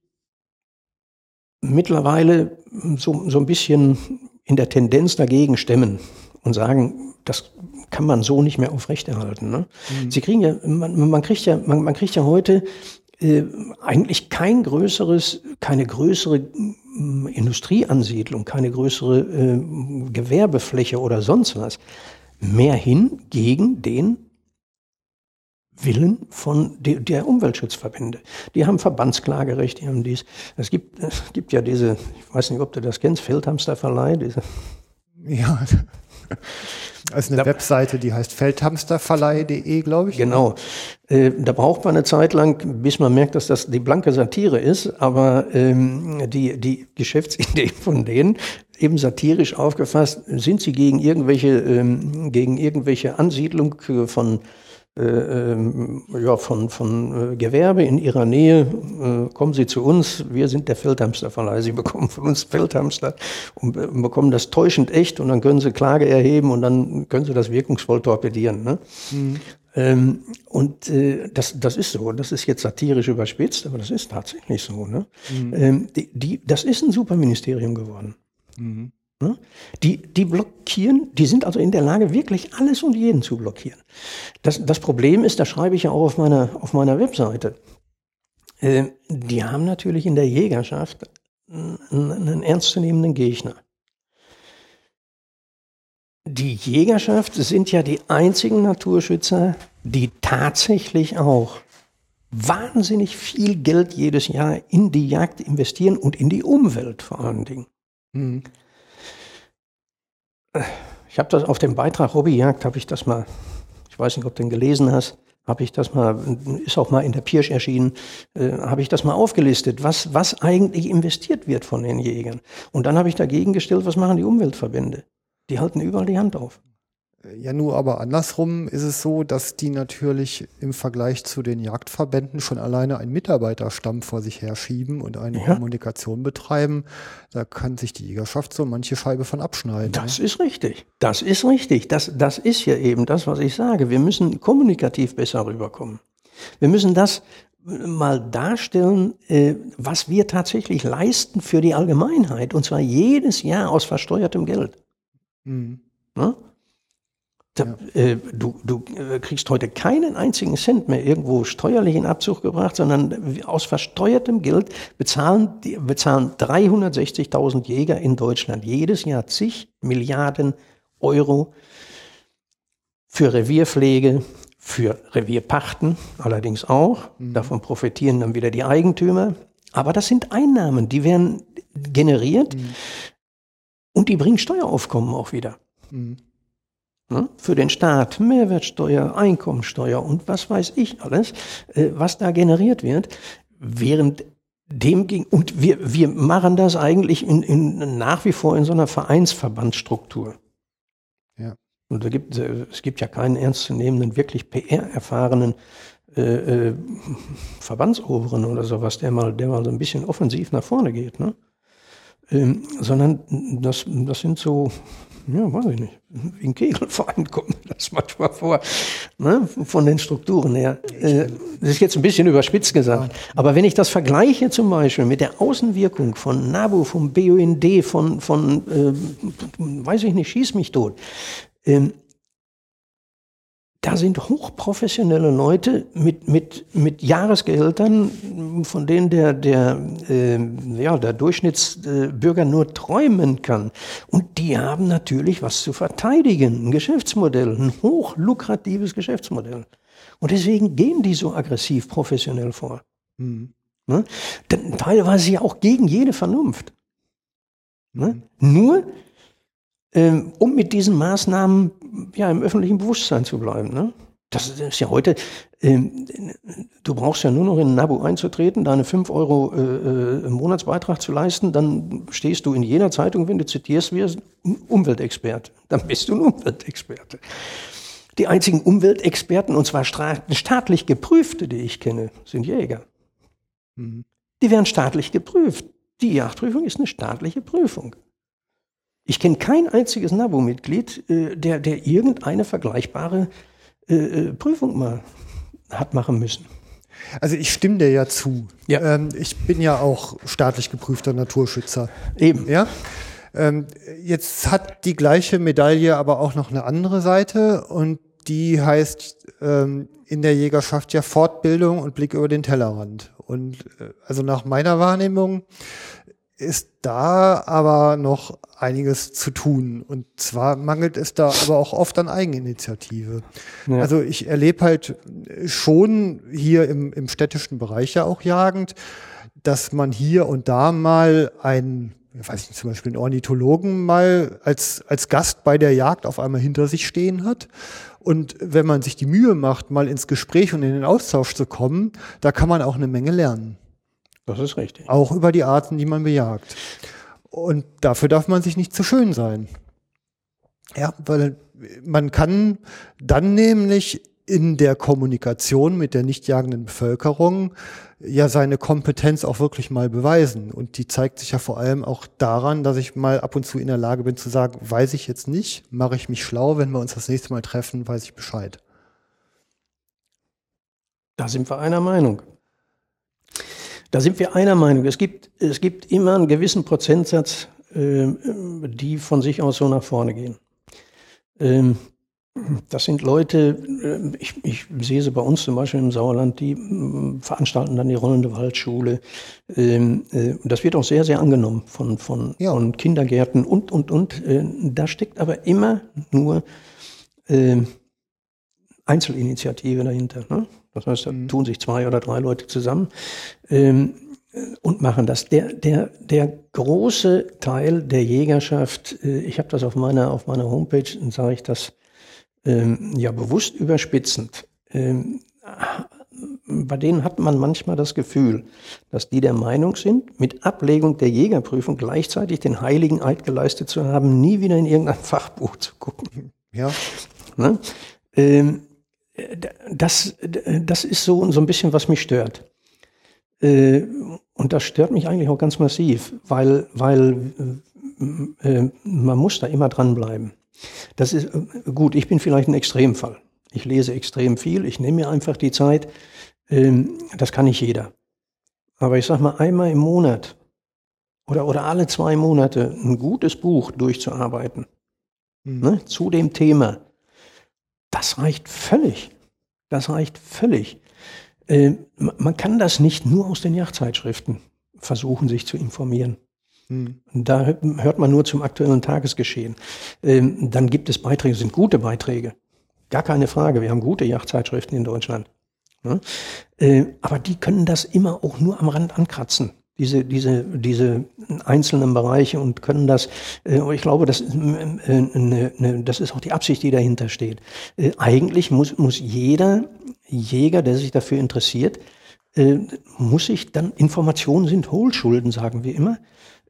mittlerweile so, so ein bisschen in der Tendenz dagegen stemmen und sagen, das kann man so nicht mehr aufrechterhalten. Ne? Sie kriegen ja, man, man kriegt ja, man, man kriegt ja heute äh, eigentlich kein größeres, keine größere mm, Industrieansiedlung, keine größere äh, Gewerbefläche oder sonst was mehr hin gegen den Willen von de, der Umweltschutzverbände. Die haben Verbandsklagerecht, die haben dies. Es gibt, es gibt ja diese, ich weiß nicht, ob du das kennst, Feldhamsterverleih, diese Ja. Also eine Da- Webseite, die heißt feldhamsterverleih.de, glaube ich. Genau. Äh, da braucht man eine Zeit lang, bis man merkt, dass das die blanke Satire ist, aber ähm, die, die Geschäftsidee von denen, eben satirisch aufgefasst, sind sie gegen irgendwelche, ähm, gegen irgendwelche Ansiedlung äh, von ja, von, von äh, Gewerbe in ihrer Nähe, äh, kommen Sie zu uns, wir sind der Feldhamsterverleih. Sie bekommen von uns Feldhamster und äh, bekommen das täuschend echt und dann können Sie Klage erheben und dann können Sie das wirkungsvoll torpedieren. Ne? Ähm, und äh, das, das ist so, das ist jetzt satirisch überspitzt, aber das ist tatsächlich so. Ne? Ähm, die, die, das ist ein Superministerium geworden. Ne? Die, die blockieren, die sind also in der Lage, wirklich alles und jeden zu blockieren. Das, das Problem ist, da schreibe ich ja auch auf meiner, auf meiner Webseite, äh, die haben natürlich in der Jägerschaft einen, einen ernstzunehmenden Gegner. Die Jägerschaft sind ja die einzigen Naturschützer, die tatsächlich auch wahnsinnig viel Geld jedes Jahr in die Jagd investieren und in die Umwelt vor allen Dingen. Mhm. Ich habe das auf dem Beitrag Hobbyjagd, habe ich das mal, ich weiß nicht, ob du den gelesen hast, habe ich das mal, ist auch mal in der Pirsch erschienen, äh, habe ich das mal aufgelistet, was, was eigentlich investiert wird von den Jägern. Und dann habe ich dagegen gestellt, was machen die Umweltverbände? Die halten überall die Hand auf. Ja, nur aber andersrum ist es so, dass die natürlich im Vergleich zu den Jagdverbänden schon alleine einen Mitarbeiterstamm vor sich herschieben und eine Ja. Kommunikation betreiben. Da kann sich die Jägerschaft so manche Scheibe von abschneiden. Das ist richtig. Das ist richtig. Das, das ist ja eben das, was ich sage. Wir müssen kommunikativ besser rüberkommen. Wir müssen das mal darstellen, äh, was wir tatsächlich leisten für die Allgemeinheit. Und zwar jedes Jahr aus versteuertem Geld. Mhm. Ne? Da, äh, du du äh, kriegst heute keinen einzigen Cent mehr irgendwo steuerlich in Abzug gebracht, sondern aus versteuertem Geld bezahlen, bezahlen 360.000 Jäger in Deutschland jedes Jahr zig Milliarden Euro für Revierpflege, für Revierpachten allerdings auch. Davon profitieren dann wieder die Eigentümer. Aber das sind Einnahmen, die werden generiert und die bringen Steueraufkommen auch wieder. Mhm. Ne? Für den Staat Mehrwertsteuer, Einkommensteuer und was weiß ich alles, äh, was da generiert wird, während dem ging, und wir, wir machen das eigentlich in, in, nach wie vor in so einer Vereinsverbandsstruktur. Ja. Und da gibt, äh, es gibt ja keinen ernstzunehmenden, wirklich PR-erfahrenen äh, äh, Verbandsoberen oder sowas, der mal, der mal so ein bisschen offensiv nach vorne geht. Ne? Ähm, sondern das, das sind so, ja, weiß ich nicht, wie ein Kegelverein kommt mir das manchmal vor, ne, von den Strukturen her. Äh, das ist jetzt ein bisschen überspitzt gesagt, aber wenn ich das vergleiche zum Beispiel mit der Außenwirkung von NABU, vom BUND, von, von äh, weiß ich nicht, schieß mich tot, ähm, da sind hochprofessionelle Leute mit, mit, mit Jahresgehältern, von denen der, der, äh, ja, der Durchschnittsbürger nur träumen kann. Und die haben natürlich was zu verteidigen, ein Geschäftsmodell, ein hochlukratives Geschäftsmodell. Und deswegen gehen die so aggressiv professionell vor. Mhm. Ne? Teilweise ja auch gegen jede Vernunft. Ne? Mhm. Nur ähm, um mit diesen Maßnahmen ja im öffentlichen Bewusstsein zu bleiben. Ne? Das ist ja heute, ähm, du brauchst ja nur noch in ein Nabo einzutreten, deine 5 Euro äh, äh, Monatsbeitrag zu leisten, dann stehst du in jeder Zeitung, wenn du zitierst wirst, Umweltexperte. Dann bist du ein Umweltexperte. Die einzigen Umweltexperten, und zwar staatlich geprüfte, die ich kenne, sind Jäger. Mhm. Die werden staatlich geprüft. Die Jagdprüfung ist eine staatliche Prüfung. Ich kenne kein einziges NABU-Mitglied, äh, der, der irgendeine vergleichbare äh, äh, Prüfung mal hat machen müssen. Also ich stimme dir ja zu. Ja. Ähm, ich bin ja auch staatlich geprüfter Naturschützer. Eben. Ja. Ähm, jetzt hat die gleiche Medaille aber auch noch eine andere Seite und die heißt ähm, in der Jägerschaft ja Fortbildung und Blick über den Tellerrand. Und äh, also nach meiner Wahrnehmung ist da aber noch einiges zu tun. Und zwar mangelt es da aber auch oft an Eigeninitiative. Ja. Also ich erlebe halt schon hier im, im städtischen Bereich ja auch jagend, dass man hier und da mal einen, ich weiß nicht, zum Beispiel einen Ornithologen mal als, als Gast bei der Jagd auf einmal hinter sich stehen hat. Und wenn man sich die Mühe macht, mal ins Gespräch und in den Austausch zu kommen, da kann man auch eine Menge lernen. Das ist richtig. Auch über die Arten, die man bejagt. Und dafür darf man sich nicht zu schön sein. Ja, weil man kann dann nämlich in der Kommunikation mit der nicht jagenden Bevölkerung ja seine Kompetenz auch wirklich mal beweisen. Und die zeigt sich ja vor allem auch daran, dass ich mal ab und zu in der Lage bin zu sagen, weiß ich jetzt nicht, mache ich mich schlau, wenn wir uns das nächste Mal treffen, weiß ich Bescheid. Da sind wir einer Meinung. Da sind wir einer Meinung. Es gibt, es gibt immer einen gewissen Prozentsatz, äh, die von sich aus so nach vorne gehen. Ähm, das sind Leute, äh, ich, ich sehe sie bei uns zum Beispiel im Sauerland, die äh, veranstalten dann die rollende Waldschule. Ähm, äh, das wird auch sehr, sehr angenommen von, von, ja. von Kindergärten und, und, und. Äh, da steckt aber immer nur Einzelinitiative dahinter. Ne? Das heißt, da mhm. tun sich zwei oder drei Leute zusammen ähm, und machen das. Der, der, der große Teil der Jägerschaft, äh, ich habe das auf meiner, auf meiner Homepage, sage ich das ähm, ja bewusst überspitzend. Ähm, bei denen hat man manchmal das Gefühl, dass die der Meinung sind, mit Ablegung der Jägerprüfung gleichzeitig den heiligen Eid geleistet zu haben, nie wieder in irgendein Fachbuch zu gucken. Ja. Ne? Ähm, das, das ist so, so ein bisschen, was mich stört. Äh, und das stört mich eigentlich auch ganz massiv, weil, weil äh, man muss da immer dranbleiben. Das ist gut, ich bin vielleicht ein Extremfall. Ich lese extrem viel, ich nehme mir einfach die Zeit. Ähm, das kann nicht jeder. Aber ich sag mal, einmal im Monat oder, oder alle zwei Monate ein gutes Buch durchzuarbeiten mhm. ne, zu dem Thema, das reicht völlig. Das reicht völlig. Äh, man kann das nicht nur aus den Yachtzeitschriften versuchen, sich zu informieren. Hm. Da hört man nur zum aktuellen Tagesgeschehen. Ähm, dann gibt es Beiträge, sind gute Beiträge. Gar keine Frage. Wir haben gute Yachtzeitschriften in Deutschland. Ja? Äh, aber die können das immer auch nur am Rand ankratzen diese, diese, diese einzelnen Bereiche und können das, äh, ich glaube, das, äh, ne, ne, das ist auch die Absicht, die dahinter steht. Äh, eigentlich muss, muss jeder Jäger, der sich dafür interessiert, äh, muss sich dann, Informationen sind Hohlschulden, sagen wir immer,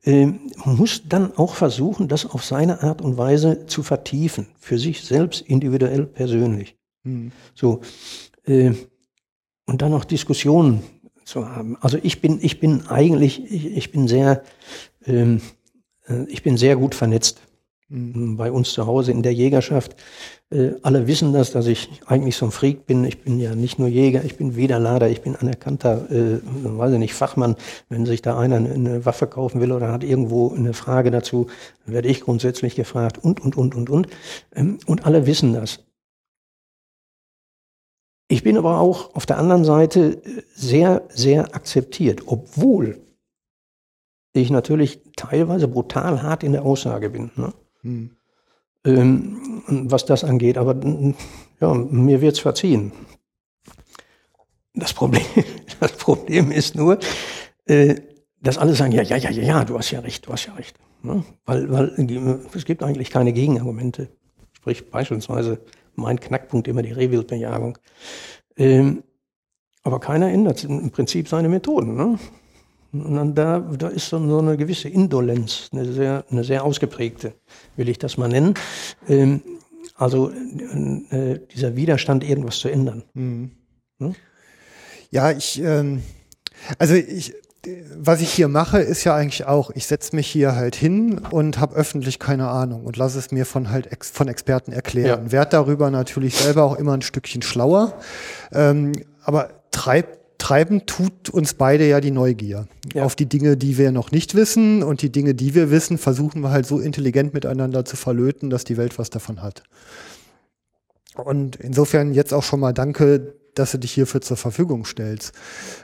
äh, muss dann auch versuchen, das auf seine Art und Weise zu vertiefen, für sich selbst individuell persönlich. Mhm. So, äh, und dann auch Diskussionen zu haben. Also ich bin, ich bin eigentlich, ich, ich bin sehr, ähm, Äh, ich bin sehr gut vernetzt. Mhm. Bei uns zu Hause in der Jägerschaft. Äh, alle wissen das, dass ich eigentlich so ein Freak bin. Ich bin ja nicht nur Jäger, ich bin Widerlader, ich bin anerkannter, äh, weiß ich nicht, Fachmann. Wenn sich da einer eine Waffe kaufen will oder hat irgendwo eine Frage dazu, werde ich grundsätzlich gefragt und, und, und, und, und. Ähm, und alle wissen das. Ich bin aber auch auf der anderen Seite äh, sehr, sehr akzeptiert, obwohl ich natürlich teilweise brutal hart in der Aussage bin. Ne? Hm. Ähm, was das angeht. Aber ja, mir wird's verziehen. Das Problem, das Problem ist nur, äh, dass alle sagen, ja, ja, ja, ja, ja, du hast ja recht, du hast ja recht. Ne? Weil, weil es gibt eigentlich keine Gegenargumente. Sprich beispielsweise mein Knackpunkt immer die Rehwildbejagung. Ähm, aber keiner ändert im Prinzip seine Methoden. Ne? Und dann da, da ist so eine gewisse Indolenz, eine sehr, eine sehr ausgeprägte, will ich das mal nennen. Ähm, also äh, dieser Widerstand, irgendwas zu ändern. Mhm. Hm? Ja, ich, ähm, also ich, was ich hier mache, ist ja eigentlich auch, ich setze mich hier halt hin und habe öffentlich keine Ahnung und lasse es mir von halt ex, von Experten erklären. Ja. Werd darüber natürlich selber auch immer ein Stückchen schlauer, ähm, aber treibt treiben tut uns beide ja die Neugier ja. auf die Dinge, die wir noch nicht wissen und die Dinge, die wir wissen, versuchen wir halt so intelligent miteinander zu verlöten, dass die Welt was davon hat. Und insofern jetzt auch schon mal danke, dass du dich hierfür zur Verfügung stellst.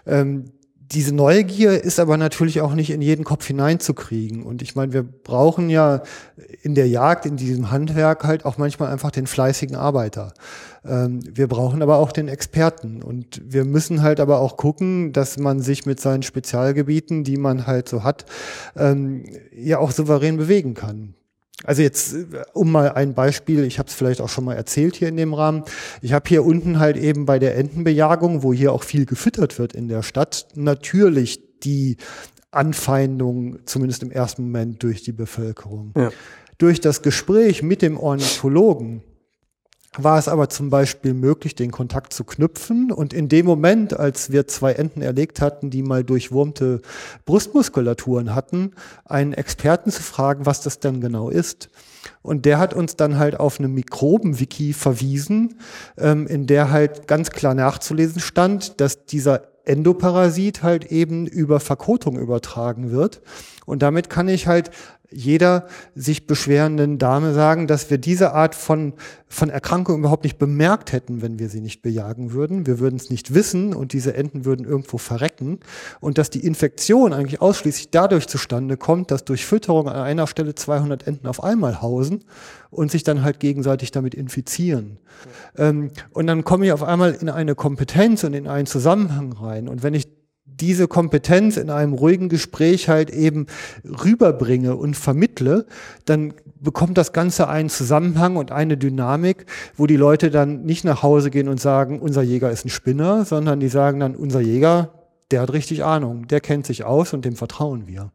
Ähm, diese Neugier ist aber natürlich auch nicht in jeden Kopf hineinzukriegen. Und ich meine, wir brauchen ja in der Jagd, in diesem Handwerk halt auch manchmal einfach den fleißigen Arbeiter. Ähm, wir brauchen aber auch den Experten. Und wir müssen halt aber auch gucken, dass man sich mit seinen Spezialgebieten, die man halt so hat, ähm, ja auch souverän bewegen kann. Also jetzt, um mal ein Beispiel, ich habe es vielleicht auch schon mal erzählt hier in dem Rahmen. Ich habe hier unten halt eben bei der Entenbejagung, wo hier auch viel gefüttert wird in der Stadt, natürlich die Anfeindung, zumindest im ersten Moment, durch die Bevölkerung. Ja. Durch das Gespräch mit dem Ornithologen war es aber zum Beispiel möglich, den Kontakt zu knüpfen. Und in dem Moment, als wir zwei Enten erlegt hatten, die mal durchwurmte Brustmuskulaturen hatten, einen Experten zu fragen, was das denn genau ist. Und der hat uns dann halt auf eine Mikroben-Wiki verwiesen, ähm, in der halt ganz klar nachzulesen stand, dass dieser Endoparasit halt eben über Verkotung übertragen wird. Und damit kann ich halt jeder sich beschwerenden Dame sagen, dass wir diese Art von, von Erkrankung überhaupt nicht bemerkt hätten, wenn wir sie nicht bejagen würden. Wir würden es nicht wissen und diese Enten würden irgendwo verrecken. Und dass die Infektion eigentlich ausschließlich dadurch zustande kommt, dass durch Fütterung an einer Stelle 200 Enten auf einmal hausen und sich dann halt gegenseitig damit infizieren. Ähm, und dann komme ich auf einmal in eine Kompetenz und in einen Zusammenhang rein. Und wenn ich diese Kompetenz in einem ruhigen Gespräch halt eben rüberbringe und vermittle, dann bekommt das Ganze einen Zusammenhang und eine Dynamik, wo die Leute dann nicht nach Hause gehen und sagen, unser Jäger ist ein Spinner, sondern die sagen dann, unser Jäger, der hat richtig Ahnung, der kennt sich aus und dem vertrauen wir.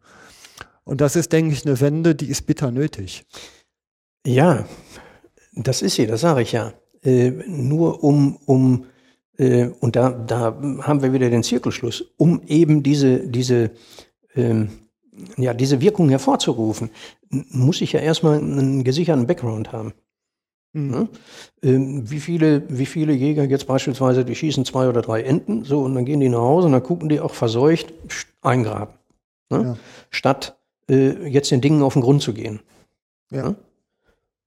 Und das ist, denke ich, eine Wende, die ist bitter nötig. Ja, das ist sie, das sage ich ja. Äh, nur um, um äh, und da, da haben wir wieder den Zirkelschluss, um eben diese, diese, ähm, ja, diese Wirkung hervorzurufen, muss ich ja erstmal einen gesicherten Background haben. Mhm. Ja? Ähm, wie, viele, wie viele Jäger jetzt beispielsweise, die schießen zwei oder drei Enten, so, und dann gehen die nach Hause und dann gucken die auch verseucht eingraben. Ne? Ja. Statt äh, jetzt den Dingen auf den Grund zu gehen. Ja.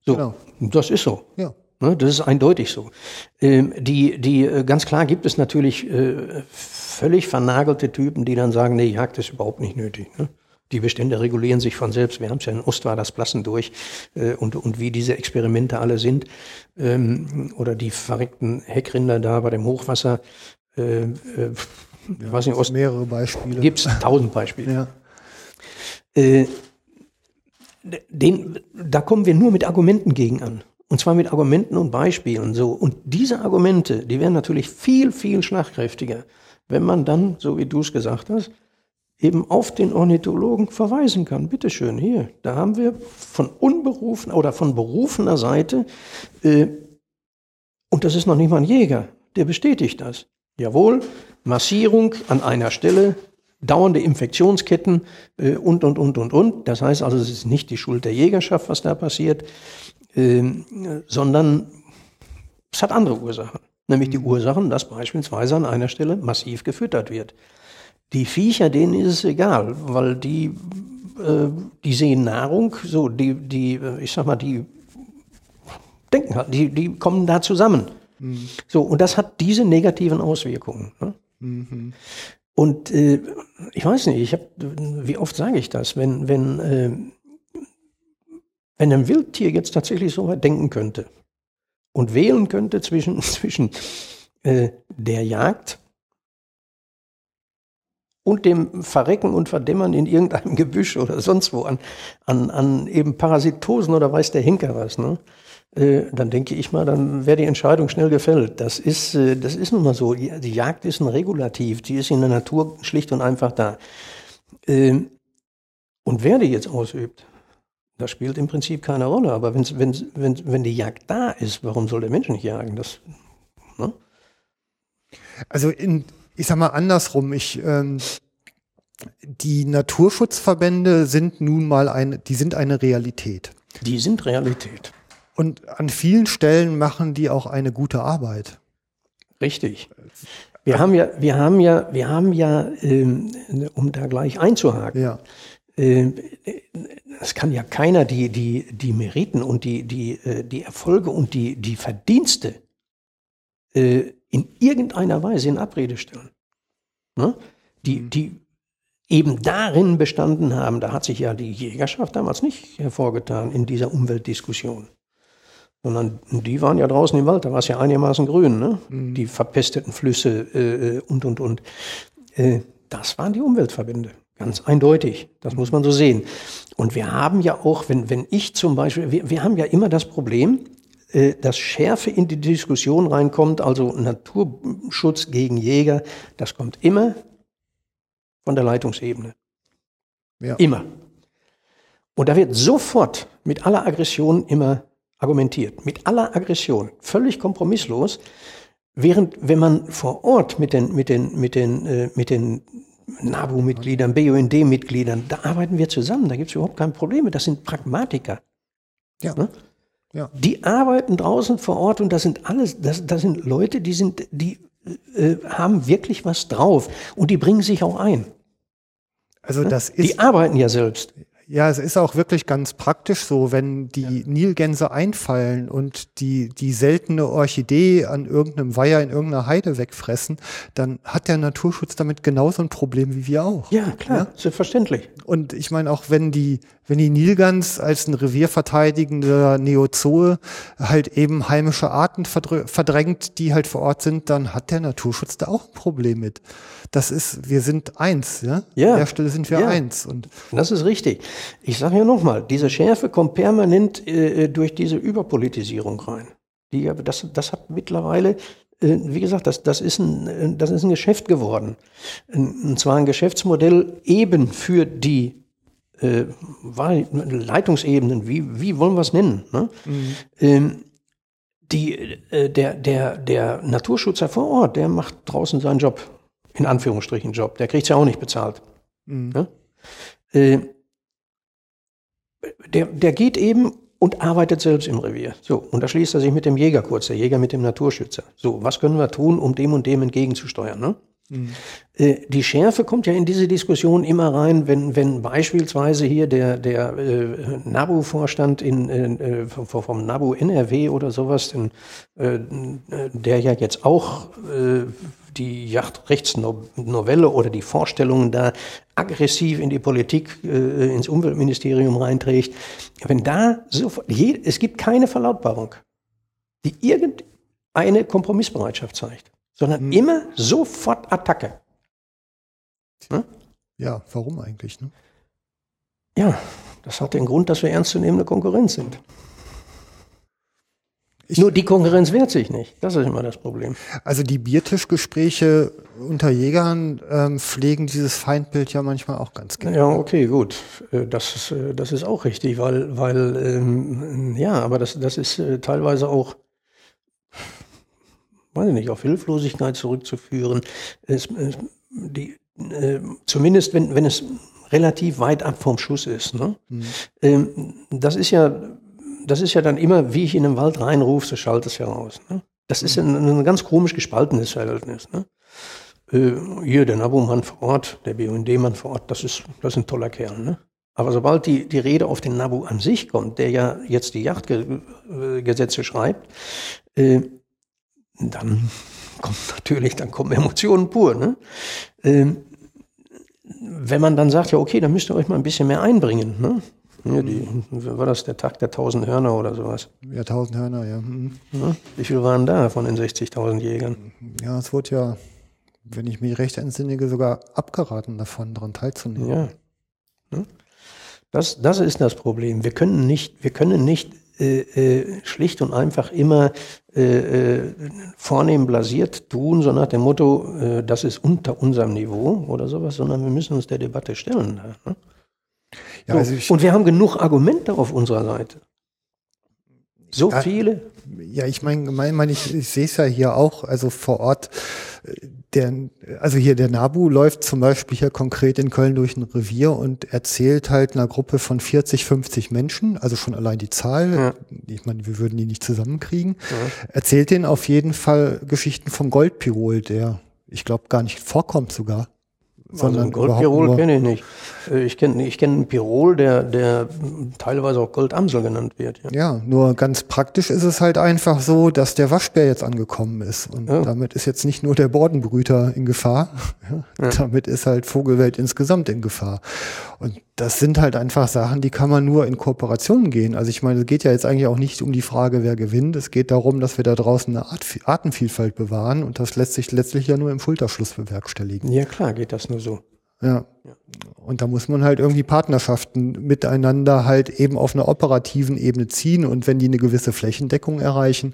So, genau. das ist so. Ja. Ne, das ist eindeutig so. Ähm, die, die, äh, ganz klar gibt es natürlich äh, völlig vernagelte Typen, die dann sagen, nee, Jagd ist überhaupt nicht nötig. Ne? Die Bestände regulieren sich von selbst. Wir haben es ja in Ostwar das Blassen durch äh, und, und wie diese Experimente alle sind. Ähm, oder die verreckten Heckrinder da bei dem Hochwasser. Äh, äh, ja, weiß nicht, Ost mehrere Beispiele. Gibt es tausend Beispiele. Ja. Äh, den, da kommen wir nur mit Argumenten gegen an. Und zwar mit Argumenten und Beispielen so. Und diese Argumente, die wären natürlich viel, viel schlagkräftiger, wenn man dann, so wie du es gesagt hast, eben auf den Ornithologen verweisen kann. Bitteschön, hier, da haben wir von unberufen oder von berufener Seite, äh, und das ist noch nicht mal ein Jäger, der bestätigt das. Jawohl, Massierung an einer Stelle dauernde Infektionsketten äh, und, und, und, und, und. Das heißt also, es ist nicht die Schuld der Jägerschaft, was da passiert, sondern es hat andere Ursachen. Nämlich die Ursachen, dass beispielsweise an einer Stelle massiv gefüttert wird. Die Viecher, denen ist es egal, weil die, äh, die sehen Nahrung, so, die, die, äh, ich sag mal, die denken halt, die, die kommen da zusammen. Mhm. So, und das hat diese negativen Auswirkungen. Ne? Mhm. Und äh, ich weiß nicht, ich hab, wie oft sage ich das, wenn, wenn, äh, wenn ein Wildtier jetzt tatsächlich so weit denken könnte und wählen könnte zwischen, zwischen äh, der Jagd und dem Verrecken und Verdämmern in irgendeinem Gebüsch oder sonst wo an, an, an eben Parasitosen oder weiß der Hinker was, ne? Äh, dann denke ich mal, dann wäre die Entscheidung schnell gefällt. Das ist, äh, das ist nun mal so. Die Jagd ist ein Regulativ, die ist in der Natur schlicht und einfach da. Ähm, und wer die jetzt ausübt, das spielt im Prinzip keine Rolle. Aber wenn's, wenn's, wenn, wenn die Jagd da ist, warum soll der Mensch nicht jagen? Das, ne? Also in, ich sag mal andersrum, ich, ähm, die Naturschutzverbände sind nun mal eine, die sind eine Realität. Die sind Realität. Und an vielen Stellen machen die auch eine gute Arbeit. Richtig. Wir haben ja, wir haben ja, wir haben ja, ähm, um da gleich einzuhaken. Ja. Ähm, es kann ja keiner die, die, die Meriten und die, die, äh, die Erfolge und die, die Verdienste äh, in irgendeiner Weise in Abrede stellen. Ne? Die, mhm. die eben darin bestanden haben, da hat sich ja die Jägerschaft damals nicht hervorgetan in dieser Umweltdiskussion sondern die waren ja draußen im Wald, da war es ja einigermaßen grün, ne? Mhm. die verpesteten Flüsse äh, äh, und, und, und. Äh, das waren die Umweltverbände, ganz eindeutig, das muss man so sehen. Und wir haben ja auch, wenn, wenn ich zum Beispiel, wir, wir haben ja immer das Problem, äh, dass Schärfe in die Diskussion reinkommt, also Naturschutz gegen Jäger, das kommt immer von der Leitungsebene. Ja. Immer. Und da wird sofort mit aller Aggression immer argumentiert, mit aller Aggression, völlig kompromisslos, während wenn man vor Ort mit den, mit den, mit den, äh, mit den NABU-Mitgliedern, BUND-Mitgliedern, da arbeiten wir zusammen, da gibt es überhaupt keine Probleme, das sind Pragmatiker. Ja. Ne? ja. Die arbeiten draußen vor Ort und das sind alles, das, das sind Leute, die sind, die äh, haben wirklich was drauf und die bringen sich auch ein. Also ne? das ist. Die arbeiten ja selbst. Ja, es ist auch wirklich ganz praktisch so, wenn die ja. Nilgänse einfallen und die, die seltene Orchidee an irgendeinem Weiher in irgendeiner Heide wegfressen, dann hat der Naturschutz damit genauso ein Problem wie wir auch. Ja, klar, ja? selbstverständlich. Und ich meine auch, wenn die, wenn die Nilgans als ein revierverteidigender Neozoe halt eben heimische Arten verdrängt, die halt vor Ort sind, dann hat der Naturschutz da auch ein Problem mit. Das ist, wir sind eins, ja? ja. An der Stelle sind wir ja. eins. Und das ist richtig. Ich sage ja nochmal, diese Schärfe kommt permanent äh, durch diese Überpolitisierung rein. Die, das, das hat mittlerweile, äh, wie gesagt, das, das, ist ein, äh, das ist ein Geschäft geworden. Und zwar ein Geschäftsmodell eben für die äh, Leitungsebenen, wie, wie wollen wir es nennen? Ne? Mhm. Ähm, die, äh, der, der, der Naturschützer vor Ort, der macht draußen seinen Job, in Anführungsstrichen Job, der kriegt ja auch nicht bezahlt. Mhm. Ne? Äh, der, der geht eben und arbeitet selbst im Revier. So, und da schließt er sich mit dem Jäger kurz, der Jäger mit dem Naturschützer. So, was können wir tun, um dem und dem entgegenzusteuern? Ne? Mhm. Die Schärfe kommt ja in diese Diskussion immer rein, wenn, wenn beispielsweise hier der, der äh, NABU-Vorstand in, äh, vom NABU NRW oder sowas, den, äh, der ja jetzt auch äh, die Yachtrechtsnovelle oder die Vorstellungen da aggressiv in die Politik, äh, ins Umweltministerium reinträgt, wenn da sofort, es gibt keine Verlautbarung, die irgendeine Kompromissbereitschaft zeigt, sondern hm. immer sofort Attacke. Hm? Ja, warum eigentlich? Ne? Ja, das hat den Grund, dass wir ernstzunehmende Konkurrenz sind. Ich Nur die Konkurrenz wehrt sich nicht. Das ist immer das Problem. Also die Biertischgespräche unter Jägern ähm, pflegen dieses Feindbild ja manchmal auch ganz gerne. Ja, okay, gut. Äh, das ist, äh, das ist auch richtig, weil, weil ähm, ja, aber das, das ist äh, teilweise auch, weiß ich nicht, auf Hilflosigkeit zurückzuführen. Es, die, äh, zumindest wenn, wenn es relativ weit ab vom Schuss ist. Ne? Ähm, das ist ja, das ist ja dann immer, wie ich in den Wald reinrufe, so schallt es heraus. Ne? Das ist ein, ein ganz komisch gespaltenes Verhältnis. Ne? Äh, hier der Nabu-Mann vor Ort, der BUND-Mann vor Ort, das ist, das ist ein toller Kerl. Ne? Aber sobald die, die Rede auf den Nabu an sich kommt, der ja jetzt die Yachtgesetze schreibt, äh, dann kommt natürlich, dann kommen Emotionen pur. Ne? Ähm, wenn man dann sagt, ja okay, dann müsst ihr euch mal ein bisschen mehr einbringen. Ne? Ja, die, war das der Tag der tausend Hörner oder sowas? Ja, tausend Hörner, ja. Mhm. Ja, wie viele waren da von den 60.000 Jägern? Ja, es wurde ja, wenn ich mich recht entsinne, sogar abgeraten davon, daran teilzunehmen. Ja. Ja. Das, das ist das Problem. Wir können nicht, wir können nicht äh, äh, schlicht und einfach immer äh, äh, vornehm blasiert tun, so nach dem Motto, äh, das ist unter unserem Niveau oder sowas, sondern wir müssen uns der Debatte stellen. Ne? Ja, So, also und wir haben genug Argumente auf unserer Seite. So Ja. viele. ja, ich meine, mein, mein, ich, ich sehe es ja hier auch, also vor Ort, äh, der, also hier der Nabu läuft zum Beispiel hier konkret in Köln durch ein Revier und erzählt halt einer Gruppe von 40, 50 Menschen, also schon allein die Zahl, Ja. ich meine, wir würden die nicht zusammenkriegen, erzählt denen auf jeden Fall Geschichten vom Goldpirol, der, ich glaube, gar nicht vorkommt sogar. Also einen überhaupt Goldpirol kenne ich nicht. Äh, Ich kenne ich kenn einen Pirol, der, der teilweise auch Goldamsel genannt wird. Ja. Ja, nur ganz praktisch ist es halt einfach so, dass der Waschbär jetzt angekommen ist. Und Ja. damit ist jetzt nicht nur der Bordenbrüter in Gefahr, ja, damit ist halt Vogelwelt insgesamt in Gefahr. Und das sind halt einfach Sachen, die kann man nur in Kooperation gehen. Also ich meine, es geht ja jetzt eigentlich auch nicht um die Frage, wer gewinnt. Es geht darum, dass wir da draußen eine Art, Artenvielfalt bewahren und das lässt sich letztlich ja nur im Schulterschluss bewerkstelligen. ja, klar, geht das nur so. Ja. Und da muss man halt irgendwie Partnerschaften miteinander halt eben auf einer operativen Ebene ziehen. Und wenn die eine gewisse Flächendeckung erreichen,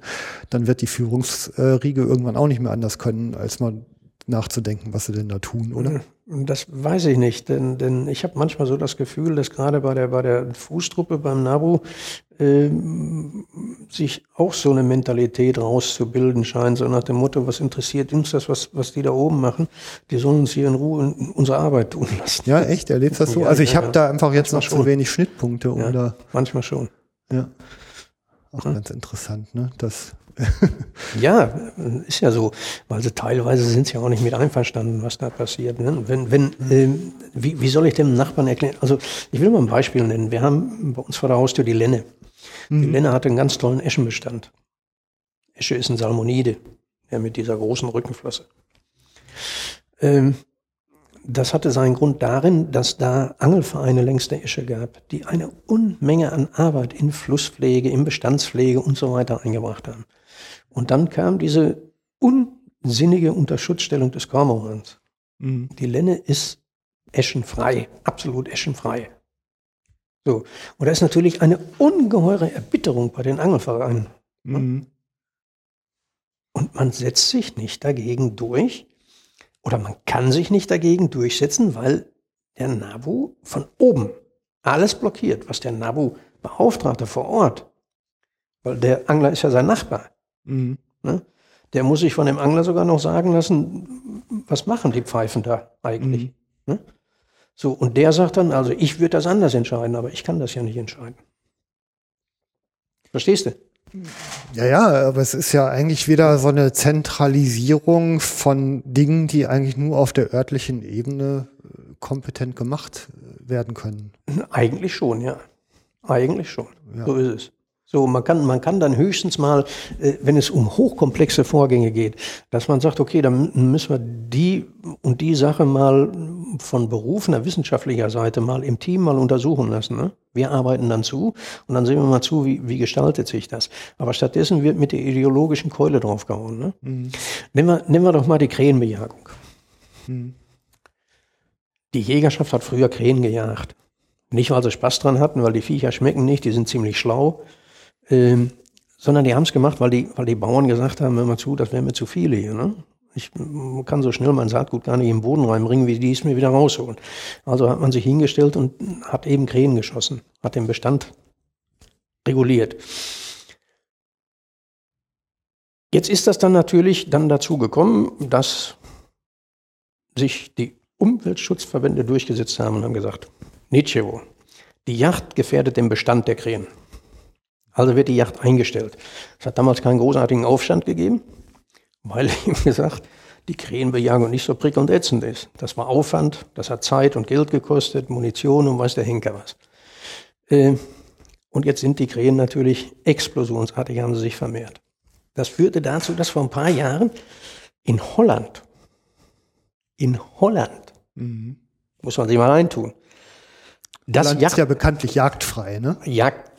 dann wird die Führungsriege irgendwann auch nicht mehr anders können, als mal nachzudenken, was sie denn da tun, oder? Das weiß ich nicht, denn, denn ich habe manchmal so das Gefühl, dass gerade bei der, bei der Fußtruppe beim NABU ähm, sich auch so eine Mentalität rauszubilden scheint, so nach dem Motto, was interessiert uns das, was, was die da oben machen? Die sollen uns hier in Ruhe unsere Arbeit tun lassen. Ja, echt? Erlebst du das so? Ja, Also ich ja, habe ja. da einfach jetzt noch Manchmal zu schon. wenig Schnittpunkte, Ja, da, manchmal schon. ja. Auch ganz interessant, ne? Das, Ja, ist ja so, weil sie teilweise sind sie ja auch nicht mit einverstanden, was da passiert. Ne? Wenn, wenn, ähm, wie, wie soll ich dem Nachbarn erklären? Also ich will mal ein Beispiel nennen. Wir haben bei uns vor der Haustür die Lenne. Die Lenne hatte einen ganz tollen Eschenbestand. Esche ist ein Salmonide, ja, mit dieser großen Rückenflosse. Ähm, das hatte seinen Grund darin, dass da Angelvereine längs der Esche gab, die eine Unmenge an Arbeit in Flusspflege, in Bestandspflege und so weiter eingebracht haben. Und dann kam diese unsinnige Unterschutzstellung des Kormorans. mhm. Die Lenne ist eschenfrei, absolut eschenfrei. So. Und da ist natürlich eine ungeheure Erbitterung bei den Angelvereinen. Mhm. Und man setzt sich nicht dagegen durch, oder man kann sich nicht dagegen durchsetzen, weil der NABU von oben alles blockiert, was der NABU Beauftragte vor Ort, weil der Angler ist ja sein Nachbar, Mhm. ne? der muss sich von dem Angler sogar noch sagen lassen, was machen die Pfeifen da eigentlich? Ne? So, und der sagt dann, also ich würde das anders entscheiden, aber ich kann das ja nicht entscheiden. Verstehst du? Ja, ja, aber es ist ja eigentlich wieder so eine Zentralisierung von Dingen, die eigentlich nur auf der örtlichen Ebene äh, kompetent gemacht äh, werden können. Eigentlich schon, ja. Eigentlich schon. Ja. So ist es. So, man kann, man kann dann höchstens mal, äh, wenn es um hochkomplexe Vorgänge geht, dass man sagt, okay, dann müssen wir die und die Sache mal von berufener wissenschaftlicher Seite mal im Team mal untersuchen lassen. Ne? Wir arbeiten dann zu und dann sehen wir mal zu, wie, wie gestaltet sich das. Aber stattdessen wird mit der ideologischen Keule draufgehauen. Ne? Nehmen, wir, nehmen wir doch mal die Krähenbejagung. Die Jägerschaft hat früher Krähen gejagt. Nicht, weil sie Spaß dran hatten, weil die Viecher schmecken nicht, die sind ziemlich schlau, ähm, sondern die haben es gemacht, weil die, weil die Bauern gesagt haben, hör mal zu, das wäre mir zu viele hier. Ne? Ich kann so schnell mein Saatgut gar nicht im Boden reinbringen, wie die es mir wieder rausholen. Also hat man sich hingestellt und hat eben Krähen geschossen, hat den Bestand reguliert. Jetzt ist das dann natürlich dann dazu gekommen, dass sich die Umweltschutzverbände durchgesetzt haben und haben gesagt, Nietzsche, die Yacht gefährdet den Bestand der Krähen. Also wird die Yacht eingestellt. Es hat damals keinen großartigen Aufstand gegeben, weil ihm gesagt, die Krähenbejagung nicht so prickelnd ätzend ist. Das war Aufwand, das hat Zeit und Geld gekostet, Munition und weiß der Henker was. Äh, und jetzt sind die Krähen natürlich explosionsartig, haben sie sich vermehrt. Das führte dazu, dass vor ein paar Jahren in Holland, in Holland, mhm. muss man sich mal reintun, das Holland ist ja bekanntlich jagdfrei, ne?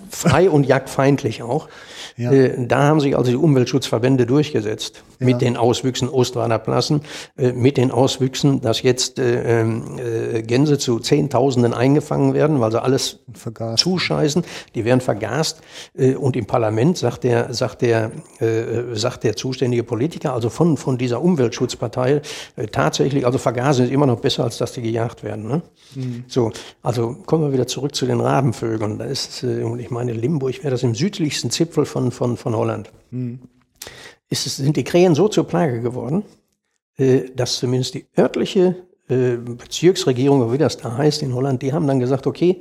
Jagdfrei und jagdfeindlich auch. Ja. Äh, da haben sich also die Umweltschutzverbände durchgesetzt ja. mit den Auswüchsen Ostwaler Plassen, äh, mit den Auswüchsen, dass jetzt äh, äh, Gänse zu Zehntausenden eingefangen werden, weil sie alles vergast. zuscheißen. Die werden vergast. Äh, und im Parlament sagt der, sagt der, äh, sagt der zuständige Politiker, also von, von dieser Umweltschutzpartei, äh, tatsächlich, also vergasen ist immer noch besser, als dass die gejagt werden. Ne? Mhm. So, also kommen wir wieder zurück zu den Rabenvögeln. Da ist, äh, ich meine, Limburg wäre das im südlichsten Zipfel von von, von, Holland. Mhm. Ist es, sind die Krähen so zur Plage geworden, äh, dass zumindest die örtliche äh, Bezirksregierung, wie das da heißt in Holland, die haben dann gesagt, okay,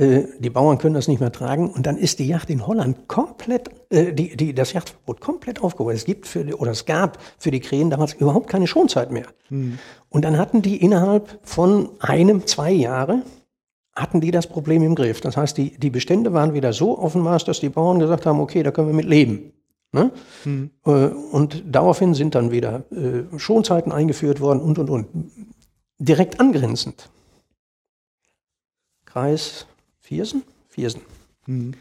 äh, die Bauern können das nicht mehr tragen und dann ist die Yacht in Holland komplett, äh, die, die, das Yachtverbot komplett aufgehoben. Es gibt für, oder es gab für die Krähen damals überhaupt keine Schonzeit mehr. Mhm. Und dann hatten die innerhalb von einem, zwei Jahre hatten die das Problem im Griff. Das heißt, die, die Bestände waren wieder so auf dem Maß, dass die Bauern gesagt haben, okay, da können wir mit leben. Ne? Hm. Und daraufhin sind dann wieder äh, Schonzeiten eingeführt worden und, und, und. Direkt angrenzend. Kreis Viersen? Viersen. Hm.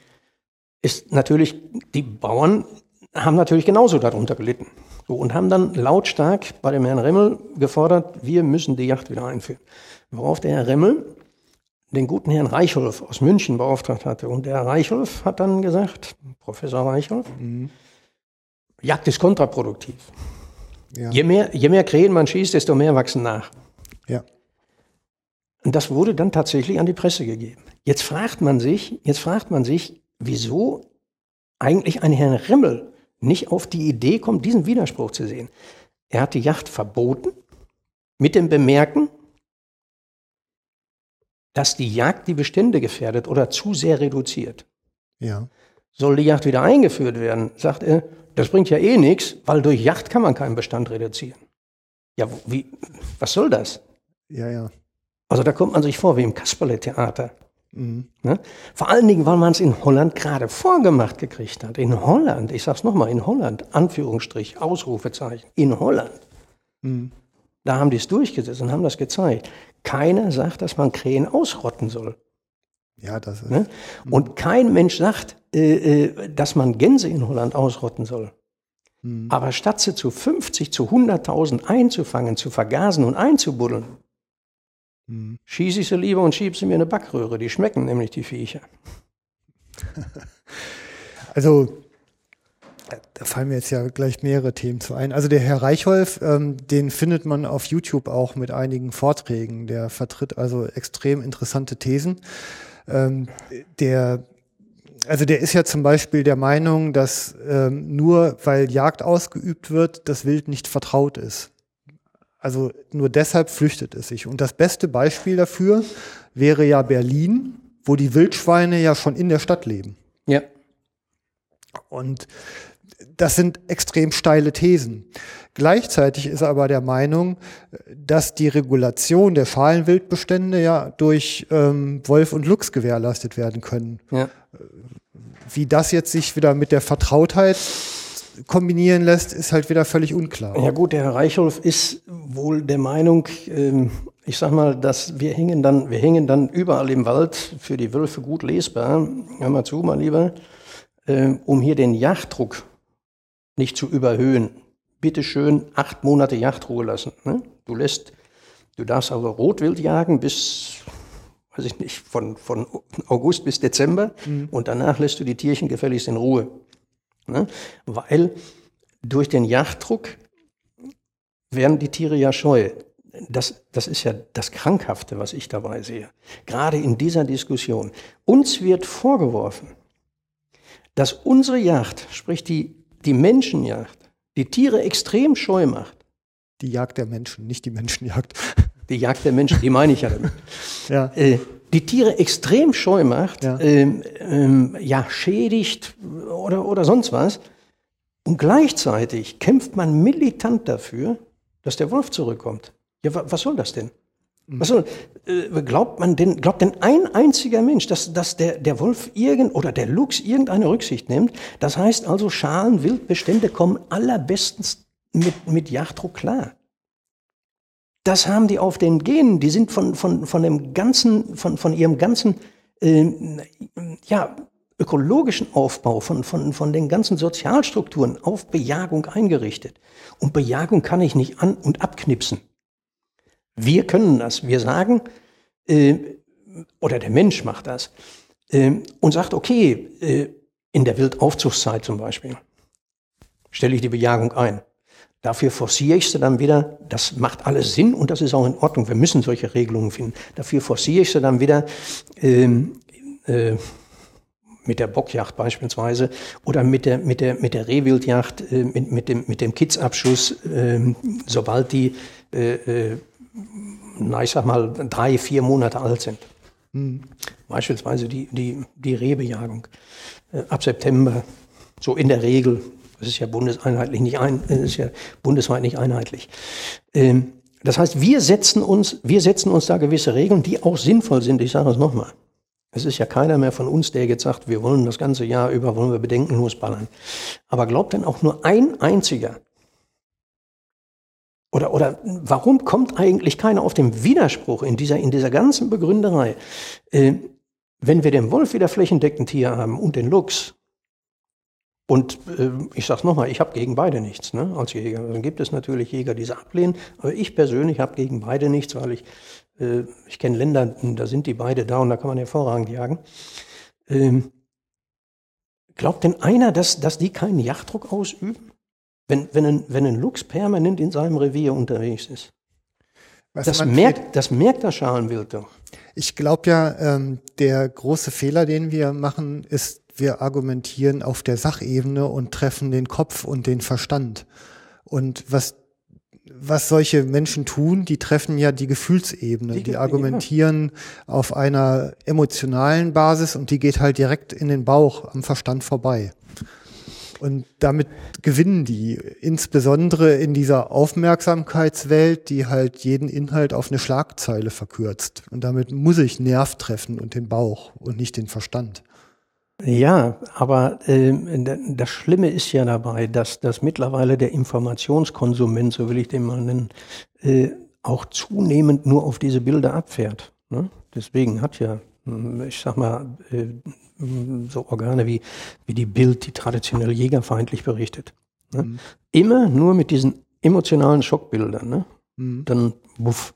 Ist natürlich, die Bauern haben natürlich genauso darunter gelitten. So, und haben dann lautstark bei dem Herrn Remmel gefordert, wir müssen die Yacht wieder einführen. Worauf der Herr Remmel den guten Herrn Reicholf aus München beauftragt hatte. Und der Reicholf hat dann gesagt, Professor Reicholf, mhm. Jagd ist kontraproduktiv. Ja. Je, mehr, je mehr Krähen man schießt, desto mehr wachsen nach. Ja. Und das wurde dann tatsächlich an die Presse gegeben. Jetzt fragt man sich, jetzt fragt man sich, wieso eigentlich ein Herrn Rimmel nicht auf die Idee kommt, diesen Widerspruch zu sehen. Er hat die Yacht verboten mit dem Bemerken, dass die Jagd die Bestände gefährdet oder zu sehr reduziert. Ja. Soll die Jagd wieder eingeführt werden, sagt er, das bringt ja eh nichts, weil durch Jagd kann man keinen Bestand reduzieren. Ja, wie, was soll das? Ja, ja. Also da kommt man sich vor wie im Kasperle-Theater. Mhm. Ne? Vor allen Dingen, weil man es in Holland gerade vorgemacht gekriegt hat. In Holland, ich sag's nochmal, in Holland, Anführungsstrich, Ausrufezeichen, in Holland. Mhm. Da haben die es durchgesetzt und haben das gezeigt. Keiner sagt, dass man Krähen ausrotten soll. Ja, das ist. Ne? Und kein Mensch sagt, äh, äh, dass man Gänse in Holland ausrotten soll. Mhm. Aber statt sie zu 50, zu 100.000 einzufangen, zu vergasen und einzubuddeln, mhm. schieße ich sie lieber und schiebe sie mir in eine Backröhre. Die schmecken nämlich die Viecher. Also da fallen mir jetzt ja gleich mehrere Themen zu ein. Also der Herr Reichholf, ähm, den findet man auf YouTube auch mit einigen Vorträgen. Der vertritt also extrem interessante Thesen. Ähm, der also der ist ja zum Beispiel der Meinung, dass ähm, nur weil Jagd ausgeübt wird, das Wild nicht vertraut ist. Also nur deshalb flüchtet es sich. Und das beste Beispiel dafür wäre ja Berlin, wo die Wildschweine ja schon in der Stadt leben. Ja. Und das sind extrem steile Thesen. Gleichzeitig ist er aber der Meinung, dass die Regulation der Schalenwildbestände ja durch ähm, Wolf und Luchs gewährleistet werden können. Ja. Wie das jetzt sich wieder mit der Vertrautheit kombinieren lässt, ist halt wieder völlig unklar. Ja gut, der Herr Reichholf ist wohl der Meinung, ähm, ich sag mal, dass wir hängen dann, wir hängen dann überall im Wald für die Wölfe gut lesbar. Hör mal zu, mein Lieber, äh, um hier den Jagddruck nicht zu überhöhen. Bitte schön acht Monate Yachtruhe lassen. Ne? Du lässt, du darfst also Rotwild jagen bis, weiß ich nicht, von, von August bis Dezember mhm. und danach lässt du die Tierchen gefälligst in Ruhe. Ne? Weil durch den Yachtdruck werden die Tiere ja scheu. Das, das ist ja das Krankhafte, was ich dabei sehe. Gerade in dieser Diskussion. Uns wird vorgeworfen, dass unsere Yacht, sprich die die Menschenjagd die Tiere extrem scheu macht. Die Jagd der Menschen, nicht die Menschenjagd. die Jagd der Menschen, die meine ich ja damit. Ja. Äh, die Tiere extrem scheu macht, Ja. ähm, ähm, ja, schädigt oder, oder sonst was. Und gleichzeitig kämpft man militant dafür, dass der Wolf zurückkommt. Ja, wa was soll das denn? Äh, glaubt man denn, glaubt denn ein einziger Mensch, dass, dass der, der Wolf irgend oder der Luchs irgendeine Rücksicht nimmt? Das heißt also, Schalen, Wildbestände kommen allerbestens mit, mit Jagddruck klar. Das haben die auf den Genen, die sind von, von, von dem ganzen, von, von ihrem ganzen, ähm, ja, ökologischen Aufbau, von, von, von den ganzen Sozialstrukturen auf Bejagung eingerichtet. Und Bejagung kann ich nicht an- und abknipsen. Wir können das. Wir sagen, äh, oder der Mensch macht das, äh, und sagt, okay, äh, in der Wildaufzuchtszeit zum Beispiel, stelle ich die Bejagung ein. Dafür forciere ich sie dann wieder. Das macht alles Sinn und das ist auch in Ordnung. Wir müssen solche Regelungen finden. Dafür forciere ich sie dann wieder ähm, äh, mit der Bockjacht beispielsweise oder mit der, mit der, mit der Rehwildjagd, äh, mit, mit dem, mit dem Kitzabschuss, ähm, sobald die, äh, äh, na, ich sag mal, drei, vier Monate alt sind. Beispielsweise die, die, die Rehbejagung äh, ab September, so in der Regel. Das ist ja bundeseinheitlich nicht ein, äh, ist ja bundesweit nicht einheitlich. Ähm, das heißt, wir setzen uns, wir setzen uns da gewisse Regeln, die auch sinnvoll sind. Ich sage es nochmal. Es ist ja keiner mehr von uns, der jetzt sagt, wir wollen das ganze Jahr über, wollen wir bedenkenlos ballern. Aber glaubt denn auch nur ein einziger, oder, oder warum kommt eigentlich keiner auf den Widerspruch in dieser, in dieser ganzen Begründerei? Äh, wenn wir den Wolf wieder flächendeckend hier haben und den Luchs, und äh, ich sage nochmal, ich habe gegen beide nichts ne, als Jäger. Dann gibt es natürlich Jäger, die sie ablehnen, aber ich persönlich habe gegen beide nichts, weil ich, äh, ich kenne Länder, da sind die beide da und da kann man hervorragend jagen. Ähm, glaubt denn einer, dass, dass die keinen Yachtdruck ausüben? Wenn, wenn, ein, wenn ein Luchs permanent in seinem Revier unterwegs ist. Was Das merkt, das merkt das Schalenwild doch. Ich glaube ja, ähm, der große Fehler, den wir machen, ist, wir argumentieren auf der Sachebene und treffen den Kopf und den Verstand. Und was, was solche Menschen tun, die treffen ja die Gefühlsebene. Die Die, argumentieren auf einer emotionalen Basis und die geht halt direkt in den Bauch am Verstand vorbei. Und damit gewinnen die, insbesondere in dieser Aufmerksamkeitswelt, die halt jeden Inhalt auf eine Schlagzeile verkürzt. Und damit muss ich Nerv treffen und den Bauch und nicht den Verstand. Ja, aber da- das Schlimme ist ja dabei, dass, dass mittlerweile der Informationskonsument, so will ich den mal nennen, äh, auch zunehmend nur auf diese Bilder abfährt. Ne? Deswegen hat ja, ich sag mal, äh, so Organe wie, wie die Bild, die traditionell jägerfeindlich berichtet. Ne? Immer nur mit diesen emotionalen Schockbildern. Ne? Dann, buff,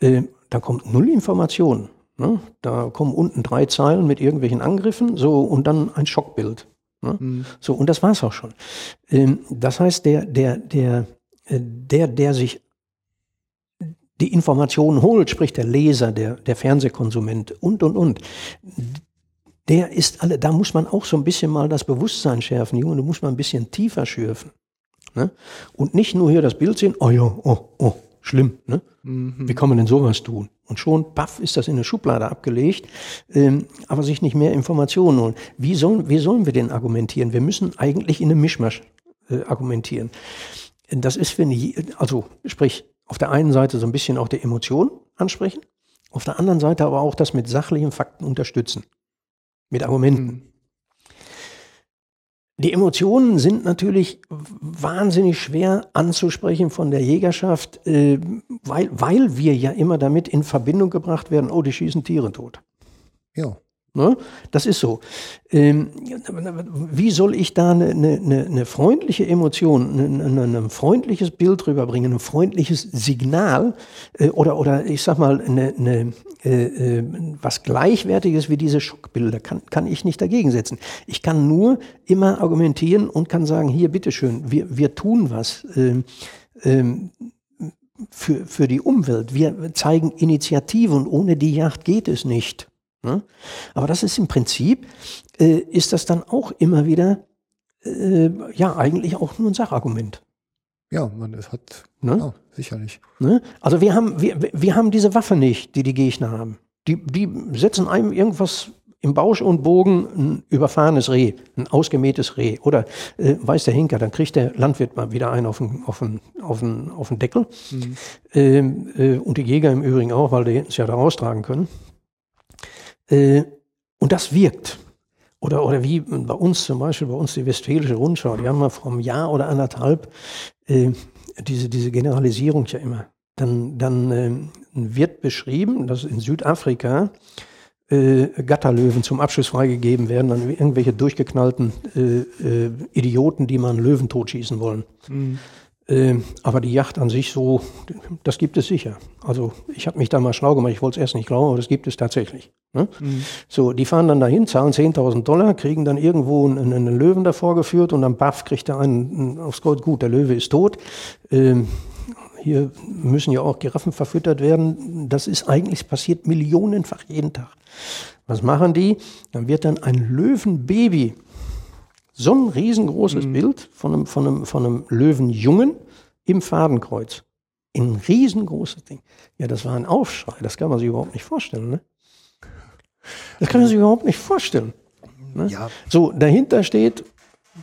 äh, da kommt null Information. Ne? Da kommen unten drei Zeilen mit irgendwelchen Angriffen, so und dann ein Schockbild. Ne? So und das war's auch schon. Ähm, das heißt, der, der, der, äh, der, der sich die Informationen holt, sprich der Leser, der, der Fernsehkonsument und und und, der ist alle, da muss man auch so ein bisschen mal das Bewusstsein schärfen, Junge, du musst mal ein bisschen tiefer schürfen. Ne? Und nicht nur hier das Bild sehen, oh ja, oh, oh, schlimm, ne? Wie kann man denn sowas tun? Und schon, paff, ist das in eine Schublade abgelegt, ähm, aber sich nicht mehr Informationen holen. Wie sollen, wie sollen wir denn argumentieren? Wir müssen eigentlich in einem Mischmasch äh, argumentieren. Das ist, wenn, je- also sprich, auf der einen Seite so ein bisschen auch die Emotionen ansprechen, auf der anderen Seite aber auch das mit sachlichen Fakten unterstützen. Mit Argumenten. Die Emotionen sind natürlich wahnsinnig schwer anzusprechen von der Jägerschaft, äh, weil, weil wir ja immer damit in Verbindung gebracht werden, oh, die schießen Tiere tot. Ja. Ne? Das ist so. Ähm, wie soll ich da eine, eine, eine freundliche Emotion, ein, ein, ein freundliches Bild rüberbringen, ein freundliches Signal äh, oder, oder ich sag mal, eine, eine, äh, äh, was Gleichwertiges wie diese Schockbilder kann, kann ich nicht dagegen setzen. Ich kann nur immer argumentieren und kann sagen, hier, bitteschön, wir, wir tun was. Ähm, ähm, für, für die Umwelt. Wir zeigen Initiative und ohne die Yacht geht es nicht. Ne? Aber das ist im Prinzip, äh, ist das dann auch immer wieder, äh, ja, eigentlich auch nur ein Sachargument. Ja, man es hat, Ne? ja, sicherlich. Ne? Also wir haben, wir, wir haben diese Waffe nicht, die die Gegner haben. Die, die setzen einem irgendwas im Bausch und Bogen ein überfahrenes Reh, ein ausgemähtes Reh. Oder äh, weiß der Hinker, dann kriegt der Landwirt mal wieder einen auf den, auf den, auf den, auf den Deckel. Ähm, äh, und die Jäger im Übrigen auch, weil die es ja da raustragen können. Äh, und das wirkt. Oder, oder wie bei uns zum Beispiel, bei uns die Westfälische Rundschau, die haben mal vor einem Jahr oder anderthalb äh, diese, diese Generalisierung ja immer. Dann, dann ähm, wird beschrieben, dass in Südafrika äh, Gatterlöwen zum Abschuss freigegeben werden, dann irgendwelche durchgeknallten äh, äh, Idioten, die mal einen Löwen totschießen wollen. Äh, aber die Yacht an sich so, das gibt es sicher. Also ich habe mich da mal schlau gemacht, ich wollte es erst nicht glauben, aber das gibt es tatsächlich. Ne? So, die fahren dann dahin, zahlen 10.000 Dollar, kriegen dann irgendwo einen, einen Löwen davor geführt und dann baff kriegt er einen aufs Gold. Gut, der Löwe ist tot. Ähm, hier müssen ja auch Giraffen verfüttert werden. Das ist eigentlich passiert millionenfach jeden Tag. Was machen die? Dann wird dann ein Löwenbaby, so ein riesengroßes Bild von einem, von, einem, von einem Löwenjungen im Fadenkreuz. Ein riesengroßes Ding. Ja, das war ein Aufschrei. Das kann man sich überhaupt nicht vorstellen. Ne? Das kann man sich überhaupt nicht vorstellen. Ne? Ja. So, dahinter steht,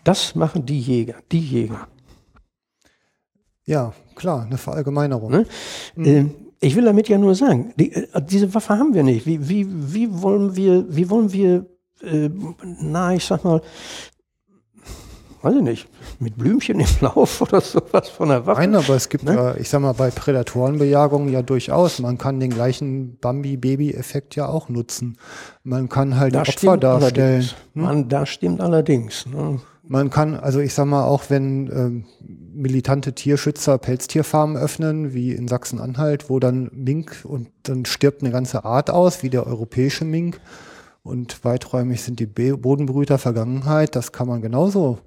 das machen die Jäger, die Jäger. Ja, klar, eine Verallgemeinerung. Ne? Ähm, ich will damit ja nur sagen, die, äh, diese Waffe haben wir nicht. Wie, wie, wie wollen wir, wie wollen wir, äh, na, ich sag mal, weiß ich nicht, mit Blümchen im Lauf oder sowas von der Waffe? Nein, aber es gibt Ne? ja, ich sag mal, bei Prädatorenbejagungen ja durchaus. Man kann den gleichen Bambi-Baby-Effekt ja auch nutzen. Man kann halt Das Opfer darstellen. allerdings. Man, das stimmt allerdings. Ne? Man kann, also ich sag mal, auch wenn ähm, militante Tierschützer Pelztierfarmen öffnen, wie in Sachsen-Anhalt, wo dann Mink und dann stirbt eine ganze Art aus, wie der europäische Mink. Und weiträumig sind die Bodenbrüter Vergangenheit. Das kann man genauso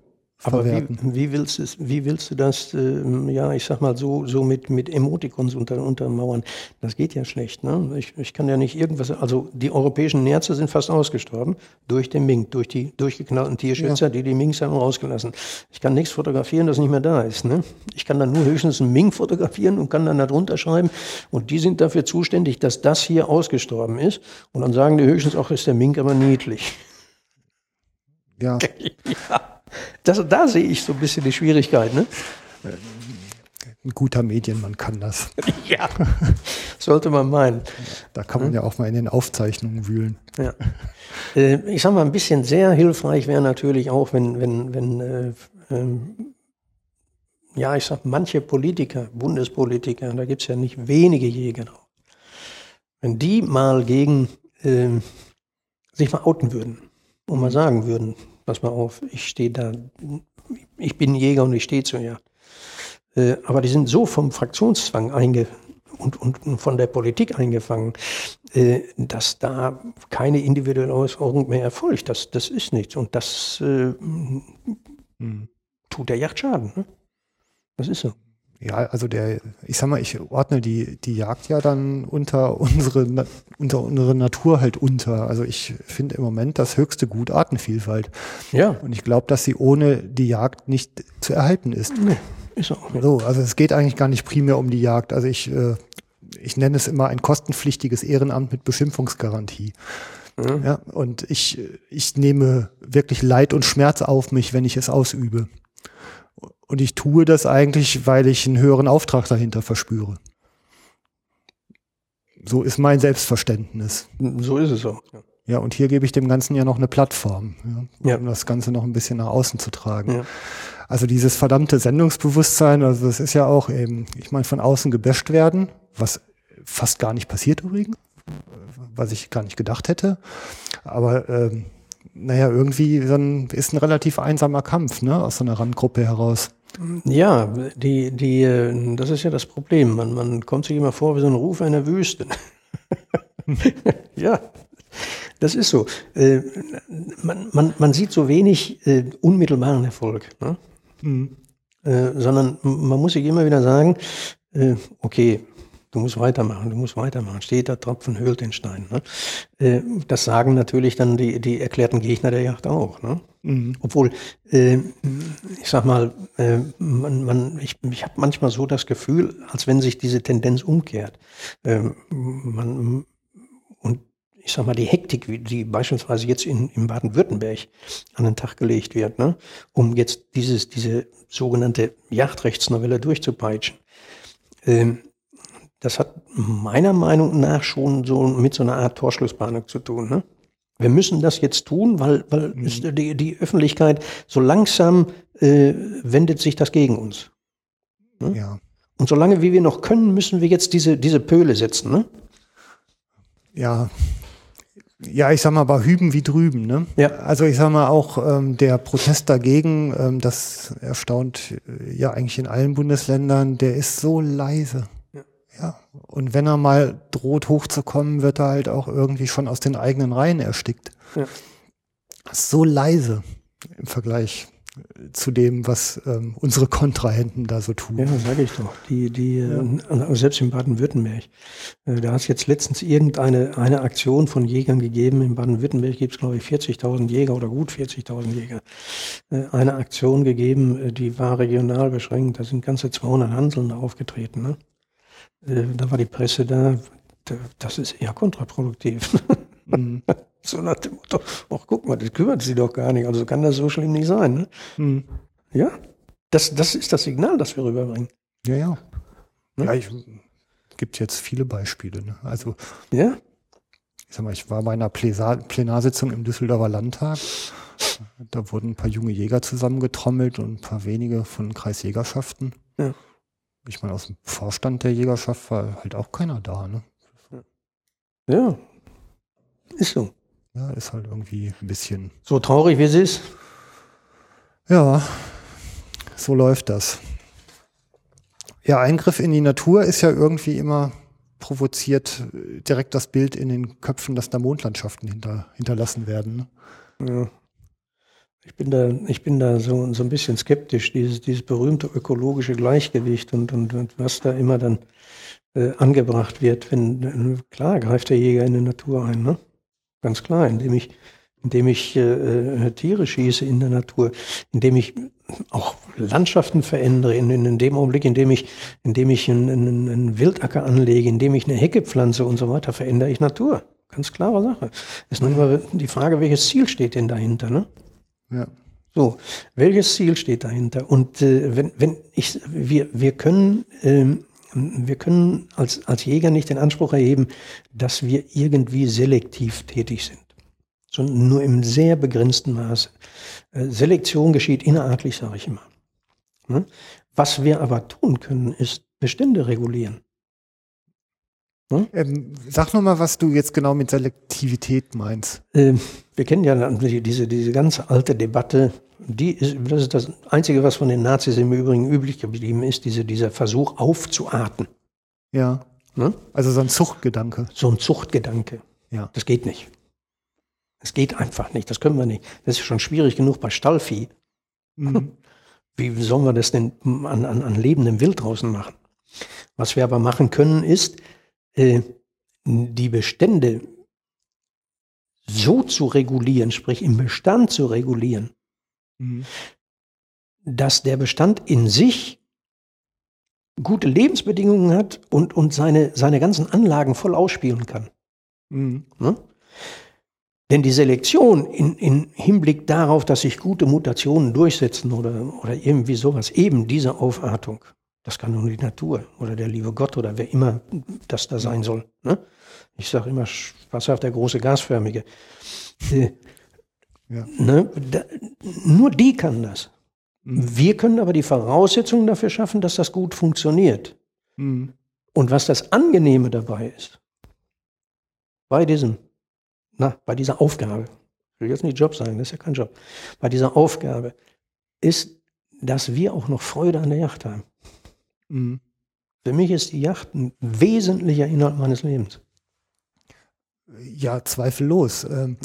Aber wie, wie, willst du, es- wie willst du das, ähm, ja, ich sag mal, so, so mit, mit Emoticons unter, untermauern? Das geht ja schlecht. Ne? Ich, ich kann ja nicht irgendwas, also die europäischen Nerze sind fast ausgestorben durch den Mink, durch die durchgeknallten Tierschützer, die die Minks haben rausgelassen. Ich kann nichts fotografieren, das nicht mehr da ist. Ne? Ich kann dann nur höchstens einen Mink fotografieren und kann dann darunter schreiben und die sind dafür zuständig, dass das hier ausgestorben ist. Und dann sagen die höchstens auch, ist der Mink aber niedlich. Ja, Ja, das, da sehe ich so ein bisschen die Schwierigkeit. Ne? ein guter Medienmann kann das. Ja, sollte man meinen. Da kann man ja auch mal in den Aufzeichnungen wühlen. Ja. Äh, ich sag mal, ein bisschen sehr hilfreich wäre natürlich auch, wenn, wenn, wenn äh, ähm, ja, ich sag, manche Politiker, Bundespolitiker, da gibt's ja nicht wenige Jäger drauf, wenn die mal gegen ähm, sich mal outen würden und mal sagen würden, pass mal auf, ich stehe da, ich bin Jäger und ich stehe zur Jagd. Äh, aber die sind so vom Fraktionszwang einge und, und, und von der Politik eingefangen, äh, dass da keine individuelle Äußerung mehr erfolgt. Das, das ist nichts. Und das äh, tut der Yacht Schaden. Ne? Das ist so. Ja, also der, ich sag mal, ich ordne die, die Jagd ja dann unter unsere, unter unsere Natur halt unter. Also ich finde im Moment das höchste Gut Artenvielfalt. Ja, Und ich glaube, dass sie ohne die Jagd nicht zu erhalten ist. nee, ist auch nicht. So, also es geht eigentlich gar nicht primär um die Jagd. Also ich, äh, ich nenne es immer ein kostenpflichtiges Ehrenamt mit Beschimpfungsgarantie. Ja, und ich, ich nehme wirklich Leid und Schmerz auf mich, wenn ich es ausübe. Und ich tue das eigentlich, weil ich einen höheren Auftrag dahinter verspüre. So ist mein Selbstverständnis. So ist es auch. Ja. Ja, und hier gebe ich dem Ganzen ja noch eine Plattform, ja, Ja. um das Ganze noch ein bisschen nach außen zu tragen. Ja. Also dieses verdammte Sendungsbewusstsein, also das ist ja auch eben, ich meine, von außen gebasht werden, was fast gar nicht passiert übrigens, was ich gar nicht gedacht hätte. Aber ähm, naja, irgendwie dann ist ein relativ einsamer Kampf, ne, aus so einer Randgruppe heraus. Ja, die, die, äh, das ist ja das Problem. Man, man kommt sich immer vor wie so ein Ruf einer Wüste. ja, das ist so. Äh, Man, man, man sieht so wenig äh, unmittelbaren Erfolg, ne? äh, sondern man muss sich immer wieder sagen, okay, Du musst weitermachen, du musst weitermachen. Steht der Tropfen höhlt den Stein. Ne? Äh, das sagen natürlich dann die, die erklärten Gegner der Yacht auch. Ne? Mhm. Obwohl, äh, ich sag mal, äh, man, man, ich, ich habe manchmal so das Gefühl, als wenn sich diese Tendenz umkehrt. Äh, man, und ich sag mal, die Hektik, die beispielsweise jetzt in, in Baden-Württemberg an den Tag gelegt wird, ne, um jetzt dieses, diese sogenannte Yachtrechtsnovelle durchzupeitschen. Ähm, das hat meiner Meinung nach schon so mit so einer Art Torschlusspanik zu tun. Ne? Wir müssen das jetzt tun, weil, weil mhm. die, die Öffentlichkeit so langsam äh, wendet sich das gegen uns. Ne? Ja. Und solange wie wir noch können, müssen wir jetzt diese, diese Pöle setzen. Ne? Ja, ja, ich sag mal, war hüben wie drüben. Ne? Ja. Also ich sag mal auch ähm, der Protest dagegen, ähm, das erstaunt äh, ja eigentlich in allen Bundesländern, der ist so leise. Ja. Und wenn er mal droht hochzukommen, wird er halt auch irgendwie schon aus den eigenen Reihen erstickt. Ja. So leise im Vergleich zu dem, was ähm, unsere Kontrahenten da so tun. Ja, sage ich doch. Die, die, ja. äh, selbst in Baden-Württemberg. Äh, da hat es jetzt letztens irgendeine eine Aktion von Jägern gegeben. In Baden-Württemberg gibt es, glaube ich, 40.000 Jäger oder gut 40.000 Jäger. Äh, eine Aktion gegeben, äh, die war regional beschränkt. Da sind ganze 200 Hanseln aufgetreten. Ne? Äh, da war die Presse da. Das ist eher kontraproduktiv. Mhm. So nach dem Motto, ach guck mal, das kümmert sie doch gar nicht. Also kann das so schlimm nicht sein. Ne? Hm. Ja, das, das ist das Signal, das wir rüberbringen. Ja, ja. Ne? Ja, ich, gibt jetzt viele Beispiele. Ne? Also, ja. ich sag mal, ich war bei einer Plenarsitzung im Düsseldorfer Landtag. Da wurden ein paar junge Jäger zusammengetrommelt und ein paar wenige von Kreisjägerschaften. Ja. Ich meine, aus dem Vorstand der Jägerschaft war halt auch keiner da. Ne? Ja, ist so. Ja, ist halt irgendwie ein bisschen. So traurig wie es ist. Ja, so läuft das. Ja, Eingriff in die Natur ist ja irgendwie immer provoziert direkt das Bild in den Köpfen, dass da Mondlandschaften hinter, hinterlassen werden. Ne? Ja. Ich bin da, ich bin da so, so ein bisschen skeptisch, dieses, dieses berühmte ökologische Gleichgewicht und, und, und was da immer dann äh, angebracht wird, wenn, klar greift der Jäger in die Natur ein, ne? Ganz klar, indem ich, indem ich äh, Tiere schieße in der Natur, indem ich auch Landschaften verändere, in, in, in dem Augenblick, in dem ich, in dem ich einen, einen, einen Wildacker anlege, indem ich eine Hecke pflanze und so weiter, verändere ich Natur. Ganz klare Sache. Es ist nur immer die Frage, welches Ziel steht denn dahinter, ne? Ja. So, welches Ziel steht dahinter? Und äh, wenn, wenn ich, wir, wir können ähm, wir können als, als Jäger nicht den Anspruch erheben, dass wir irgendwie selektiv tätig sind, sondern nur im sehr begrenzten Maße. Äh, Selektion geschieht innerartlich, sage ich immer. Hm? Was wir aber tun können, ist Bestände regulieren. Hm? Ähm, sag nochmal, was du jetzt genau mit Selektivität meinst. Ähm, wir kennen ja diese, diese ganz alte Debatte, die ist, das ist das Einzige, was von den Nazis im Übrigen üblich geblieben ist, diese, dieser Versuch aufzuarten. Ja. Ne? Also so ein Zuchtgedanke. So ein Zuchtgedanke. Ja. Das geht nicht. Das geht einfach nicht. Das können wir nicht. Das ist schon schwierig genug bei Stallvieh. Mhm. Wie sollen wir das denn an, an, an lebendem Wild draußen machen? Was wir aber machen können, ist, äh, die Bestände so zu regulieren, sprich im Bestand zu regulieren, mhm. dass der Bestand in sich gute Lebensbedingungen hat und, und seine, seine ganzen Anlagen voll ausspielen kann. Mhm. Ne? Denn die Selektion in, in Hinblick darauf, dass sich gute Mutationen durchsetzen oder, oder irgendwie sowas, eben diese Aufartung, das kann nur die Natur oder der liebe Gott oder wer immer das da sein soll. Ne? Ich sage immer, was sagt der große Gasförmige? Äh, ja. ne? da, nur die kann das. Mhm. Wir können aber die Voraussetzungen dafür schaffen, dass das gut funktioniert. Mhm. Und was das Angenehme dabei ist, bei diesem, na, bei dieser Aufgabe, ich will jetzt nicht Job sagen, das ist ja kein Job, bei dieser Aufgabe ist, dass wir auch noch Freude an der Yacht haben. Mhm. Für mich ist die Yacht ein wesentlicher Inhalt meines Lebens. Ja, zweifellos. Ähm,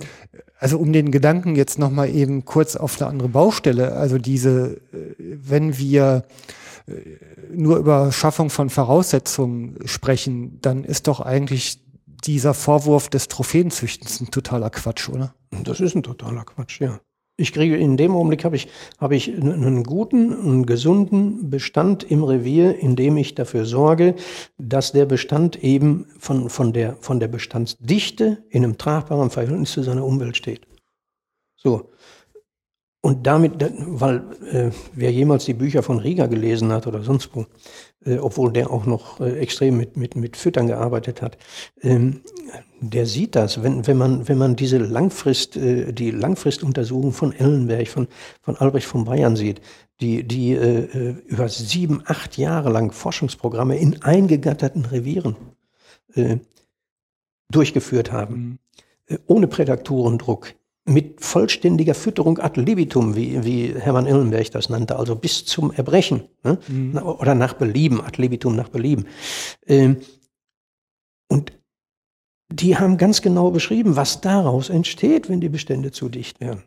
also um den Gedanken jetzt nochmal eben kurz auf eine andere Baustelle, also diese, äh, wenn wir nur über Schaffung von Voraussetzungen sprechen, dann ist doch eigentlich dieser Vorwurf des Trophäenzüchtens ein totaler Quatsch, oder? Das ist ein totaler Quatsch, ja. Ich kriege in dem Augenblick habe ich, habe ich einen guten, einen gesunden Bestand im Revier, in dem ich dafür sorge, dass der Bestand eben von, von, der, von der Bestandsdichte in einem tragbaren Verhältnis zu seiner Umwelt steht. So. Und damit, weil äh, wer jemals die Bücher von Rieger gelesen hat oder sonst wo, äh, obwohl der auch noch äh, extrem mit, mit, mit Füttern gearbeitet hat, ähm, der sieht das, wenn, wenn, man, wenn man diese Langfrist, äh, die Langfristuntersuchung von Ellenberg, von, von Albrecht von Bayern sieht, die, die äh, äh, über sieben, acht Jahre lang Forschungsprogramme in eingegatterten Revieren äh, durchgeführt haben, mhm. Äh, ohne Prädaktorendruck, mit vollständiger Fütterung ad libitum, wie, wie Hermann Illenberg das nannte, also bis zum Erbrechen ne? Mhm. oder nach Belieben, ad libitum nach Belieben. Ähm, und die haben ganz genau beschrieben, was daraus entsteht, wenn die Bestände zu dicht werden.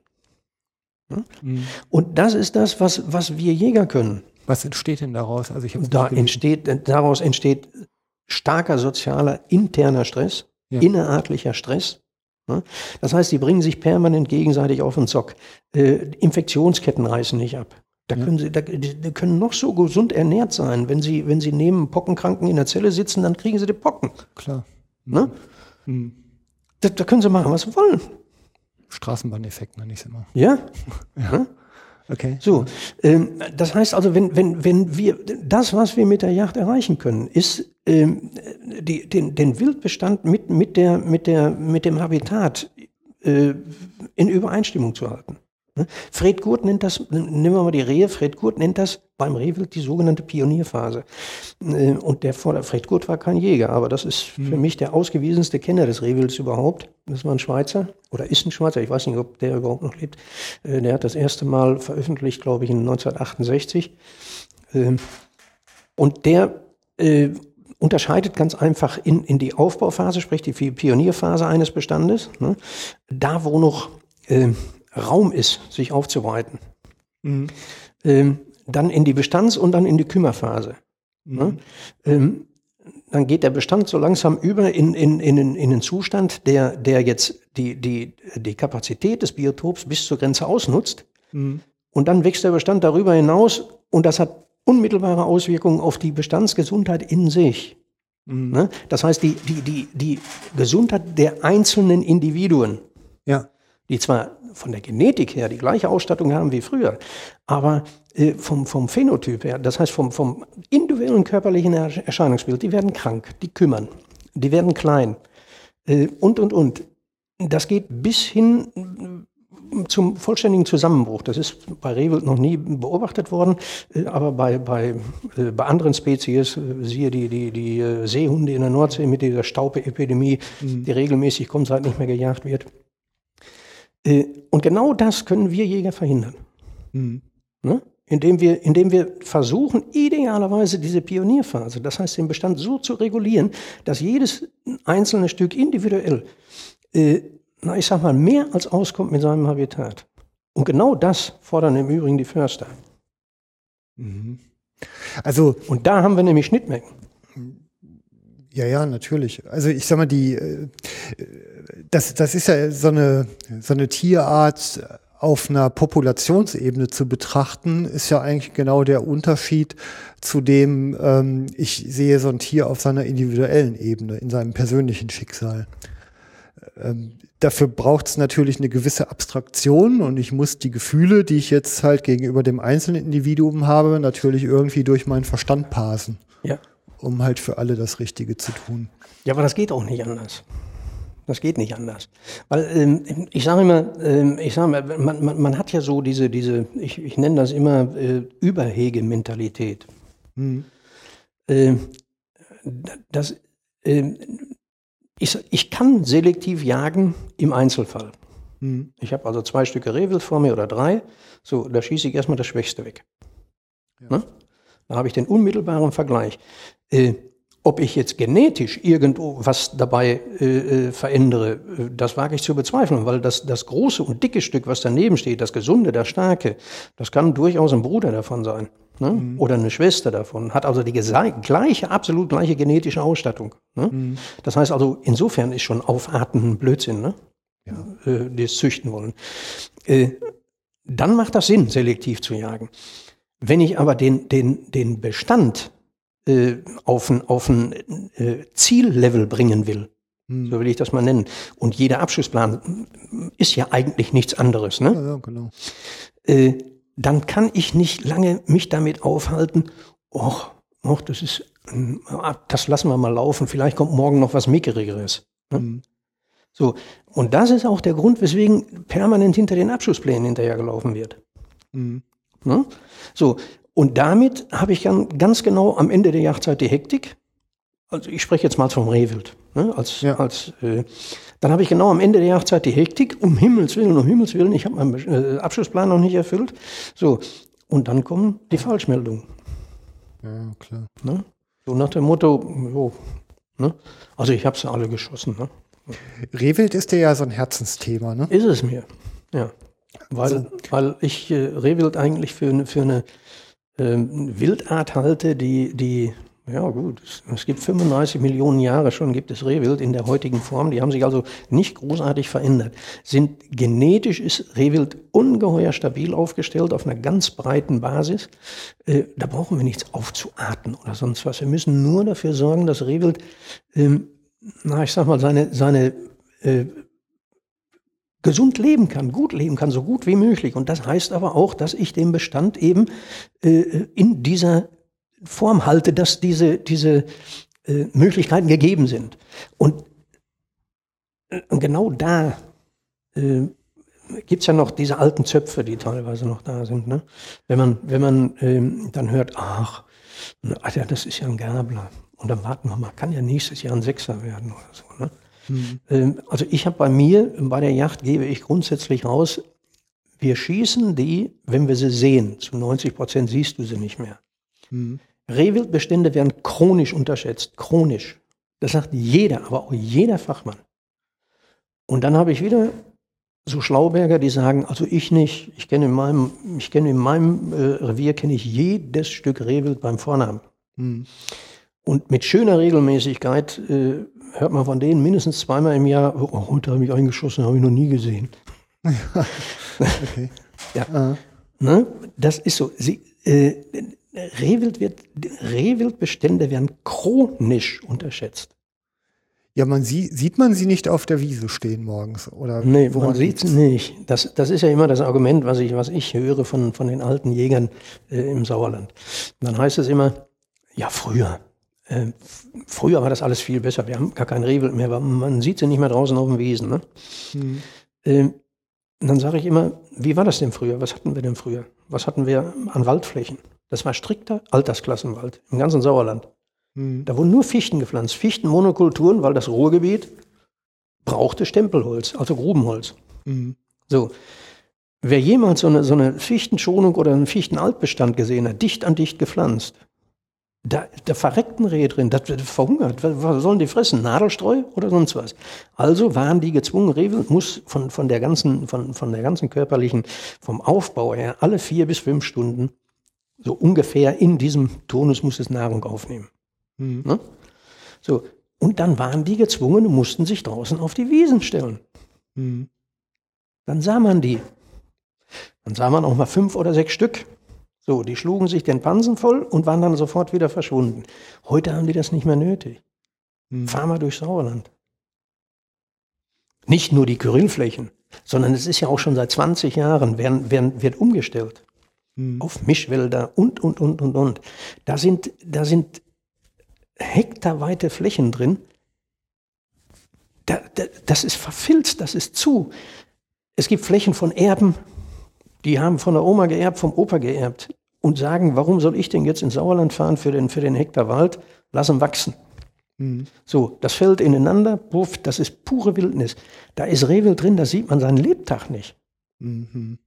Ne? Mhm. Und das ist das, was, was wir Jäger können. Was entsteht denn daraus? Also ich da entsteht, daraus entsteht starker sozialer interner Stress, ja. innerartlicher Stress, Ne? Das heißt, die bringen sich permanent gegenseitig auf den Zock. Äh, Infektionsketten reißen nicht ab. Da können sie, da, die können noch so gesund ernährt sein. Wenn sie, wenn sie neben Pockenkranken in der Zelle sitzen, dann kriegen sie die Pocken. Klar. Ne? Mhm. Da, da, können sie machen, was sie wollen. Straßenbahneffekt nenne ich es immer. Ja. ja. Okay. So, ähm, das heißt also, wenn, wenn, wenn wir das, was wir mit der Yacht erreichen können, ist ähm, die, den, den Wildbestand mit, mit, der, mit, der, mit dem Habitat äh, in Übereinstimmung zu halten. Ne? Fred Gurt nennt das, nehmen wir mal die Rehe, Fred Gurt nennt das beim Rehwild die sogenannte Pionierphase. Äh, und der Vorder Fred Gurt war kein Jäger, aber das ist für mhm. mich der ausgewiesenste Kenner des Rehwilds überhaupt. Das war ein Schweizer oder ist ein Schweizer, ich weiß nicht, ob der überhaupt noch lebt. Äh, der hat das erste Mal veröffentlicht, glaube ich, in 1968. Ähm, und der äh, unterscheidet ganz einfach in, in die Aufbauphase, sprich die Pionierphase eines Bestandes, ne? da wo noch Raum ist, sich aufzuweiten. Mhm. Ähm, dann in die Bestands- und dann in die Kümmerphase. Mhm. Ne? Ähm, dann geht der Bestand so langsam über in, in, in, in einen Zustand, der, der jetzt die, die, die Kapazität des Biotops bis zur Grenze ausnutzt. Mhm. Und dann wächst der Bestand darüber hinaus und das hat unmittelbare Auswirkungen auf die Bestandsgesundheit in sich. Mhm. Ne? Das heißt, die, die, die, die Gesundheit der einzelnen Individuen, ja. die zwar von der Genetik her die gleiche Ausstattung haben wie früher, aber äh, vom, vom Phänotyp her, das heißt vom, vom individuellen körperlichen Erscheinungsbild, die werden krank, die kümmern, die werden klein äh, und, und, und. Das geht bis hin äh, zum vollständigen Zusammenbruch. Das ist bei Rehwild noch nie beobachtet worden, äh, aber bei, bei, äh, bei anderen Spezies, siehe die, die, die Seehunde in der Nordsee mit dieser Staubeepidemie, mhm. die regelmäßig kommt, seit nicht mehr gejagt wird, und genau das können wir Jäger verhindern. Mhm. Ne? Indem, wir, indem wir versuchen, idealerweise diese Pionierphase, das heißt den Bestand so zu regulieren, dass jedes einzelne Stück individuell, äh, na ich sag mal, mehr als auskommt mit seinem Habitat. Und genau das fordern im Übrigen die Förster. Mhm. Also, und da haben wir nämlich Schnittmengen. Ja, ja, natürlich. Also ich sag mal, die, äh, das, das ist ja so eine, so eine Tierart auf einer Populationsebene zu betrachten, ist ja eigentlich genau der Unterschied zu dem, ähm, ich sehe so ein Tier auf seiner individuellen Ebene, in seinem persönlichen Schicksal. Ähm, dafür braucht es natürlich eine gewisse Abstraktion und ich muss die Gefühle, die ich jetzt halt gegenüber dem einzelnen Individuum habe, natürlich irgendwie durch meinen Verstand parsen. Ja um halt für alle das Richtige zu tun. Ja, aber das geht auch nicht anders. Das geht nicht anders. Weil ähm, ich sage immer, ähm, ich sage immer, man, man, man, hat ja so diese, diese ich, ich nenne das immer äh, Überhegementalität. Mhm. Äh, das, äh, ich, ich kann selektiv jagen im Einzelfall. Mhm. Ich habe also zwei Stücke Rehwild vor mir oder drei. So, da schieße ich erstmal das Schwächste weg. Ja. Ne? Da habe ich den unmittelbaren Vergleich. Äh, ob ich jetzt genetisch irgendwo was dabei äh, äh, verändere, äh, das wage ich zu bezweifeln, weil das, das große und dicke Stück, was daneben steht, das gesunde, das starke, das kann durchaus ein Bruder davon sein. Ne? Mhm. Oder eine Schwester davon, hat also die gleiche, absolut gleiche genetische Ausstattung. Ne? Mhm. Das heißt also, insofern ist schon Aufatmen Blödsinn, ne? ja. äh, die es züchten wollen. Äh, dann macht das Sinn, selektiv zu jagen. Wenn ich aber den, den, den Bestand äh, auf ein, auf ein äh, Ziellevel bringen will. Hm. So will ich das mal nennen. Und jeder Abschussplan ist ja eigentlich nichts anderes. Ne? Ja, ja, genau. Äh, dann kann ich nicht lange mich damit aufhalten, och, och, das ist, ah, das lassen wir mal laufen, vielleicht kommt morgen noch was Mickerigeres. Ne? Hm. So, und das ist auch der Grund, weswegen permanent hinter den Abschussplänen hinterhergelaufen wird. Mhm. Ne? So, und damit habe ich dann ganz genau am Ende der Jagdzeit die Hektik. Also ich spreche jetzt mal vom Rehwild. Ne, als, ja. als, äh, dann habe ich genau am Ende der Jagdzeit die Hektik. Um Himmels Willen, um Himmels Willen, ich habe meinen äh, Abschlussplan noch nicht erfüllt. So, und dann kommen die Falschmeldungen. Ja, klar. Ne? So nach dem Motto, jo, ne? also ich habe sie alle geschossen. Ne? Rehwild ist dir ja so ein Herzensthema, ne? Ist es mir, ja. Weil, also, weil ich äh, Rehwild eigentlich für, für eine ähm, Wildart halte, die, die, ja gut, es gibt 35 Millionen Jahre schon, gibt es Rehwild in der heutigen Form. Die haben sich also nicht großartig verändert. Sind genetisch ist Rehwild ungeheuer stabil aufgestellt auf einer ganz breiten Basis. Äh, da brauchen wir nichts aufzuarten oder sonst was. Wir müssen nur dafür sorgen, dass Rehwild, ähm, na ich sag mal, seine, seine äh, gesund leben kann, gut leben kann, so gut wie möglich. Und das heißt aber auch, dass ich den Bestand eben äh, in dieser Form halte, dass diese, diese äh, Möglichkeiten gegeben sind. Und, äh, genau da äh, gibt es ja noch diese alten Zöpfe, die teilweise noch da sind. Ne? Wenn man, wenn man ähm, dann hört, ach, ja, das ist ja ein Gabler. Und dann warten wir mal, kann ja nächstes Jahr ein Sechser werden oder so. Ne? Mhm. Also ich habe bei mir, bei der Yacht gebe ich grundsätzlich raus, wir schießen die, wenn wir sie sehen. Zu 90 Prozent siehst du sie nicht mehr. Mhm. Rehwildbestände werden chronisch unterschätzt. Chronisch. Das sagt jeder, aber auch jeder Fachmann. Und dann habe ich wieder so Schlauberger, die sagen, also ich nicht, ich kenne in meinem, ich kenne in meinem äh, Revier kenne ich jedes Stück Rehwild beim Vornamen. Mhm. Und mit schöner Regelmäßigkeit äh, hört man von denen mindestens zweimal im Jahr, oh, heute habe ich eingeschossen, habe ich noch nie gesehen. okay. ja. Ah. Ne? Das ist so. Sie, äh, Rehwild wird, Rehwildbestände werden chronisch unterschätzt. Ja, man sie, sieht man sie nicht auf der Wiese stehen morgens? Oder nee, man sieht sie nicht. Das, das ist ja immer das Argument, was ich, was ich höre von, von den alten Jägern äh, im Sauerland. Dann heißt es immer, ja, früher, äh, früher war das alles viel besser. Wir haben gar kein Rehwild mehr. Man sieht sie nicht mehr draußen auf dem Wiesen. Ne? Mhm. Äh, dann sage ich immer, wie war das denn früher? Was hatten wir denn früher? Was hatten wir an Waldflächen? Das war strikter Altersklassenwald im ganzen Sauerland. Mhm. Da wurden nur Fichten gepflanzt. Fichtenmonokulturen, weil das Ruhrgebiet brauchte Stempelholz, also Grubenholz. Mhm. So. Wer jemals so eine, so eine Fichtenschonung oder einen Fichtenaltbestand gesehen hat, dicht an dicht gepflanzt, da, da verreckt ein Reh drin, das wird verhungert. Was sollen die fressen? Nadelstreu oder sonst was? Also waren die gezwungen, Reh muss von, von, der ganzen, von, von der ganzen körperlichen, vom Aufbau her, alle vier bis fünf Stunden, so ungefähr in diesem Tonus muss es Nahrung aufnehmen. Mhm. Ne? So. Und dann waren die gezwungen und mussten sich draußen auf die Wiesen stellen. Mhm. Dann sah man die. Dann sah man auch mal fünf oder sechs Stück. So, die schlugen sich den Pansen voll und waren dann sofort wieder verschwunden. Heute haben die das nicht mehr nötig. Hm. Fahr mal durch Sauerland. Nicht nur die Kyrillflächen, sondern es ist ja auch schon seit 20 Jahren, werden, werden, wird umgestellt. Hm. Auf Mischwälder und, und, und, und, und. Da sind, da sind hektarweite Flächen drin. Da, da, das ist verfilzt, das ist zu. Es gibt Flächen von Erben, die haben von der Oma geerbt, vom Opa geerbt und sagen, warum soll ich denn jetzt ins Sauerland fahren für den, für den Hektar Wald? Lass ihn wachsen. Mhm. So, das fällt ineinander, puff, das ist pure Wildnis. Da ist Rehwild drin, da sieht man seinen Lebtag nicht. Mhm.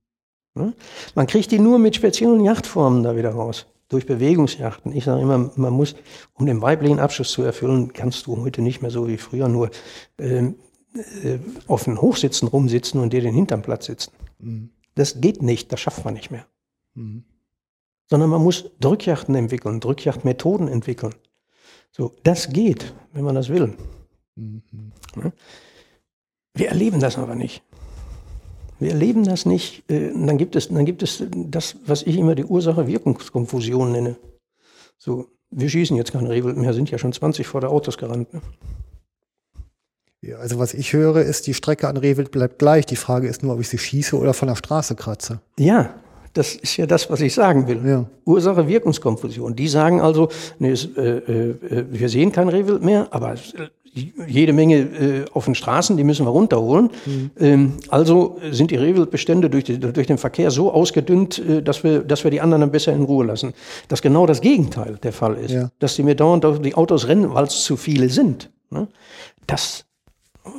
Man kriegt die nur mit speziellen Yachtformen da wieder raus. durch Bewegungsjachten. Ich sage immer, man muss, um den weiblichen Abschluss zu erfüllen, kannst du heute nicht mehr so wie früher nur ähm, äh, auf den Hochsitzen rumsitzen und dir den Hintern platt sitzen. Mhm. Das geht nicht, das schafft man nicht mehr. Mhm. Sondern man muss Drückjachten entwickeln, Drückjachtmethoden entwickeln. So, das geht, wenn man das will. Mhm. Wir erleben das aber nicht. Wir erleben das nicht. Äh, dann gibt es, dann gibt es das, was ich immer die Ursache-Wirkungskonfusion nenne. So, wir schießen jetzt kein Rehwild mehr, sind ja schon 20 vor der Autos gerannt. Ne? Also was ich höre, ist, die Strecke an Rehwild bleibt gleich. Die Frage ist nur, ob ich sie schieße oder von der Straße kratze. Ja, das ist ja das, was ich sagen will. Ja. Ursache-Wirkungskonfusion. Die sagen also, nee, es, äh, äh, wir sehen kein Rehwild mehr, aber äh, jede Menge äh, auf den Straßen, die müssen wir runterholen. Ähm, also sind die Rehwildbestände durch, die, durch den Verkehr so ausgedünnt, äh, dass, wir, dass wir die anderen dann besser in Ruhe lassen. Dass genau das Gegenteil der Fall ist. Ja. Dass die mir dauernd auf die Autos rennen, weil es zu viele sind. Ne? Das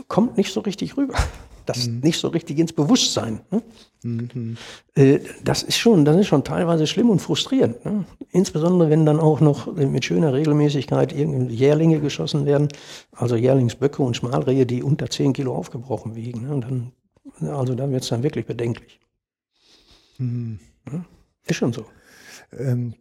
kommt nicht so richtig rüber. Das nicht so richtig ins Bewusstsein. Ne? Äh, das ist schon, das ist schon teilweise schlimm und frustrierend. Ne? Insbesondere wenn dann auch noch mit schöner Regelmäßigkeit Jährlinge geschossen werden, also Jährlingsböcke und Schmalrehe, die unter 10 Kilo aufgebrochen wiegen. Ne? Dann, also da wird es dann wirklich bedenklich. Mhm. Ist schon so. Ähm,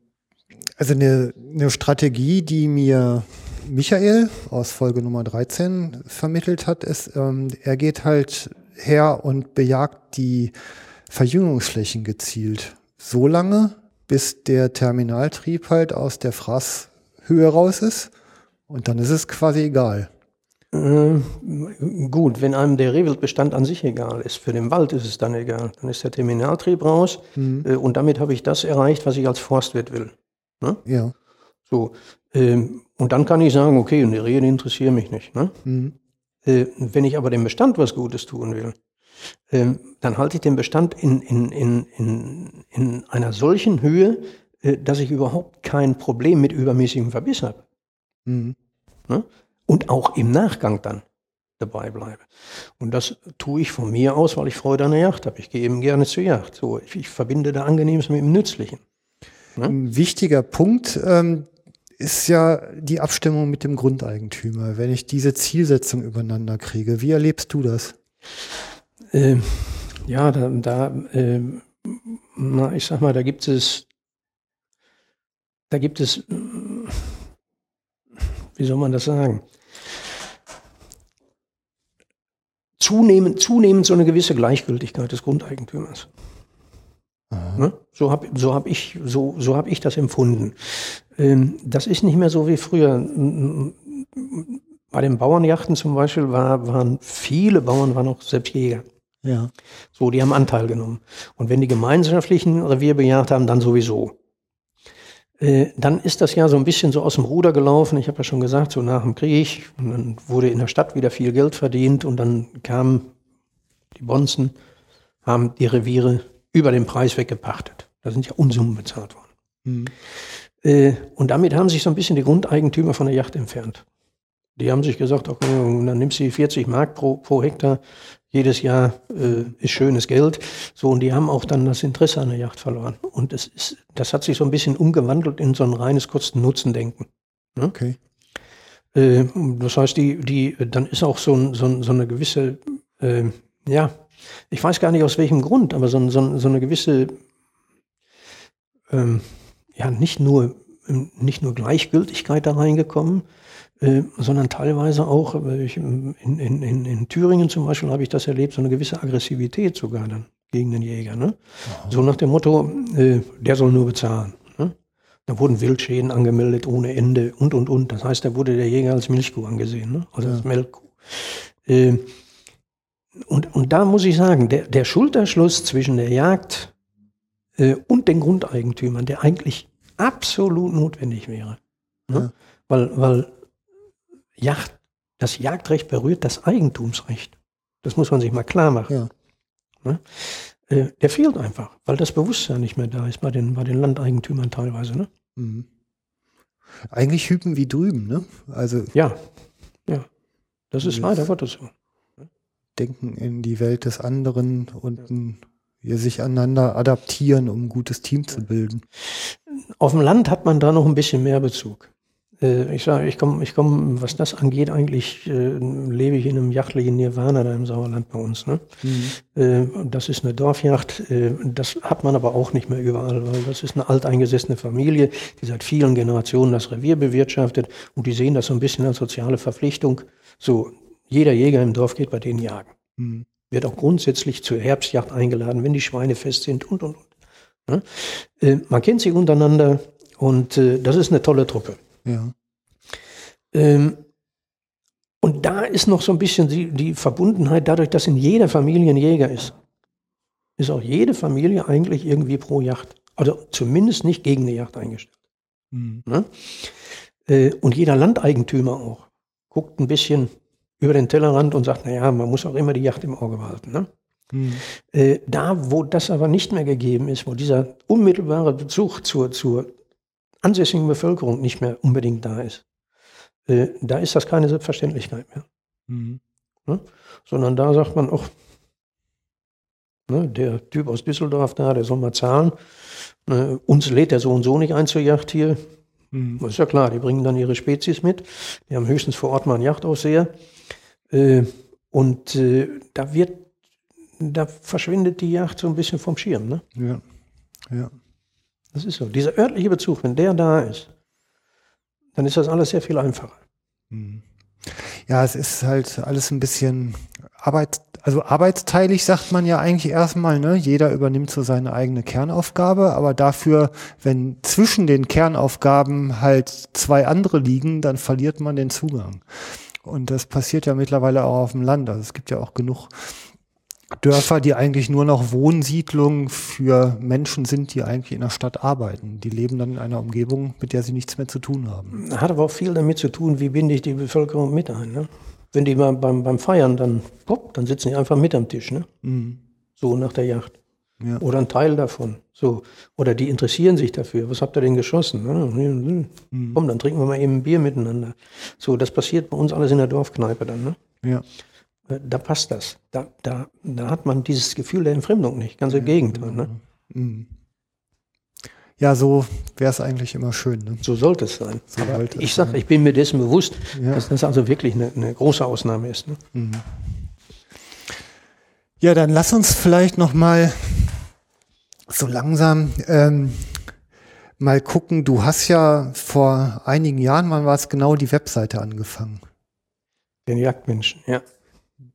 also eine, eine Strategie, die mir Michael aus Folge Nummer 13 vermittelt hat, ist, ähm, er geht halt her und bejagt die Verjüngungsflächen gezielt. So lange, bis der Terminaltrieb halt aus der Frasshöhe raus ist. Und dann ist es quasi egal. Äh, gut, wenn einem der Rehwildbestand an sich egal ist, für den Wald ist es dann egal. Dann ist der Terminaltrieb raus äh, und damit habe ich das erreicht, was ich als Forstwirt will. Ne? Ja. So, ähm, und dann kann ich sagen, okay, und die die interessieren mich nicht. Ne? Mhm. Äh, wenn ich aber dem Bestand was Gutes tun will, ähm, dann halte ich den Bestand in, in, in, in, in einer solchen Höhe, äh, dass ich überhaupt kein Problem mit übermäßigem Verbiss habe. Mhm. Ne? Und auch im Nachgang dann dabei bleibe. Und das tue ich von mir aus, weil ich Freude an der Yacht habe. Ich gehe eben gerne zur Yacht. So, ich, ich verbinde da Angenehmes mit dem Nützlichen. Ein wichtiger Punkt ähm, ist ja die Abstimmung mit dem Grundeigentümer. Wenn ich diese Zielsetzung übereinander kriege, wie erlebst du das? Ähm, ja, da, da ähm, na, ich sag mal, da gibt es, da gibt es, wie soll man das sagen? Zunehmend, zunehmend so eine gewisse Gleichgültigkeit des Grundeigentümers. Ne? So habe so hab ich, so, so hab ich das empfunden. Ähm, das ist nicht mehr so wie früher. Bei den Bauernjachten zum Beispiel war, waren viele Bauern waren auch selbst Jäger. Ja. So, die haben Anteil genommen. Und wenn die gemeinschaftlichen Revier bejagt haben, dann sowieso. Äh, dann ist das ja so ein bisschen so aus dem Ruder gelaufen. Ich habe ja schon gesagt, so nach dem Krieg. Und dann wurde in der Stadt wieder viel Geld verdient und dann kamen die Bonzen, haben die Reviere über den Preis weggepachtet. Da sind ja Unsummen bezahlt worden. Mhm. Äh, und damit haben sich so ein bisschen die Grundeigentümer von der Yacht entfernt. Die haben sich gesagt, okay, dann nimmst du 40 Mark pro, pro Hektar. Jedes Jahr äh, ist schönes Geld. So, und die haben auch dann das Interesse an der Yacht verloren. Und das ist, das hat sich so ein bisschen umgewandelt in so ein reines Kosten-Nutzen-Denken. Ne? Okay. Äh, das heißt, die, die, dann ist auch so, ein, so, ein, so eine gewisse, äh, ja, ich weiß gar nicht aus welchem Grund, aber so, ein- so eine gewisse, ähm, ja, nicht nur, ähm, nicht nur Gleichgültigkeit da reingekommen, äh, sondern teilweise auch, äh, ich, in, in, in, in Thüringen zum Beispiel habe ich das erlebt, so eine gewisse Aggressivität sogar dann gegen den Jäger. Ne? So nach dem Motto, äh, der soll nur bezahlen. Ne? Da wurden Wildschäden angemeldet ohne Ende und, und, und. Das heißt, da wurde der Jäger als Milchkuh angesehen, ne? also als Melkkuh. Äh, und, und da muss ich sagen, der, der Schulterschluss zwischen der Jagd äh, und den Grundeigentümern, der eigentlich absolut notwendig wäre. Ne? Ja. Weil, weil Jagd, das Jagdrecht berührt das Eigentumsrecht. Das muss man sich mal klar machen. Ja. Ne? Äh, der fehlt einfach, weil das Bewusstsein nicht mehr da ist bei den, bei den Landeigentümern teilweise. Ne? Mhm. Eigentlich hüben wie drüben, ne? Also Ja, ja. Das ist leider Gottes so. denken in die Welt des anderen und ein, sich aneinander adaptieren, um ein gutes Team zu bilden. Auf dem Land hat man da noch ein bisschen mehr Bezug. Äh, ich sage, ich komme, ich komme, was das angeht, eigentlich äh, lebe ich in einem jachtlichen Nirvana da im Sauerland bei uns. Ne? Mhm. Äh, das ist eine Dorfjacht. Äh, das hat man aber auch nicht mehr überall, weil das ist eine alteingesessene Familie, die seit vielen Generationen das Revier bewirtschaftet und die sehen das so ein bisschen als soziale Verpflichtung. So, jeder Jäger im Dorf geht bei denen jagen. Mhm. Wird auch grundsätzlich zur Herbstjacht eingeladen, wenn die Schweine fest sind und und und. Ne? Äh, man kennt sie untereinander und äh, das ist eine tolle Truppe. Ja. Ähm, und da ist noch so ein bisschen die, die Verbundenheit, dadurch, dass in jeder Familie ein Jäger ist, ist auch jede Familie eigentlich irgendwie pro Yacht. Also zumindest nicht gegen eine Yacht eingestellt. Mhm. Ne? Äh, und jeder Landeigentümer auch guckt ein bisschen über den Tellerrand und sagt, naja, man muss auch immer die Yacht im Auge behalten. Ne? Mhm. Äh, da, wo das aber nicht mehr gegeben ist, wo dieser unmittelbare Bezug zur, zur ansässigen Bevölkerung nicht mehr unbedingt da ist, äh, da ist das keine Selbstverständlichkeit mehr. Mhm. Ne? Sondern da sagt man auch, ne, der Typ aus Düsseldorf da, der soll mal zahlen. Ne, uns lädt der so und so nicht ein zur Yacht hier. Mhm. Das ist ja klar, die bringen dann ihre Spezies mit. Die haben höchstens vor Ort mal einen Yachtausseher. Äh, und äh, da wird, da verschwindet die Yacht so ein bisschen vom Schirm. Ne? Ja, ja. Das ist so. Dieser örtliche Bezug, wenn der da ist, dann ist das alles sehr viel einfacher. Mhm. Ja, es ist halt alles ein bisschen Arbeit, also arbeitsteilig sagt man ja eigentlich erstmal, ne? Jeder übernimmt so seine eigene Kernaufgabe, aber dafür, wenn zwischen den Kernaufgaben halt zwei andere liegen, dann verliert man den Zugang. Und das passiert ja mittlerweile auch auf dem Land. Also es gibt ja auch genug Dörfer, die eigentlich nur noch Wohnsiedlungen für Menschen sind, die eigentlich in der Stadt arbeiten. Die leben dann in einer Umgebung, mit der sie nichts mehr zu tun haben. Hat aber auch viel damit zu tun, wie binde ich die Bevölkerung mit ein. Ne? Wenn die mal beim, beim Feiern dann, pop, dann sitzen die einfach mit am Tisch. Ne? Mhm. So nach der Yacht. Ja. Oder ein Teil davon. So. Oder die interessieren sich dafür. Was habt ihr denn geschossen? Mhm. Komm, dann trinken wir mal eben ein Bier miteinander. So, das passiert bei uns alles in der Dorfkneipe dann. Ne? Ja. Äh, da passt das. Da, da, da hat man dieses Gefühl der Entfremdung nicht. Ganz im ja, Gegenteil. Ne? Mhm. Ja, so wäre es eigentlich immer schön. Ne? So sollte es sein. So Aber ich sage, ich bin mir dessen bewusst, ja. dass das also wirklich eine, eine große Ausnahme ist. Ne? Mhm. Ja, dann lass uns vielleicht noch mal so langsam ähm, mal gucken. Du hast ja vor einigen Jahren, wann war es genau, die Webseite angefangen? Den Jagdmenschen, ja.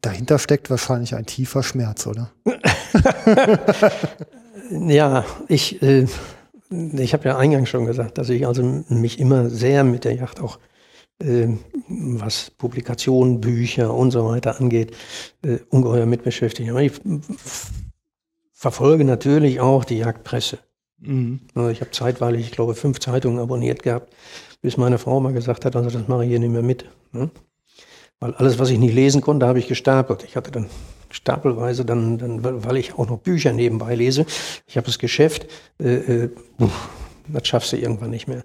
Dahinter steckt wahrscheinlich ein tiefer Schmerz, oder? ja, ich, äh, ich habe ja eingangs schon gesagt, dass ich also mich immer sehr mit der Yacht auch, äh, was Publikationen, Bücher und so weiter angeht, äh, ungeheuer mit beschäftige. Aber ich verfolge natürlich auch die Jagdpresse. Mhm. Also ich habe zeitweilig, ich glaube, fünf Zeitungen abonniert gehabt, bis meine Frau mal gesagt hat, also das mache ich hier nicht mehr mit. Ne? Weil alles, was ich nicht lesen konnte, habe ich gestapelt. Ich hatte dann stapelweise, dann, dann, weil ich auch noch Bücher nebenbei lese. Ich habe das Geschäft, äh, äh, das schaffst du irgendwann nicht mehr.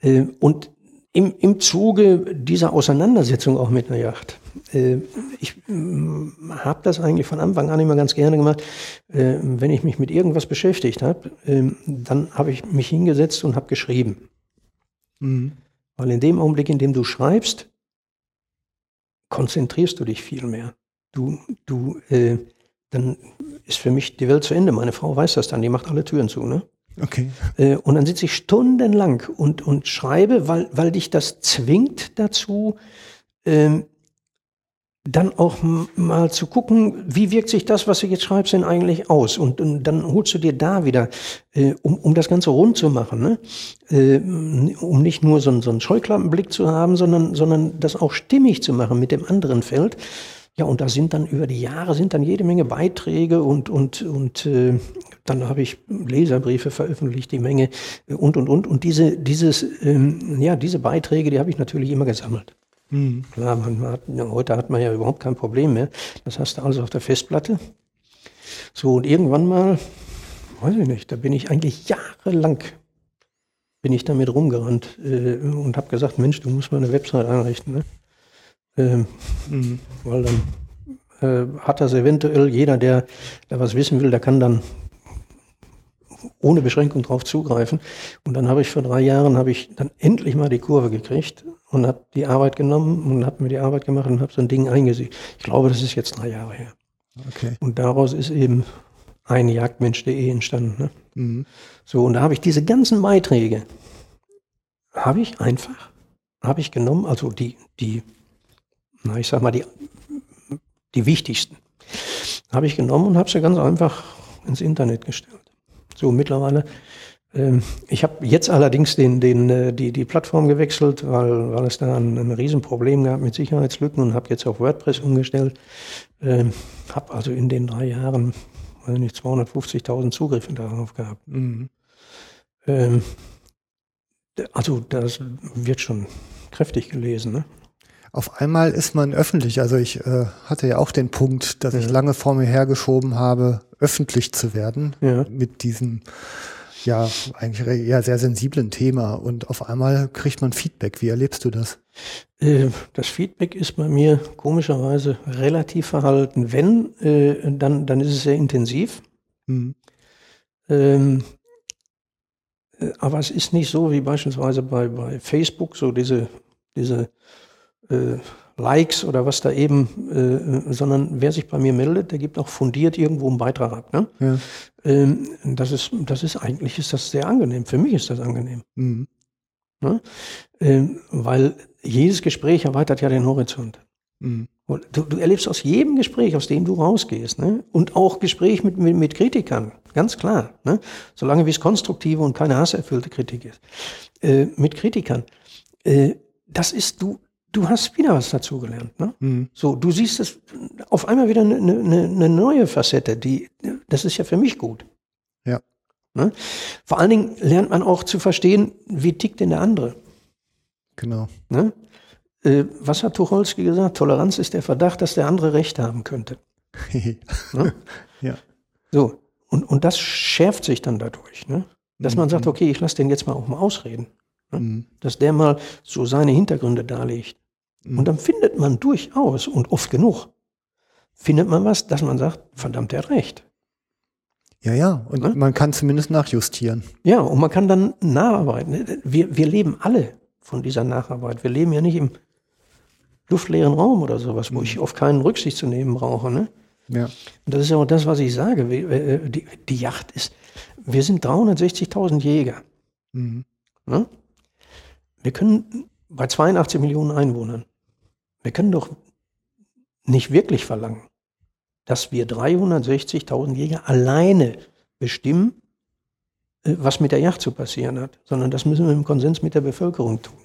Äh, und im, im Zuge dieser Auseinandersetzung auch mit einer Yacht, äh, ich äh, habe das eigentlich von Anfang an immer ganz gerne gemacht, äh, wenn ich mich mit irgendwas beschäftigt habe, äh, dann habe ich mich hingesetzt und habe geschrieben. Mhm. Weil in dem Augenblick, in dem du schreibst, konzentrierst du dich viel mehr. Du, du, äh, dann ist für mich die Welt zu Ende. Meine Frau weiß das dann, die macht alle Türen zu, ne? Okay. Äh, und dann sitze ich stundenlang und, und schreibe, weil, weil dich das zwingt dazu, ähm, dann auch mal zu gucken, wie wirkt sich das, was du jetzt schreibst, denn eigentlich aus? Und, und dann holst du dir da wieder, äh, um, um das Ganze rund zu machen, ne? äh, um nicht nur so, so einen Scheuklappenblick zu haben, sondern, sondern das auch stimmig zu machen mit dem anderen Feld. Ja, und da sind dann über die Jahre sind dann jede Menge Beiträge und, und, und äh, dann habe ich Leserbriefe veröffentlicht, die Menge äh, und, und, und. Und diese, dieses, ähm, ja, diese Beiträge, die habe ich natürlich immer gesammelt. Mhm. Klar, man hat, heute hat man ja überhaupt kein Problem mehr. Das hast du alles auf der Festplatte. So, und irgendwann mal, weiß ich nicht, da bin ich eigentlich jahrelang bin ich damit rumgerannt äh, und habe gesagt, Mensch, du musst mal eine Website einrichten. Ne? Ähm, mhm. Weil dann äh, hat das eventuell jeder, der, der was wissen will, der kann dann ohne Beschränkung drauf zugreifen. Und dann habe ich vor drei Jahren, habe ich dann endlich mal die Kurve gekriegt und habe die Arbeit genommen und habe mir die Arbeit gemacht und habe so ein Ding eingesehen. Ich glaube, das ist jetzt drei Jahre her. Okay. Und daraus ist eben ein Jagdmensch.de entstanden. Ne? Mhm. So, und da habe ich diese ganzen Beiträge, habe ich einfach, habe ich genommen, also die, die, na, ich sag mal, die, die wichtigsten, habe ich genommen und habe sie ganz einfach ins Internet gestellt. So, mittlerweile, ähm, ich habe jetzt allerdings den, den, äh, die, die Plattform gewechselt, weil, weil es da ein, ein Riesenproblem gab mit Sicherheitslücken und habe jetzt auf WordPress umgestellt. Ähm, habe also in den drei Jahren, weiß nicht, 250.000 Zugriffe darauf gehabt. Mhm. Ähm, also das wird schon kräftig gelesen. Ne? Auf einmal ist man öffentlich. Also ich äh, hatte ja auch den Punkt, dass ich Ja. lange vor mir hergeschoben habe, öffentlich zu werden Ja. mit diesem ja eigentlich ja sehr sensiblen Thema. Und auf einmal kriegt man Feedback. Wie erlebst du das? Äh, Das Feedback ist bei mir komischerweise relativ verhalten. Wenn, äh, dann, dann ist es sehr intensiv. Mhm. Ähm, äh, aber es ist nicht so wie beispielsweise bei, bei Facebook, so diese, diese äh, Likes oder was da eben, äh, sondern wer sich bei mir meldet, der gibt auch fundiert irgendwo einen Beitrag ab. Ne? Ja. Ähm, das, ist, das ist eigentlich ist das sehr angenehm. Für mich ist das angenehm. Mhm. Ne? Ähm, weil jedes Gespräch erweitert ja den Horizont. Mhm. Du, du erlebst aus jedem Gespräch, aus dem du rausgehst, ne? und auch Gespräch mit, mit, mit Kritikern, ganz klar, ne? solange wie es konstruktive und keine hasserfüllte Kritik ist, äh, mit Kritikern, äh, das ist, du, du hast wieder was dazugelernt. Ne? Mhm. So, du siehst es auf einmal wieder eine, eine, eine neue Facette, die, das ist ja für mich gut. Ja. Ne? Vor allen Dingen lernt man auch zu verstehen, wie tickt denn der andere. Genau. Ne? Äh, was hat Tucholsky gesagt? Toleranz ist der Verdacht, dass der andere Recht haben könnte. Ne? ja. So, und, und das schärft sich dann dadurch. Ne? Dass man sagt, okay, ich lasse den jetzt mal auch mal ausreden. Mhm. Dass der mal so seine Hintergründe darlegt. Und dann findet man durchaus und oft genug, findet man was, dass man sagt, verdammt, der hat recht. Ja, ja. Und Ne? man kann zumindest nachjustieren. Ja, und man kann dann nacharbeiten. Wir, wir leben alle von dieser Nacharbeit. Wir leben ja nicht im luftleeren Raum oder sowas, wo ich auf keinen Rücksicht zu nehmen brauche. Ne? Ja. Und das ist ja auch das, was ich sage. Wir, äh, Die, die Yacht ist, wir sind 360.000 Jäger. Mhm. Ne? Wir können bei 82 Millionen Einwohnern, wir können doch nicht wirklich verlangen, dass wir 360.000 Jäger alleine bestimmen, äh, was mit der Yacht zu passieren hat, sondern das müssen wir im Konsens mit der Bevölkerung tun.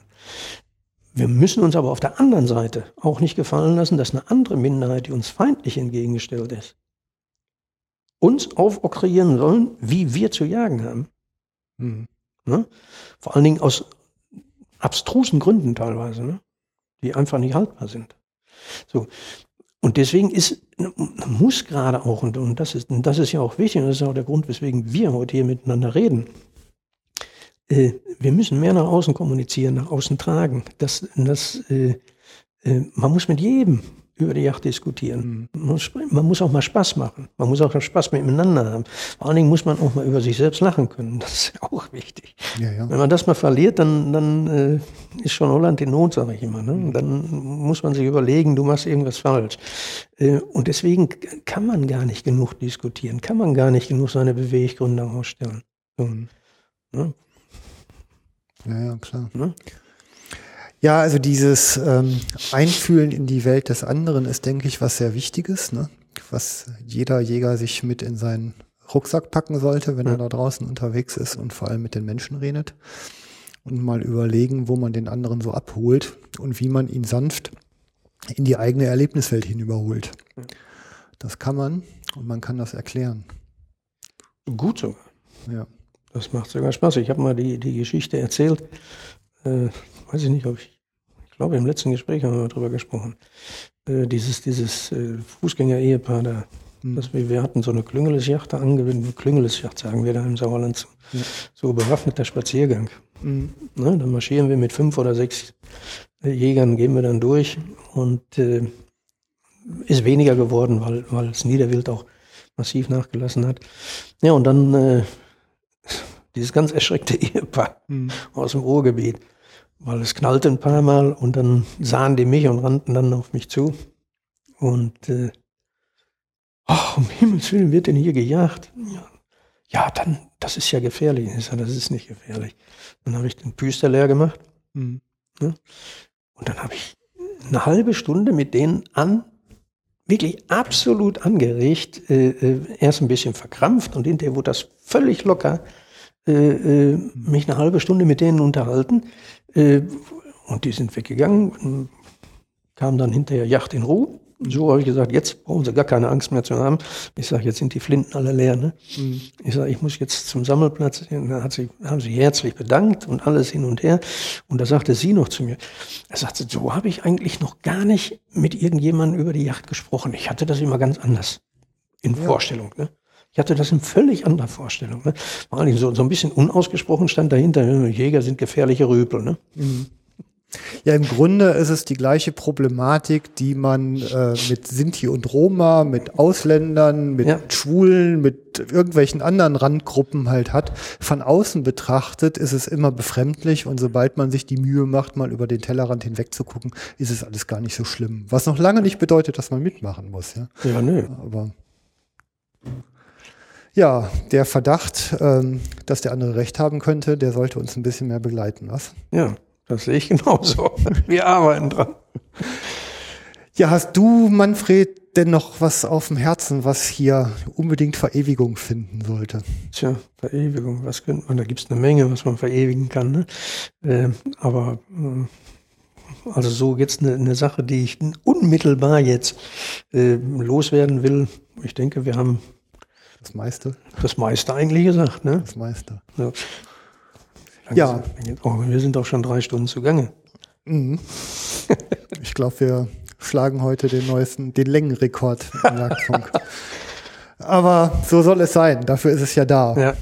Wir müssen uns aber auf der anderen Seite auch nicht gefallen lassen, dass eine andere Minderheit, die uns feindlich entgegengestellt ist, uns aufoktroyieren sollen, wie wir zu jagen haben. Mhm. Ne? Vor allen Dingen aus abstrusen Gründen teilweise, ne? die einfach nicht haltbar sind. So. Und deswegen ist, muss gerade auch, und, und das ist, und das ist ja auch wichtig, und das ist auch der Grund, weswegen wir heute hier miteinander reden. Äh, wir müssen mehr nach außen kommunizieren, nach außen tragen. Das, das, äh, äh, man muss mit jedem über die Yacht diskutieren. Man muss, man muss auch mal Spaß machen. Man muss auch Spaß miteinander haben. Vor allen Dingen muss man auch mal über sich selbst lachen können. Das ist auch wichtig. Ja, ja. Wenn man das mal verliert, dann, dann äh, ist schon Holland in Not, sage ich immer. Ne? Und Dann muss man sich überlegen, du machst irgendwas falsch. Äh, und deswegen kann man gar nicht genug diskutieren, kann man gar nicht genug seine Beweggründe ausstellen. So, ne? Ja, ja, klar. Ne? Ja, also dieses ähm, Einfühlen in die Welt des anderen ist, denke ich, was sehr Wichtiges, ne? was jeder Jäger sich mit in seinen Rucksack packen sollte, wenn er da draußen unterwegs ist und vor allem mit den Menschen redet und mal überlegen, wo man den anderen so abholt und wie man ihn sanft in die eigene Erlebniswelt hinüberholt. Das kann man und man kann das erklären. Gut sogar. Ja. Das macht sogar Spaß. Ich habe mal die, die Geschichte erzählt. Äh, weiß ich nicht, ob ich glaube, im letzten Gespräch haben wir darüber gesprochen. Äh, dieses dieses äh, Fußgänger-Ehepaar da. Das wir, wir hatten so eine Klüngelesjacht da angewendet. Klüngelesjacht sagen wir da im Sauerland. zu. So bewaffneter Spaziergang. Mhm. Ne, dann marschieren wir mit fünf oder sechs äh, Jägern, gehen wir dann durch und äh, ist weniger geworden, weil, weil das Niederwild auch massiv nachgelassen hat. Ja, und dann äh, dieses ganz erschreckte Ehepaar Mhm. aus dem Ruhrgebiet, weil es knallte ein paar Mal und dann sahen die mich und rannten dann auf mich zu. Und äh, ach, um Himmels Willen wird denn hier gejagt? Ja, ja dann, das ist ja gefährlich. Ich sage, das ist nicht gefährlich. Dann habe ich den Püster leer gemacht Mhm. und dann habe ich eine halbe Stunde mit denen an, wirklich absolut angeregt, äh, äh, erst ein bisschen verkrampft und hinterher wurde das völlig locker, äh, äh, mich eine halbe Stunde mit denen unterhalten. Äh, und die sind weggegangen, kam dann hinterher Yacht in Ruhe. So habe ich gesagt, jetzt brauchen Sie gar keine Angst mehr zu haben. Ich sage, jetzt sind die Flinten alle leer. Ne? Mhm. Ich sage, ich muss jetzt zum Sammelplatz. Dann hat sie, haben sie herzlich bedankt und alles hin und her. Und da sagte sie noch zu mir, er sagte, so habe ich eigentlich noch gar nicht mit irgendjemandem über die Yacht gesprochen. Ich hatte das immer ganz anders in Vorstellung. Ne? Ich hatte das in völlig anderer Vorstellung. Ne? Vor allem so, so ein bisschen unausgesprochen stand dahinter, äh, Jäger sind gefährliche Rüpel. Ne? Ja, im Grunde ist es die gleiche Problematik, die man äh, mit Sinti und Roma, mit Ausländern, mit Ja. Schwulen, mit irgendwelchen anderen Randgruppen halt hat. Von außen betrachtet ist es immer befremdlich und sobald man sich die Mühe macht, mal über den Tellerrand hinweg zu gucken, ist es alles gar nicht so schlimm. Was noch lange nicht bedeutet, dass man mitmachen muss, ja. Ja, nö. Aber ja, der Verdacht, ähm, dass der andere recht haben könnte, der sollte uns ein bisschen mehr begleiten, was? Ja, das sehe ich genauso. Wir arbeiten dran. Ja, hast du, Manfred, denn noch was auf dem Herzen, was hier unbedingt Verewigung finden sollte? Tja, Verewigung, was könnte man, da gibt es eine Menge, was man verewigen kann. Ne? Ähm, aber äh, also so jetzt eine, eine Sache, die ich unmittelbar jetzt äh, loswerden will. Ich denke, wir haben Das meiste, das meiste eigentlich gesagt. Ne? das meiste. Ja. Ja. Oh, wir sind auch schon drei Stunden zugange. Mhm. Ich glaube, wir schlagen heute den neuesten, den Längenrekord im Jagdfunk. Aber so soll es sein. Dafür ist es ja da. Ja,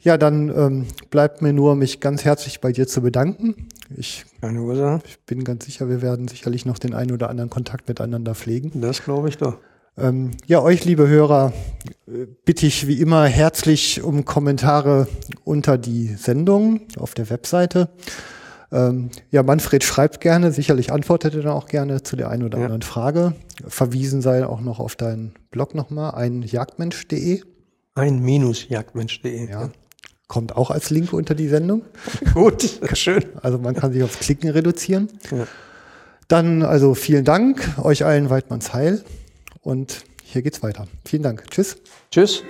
Ja, dann ähm, bleibt mir nur, mich ganz herzlich bei dir zu bedanken. Ich keine Ursache. bin ganz sicher, wir werden sicherlich noch den einen oder anderen Kontakt miteinander pflegen. Das glaube ich doch. Ähm, ja, euch, liebe Hörer, äh, bitte ich wie immer herzlich um Kommentare unter die Sendung auf der Webseite. Ähm, ja, Manfred schreibt gerne, sicherlich antwortet er dann auch gerne zu der einen oder Ja. anderen Frage. Verwiesen sei auch noch auf deinen Blog nochmal, einjagdmensch.de. Ein Minus-Jagdmensch.de. Ja. Kommt auch als Link unter die Sendung. Gut, schön. Also man kann sich aufs Klicken reduzieren. Ja. Dann also vielen Dank, euch allen Weidmanns Heil und hier geht's weiter. Vielen Dank. Tschüss. Tschüss.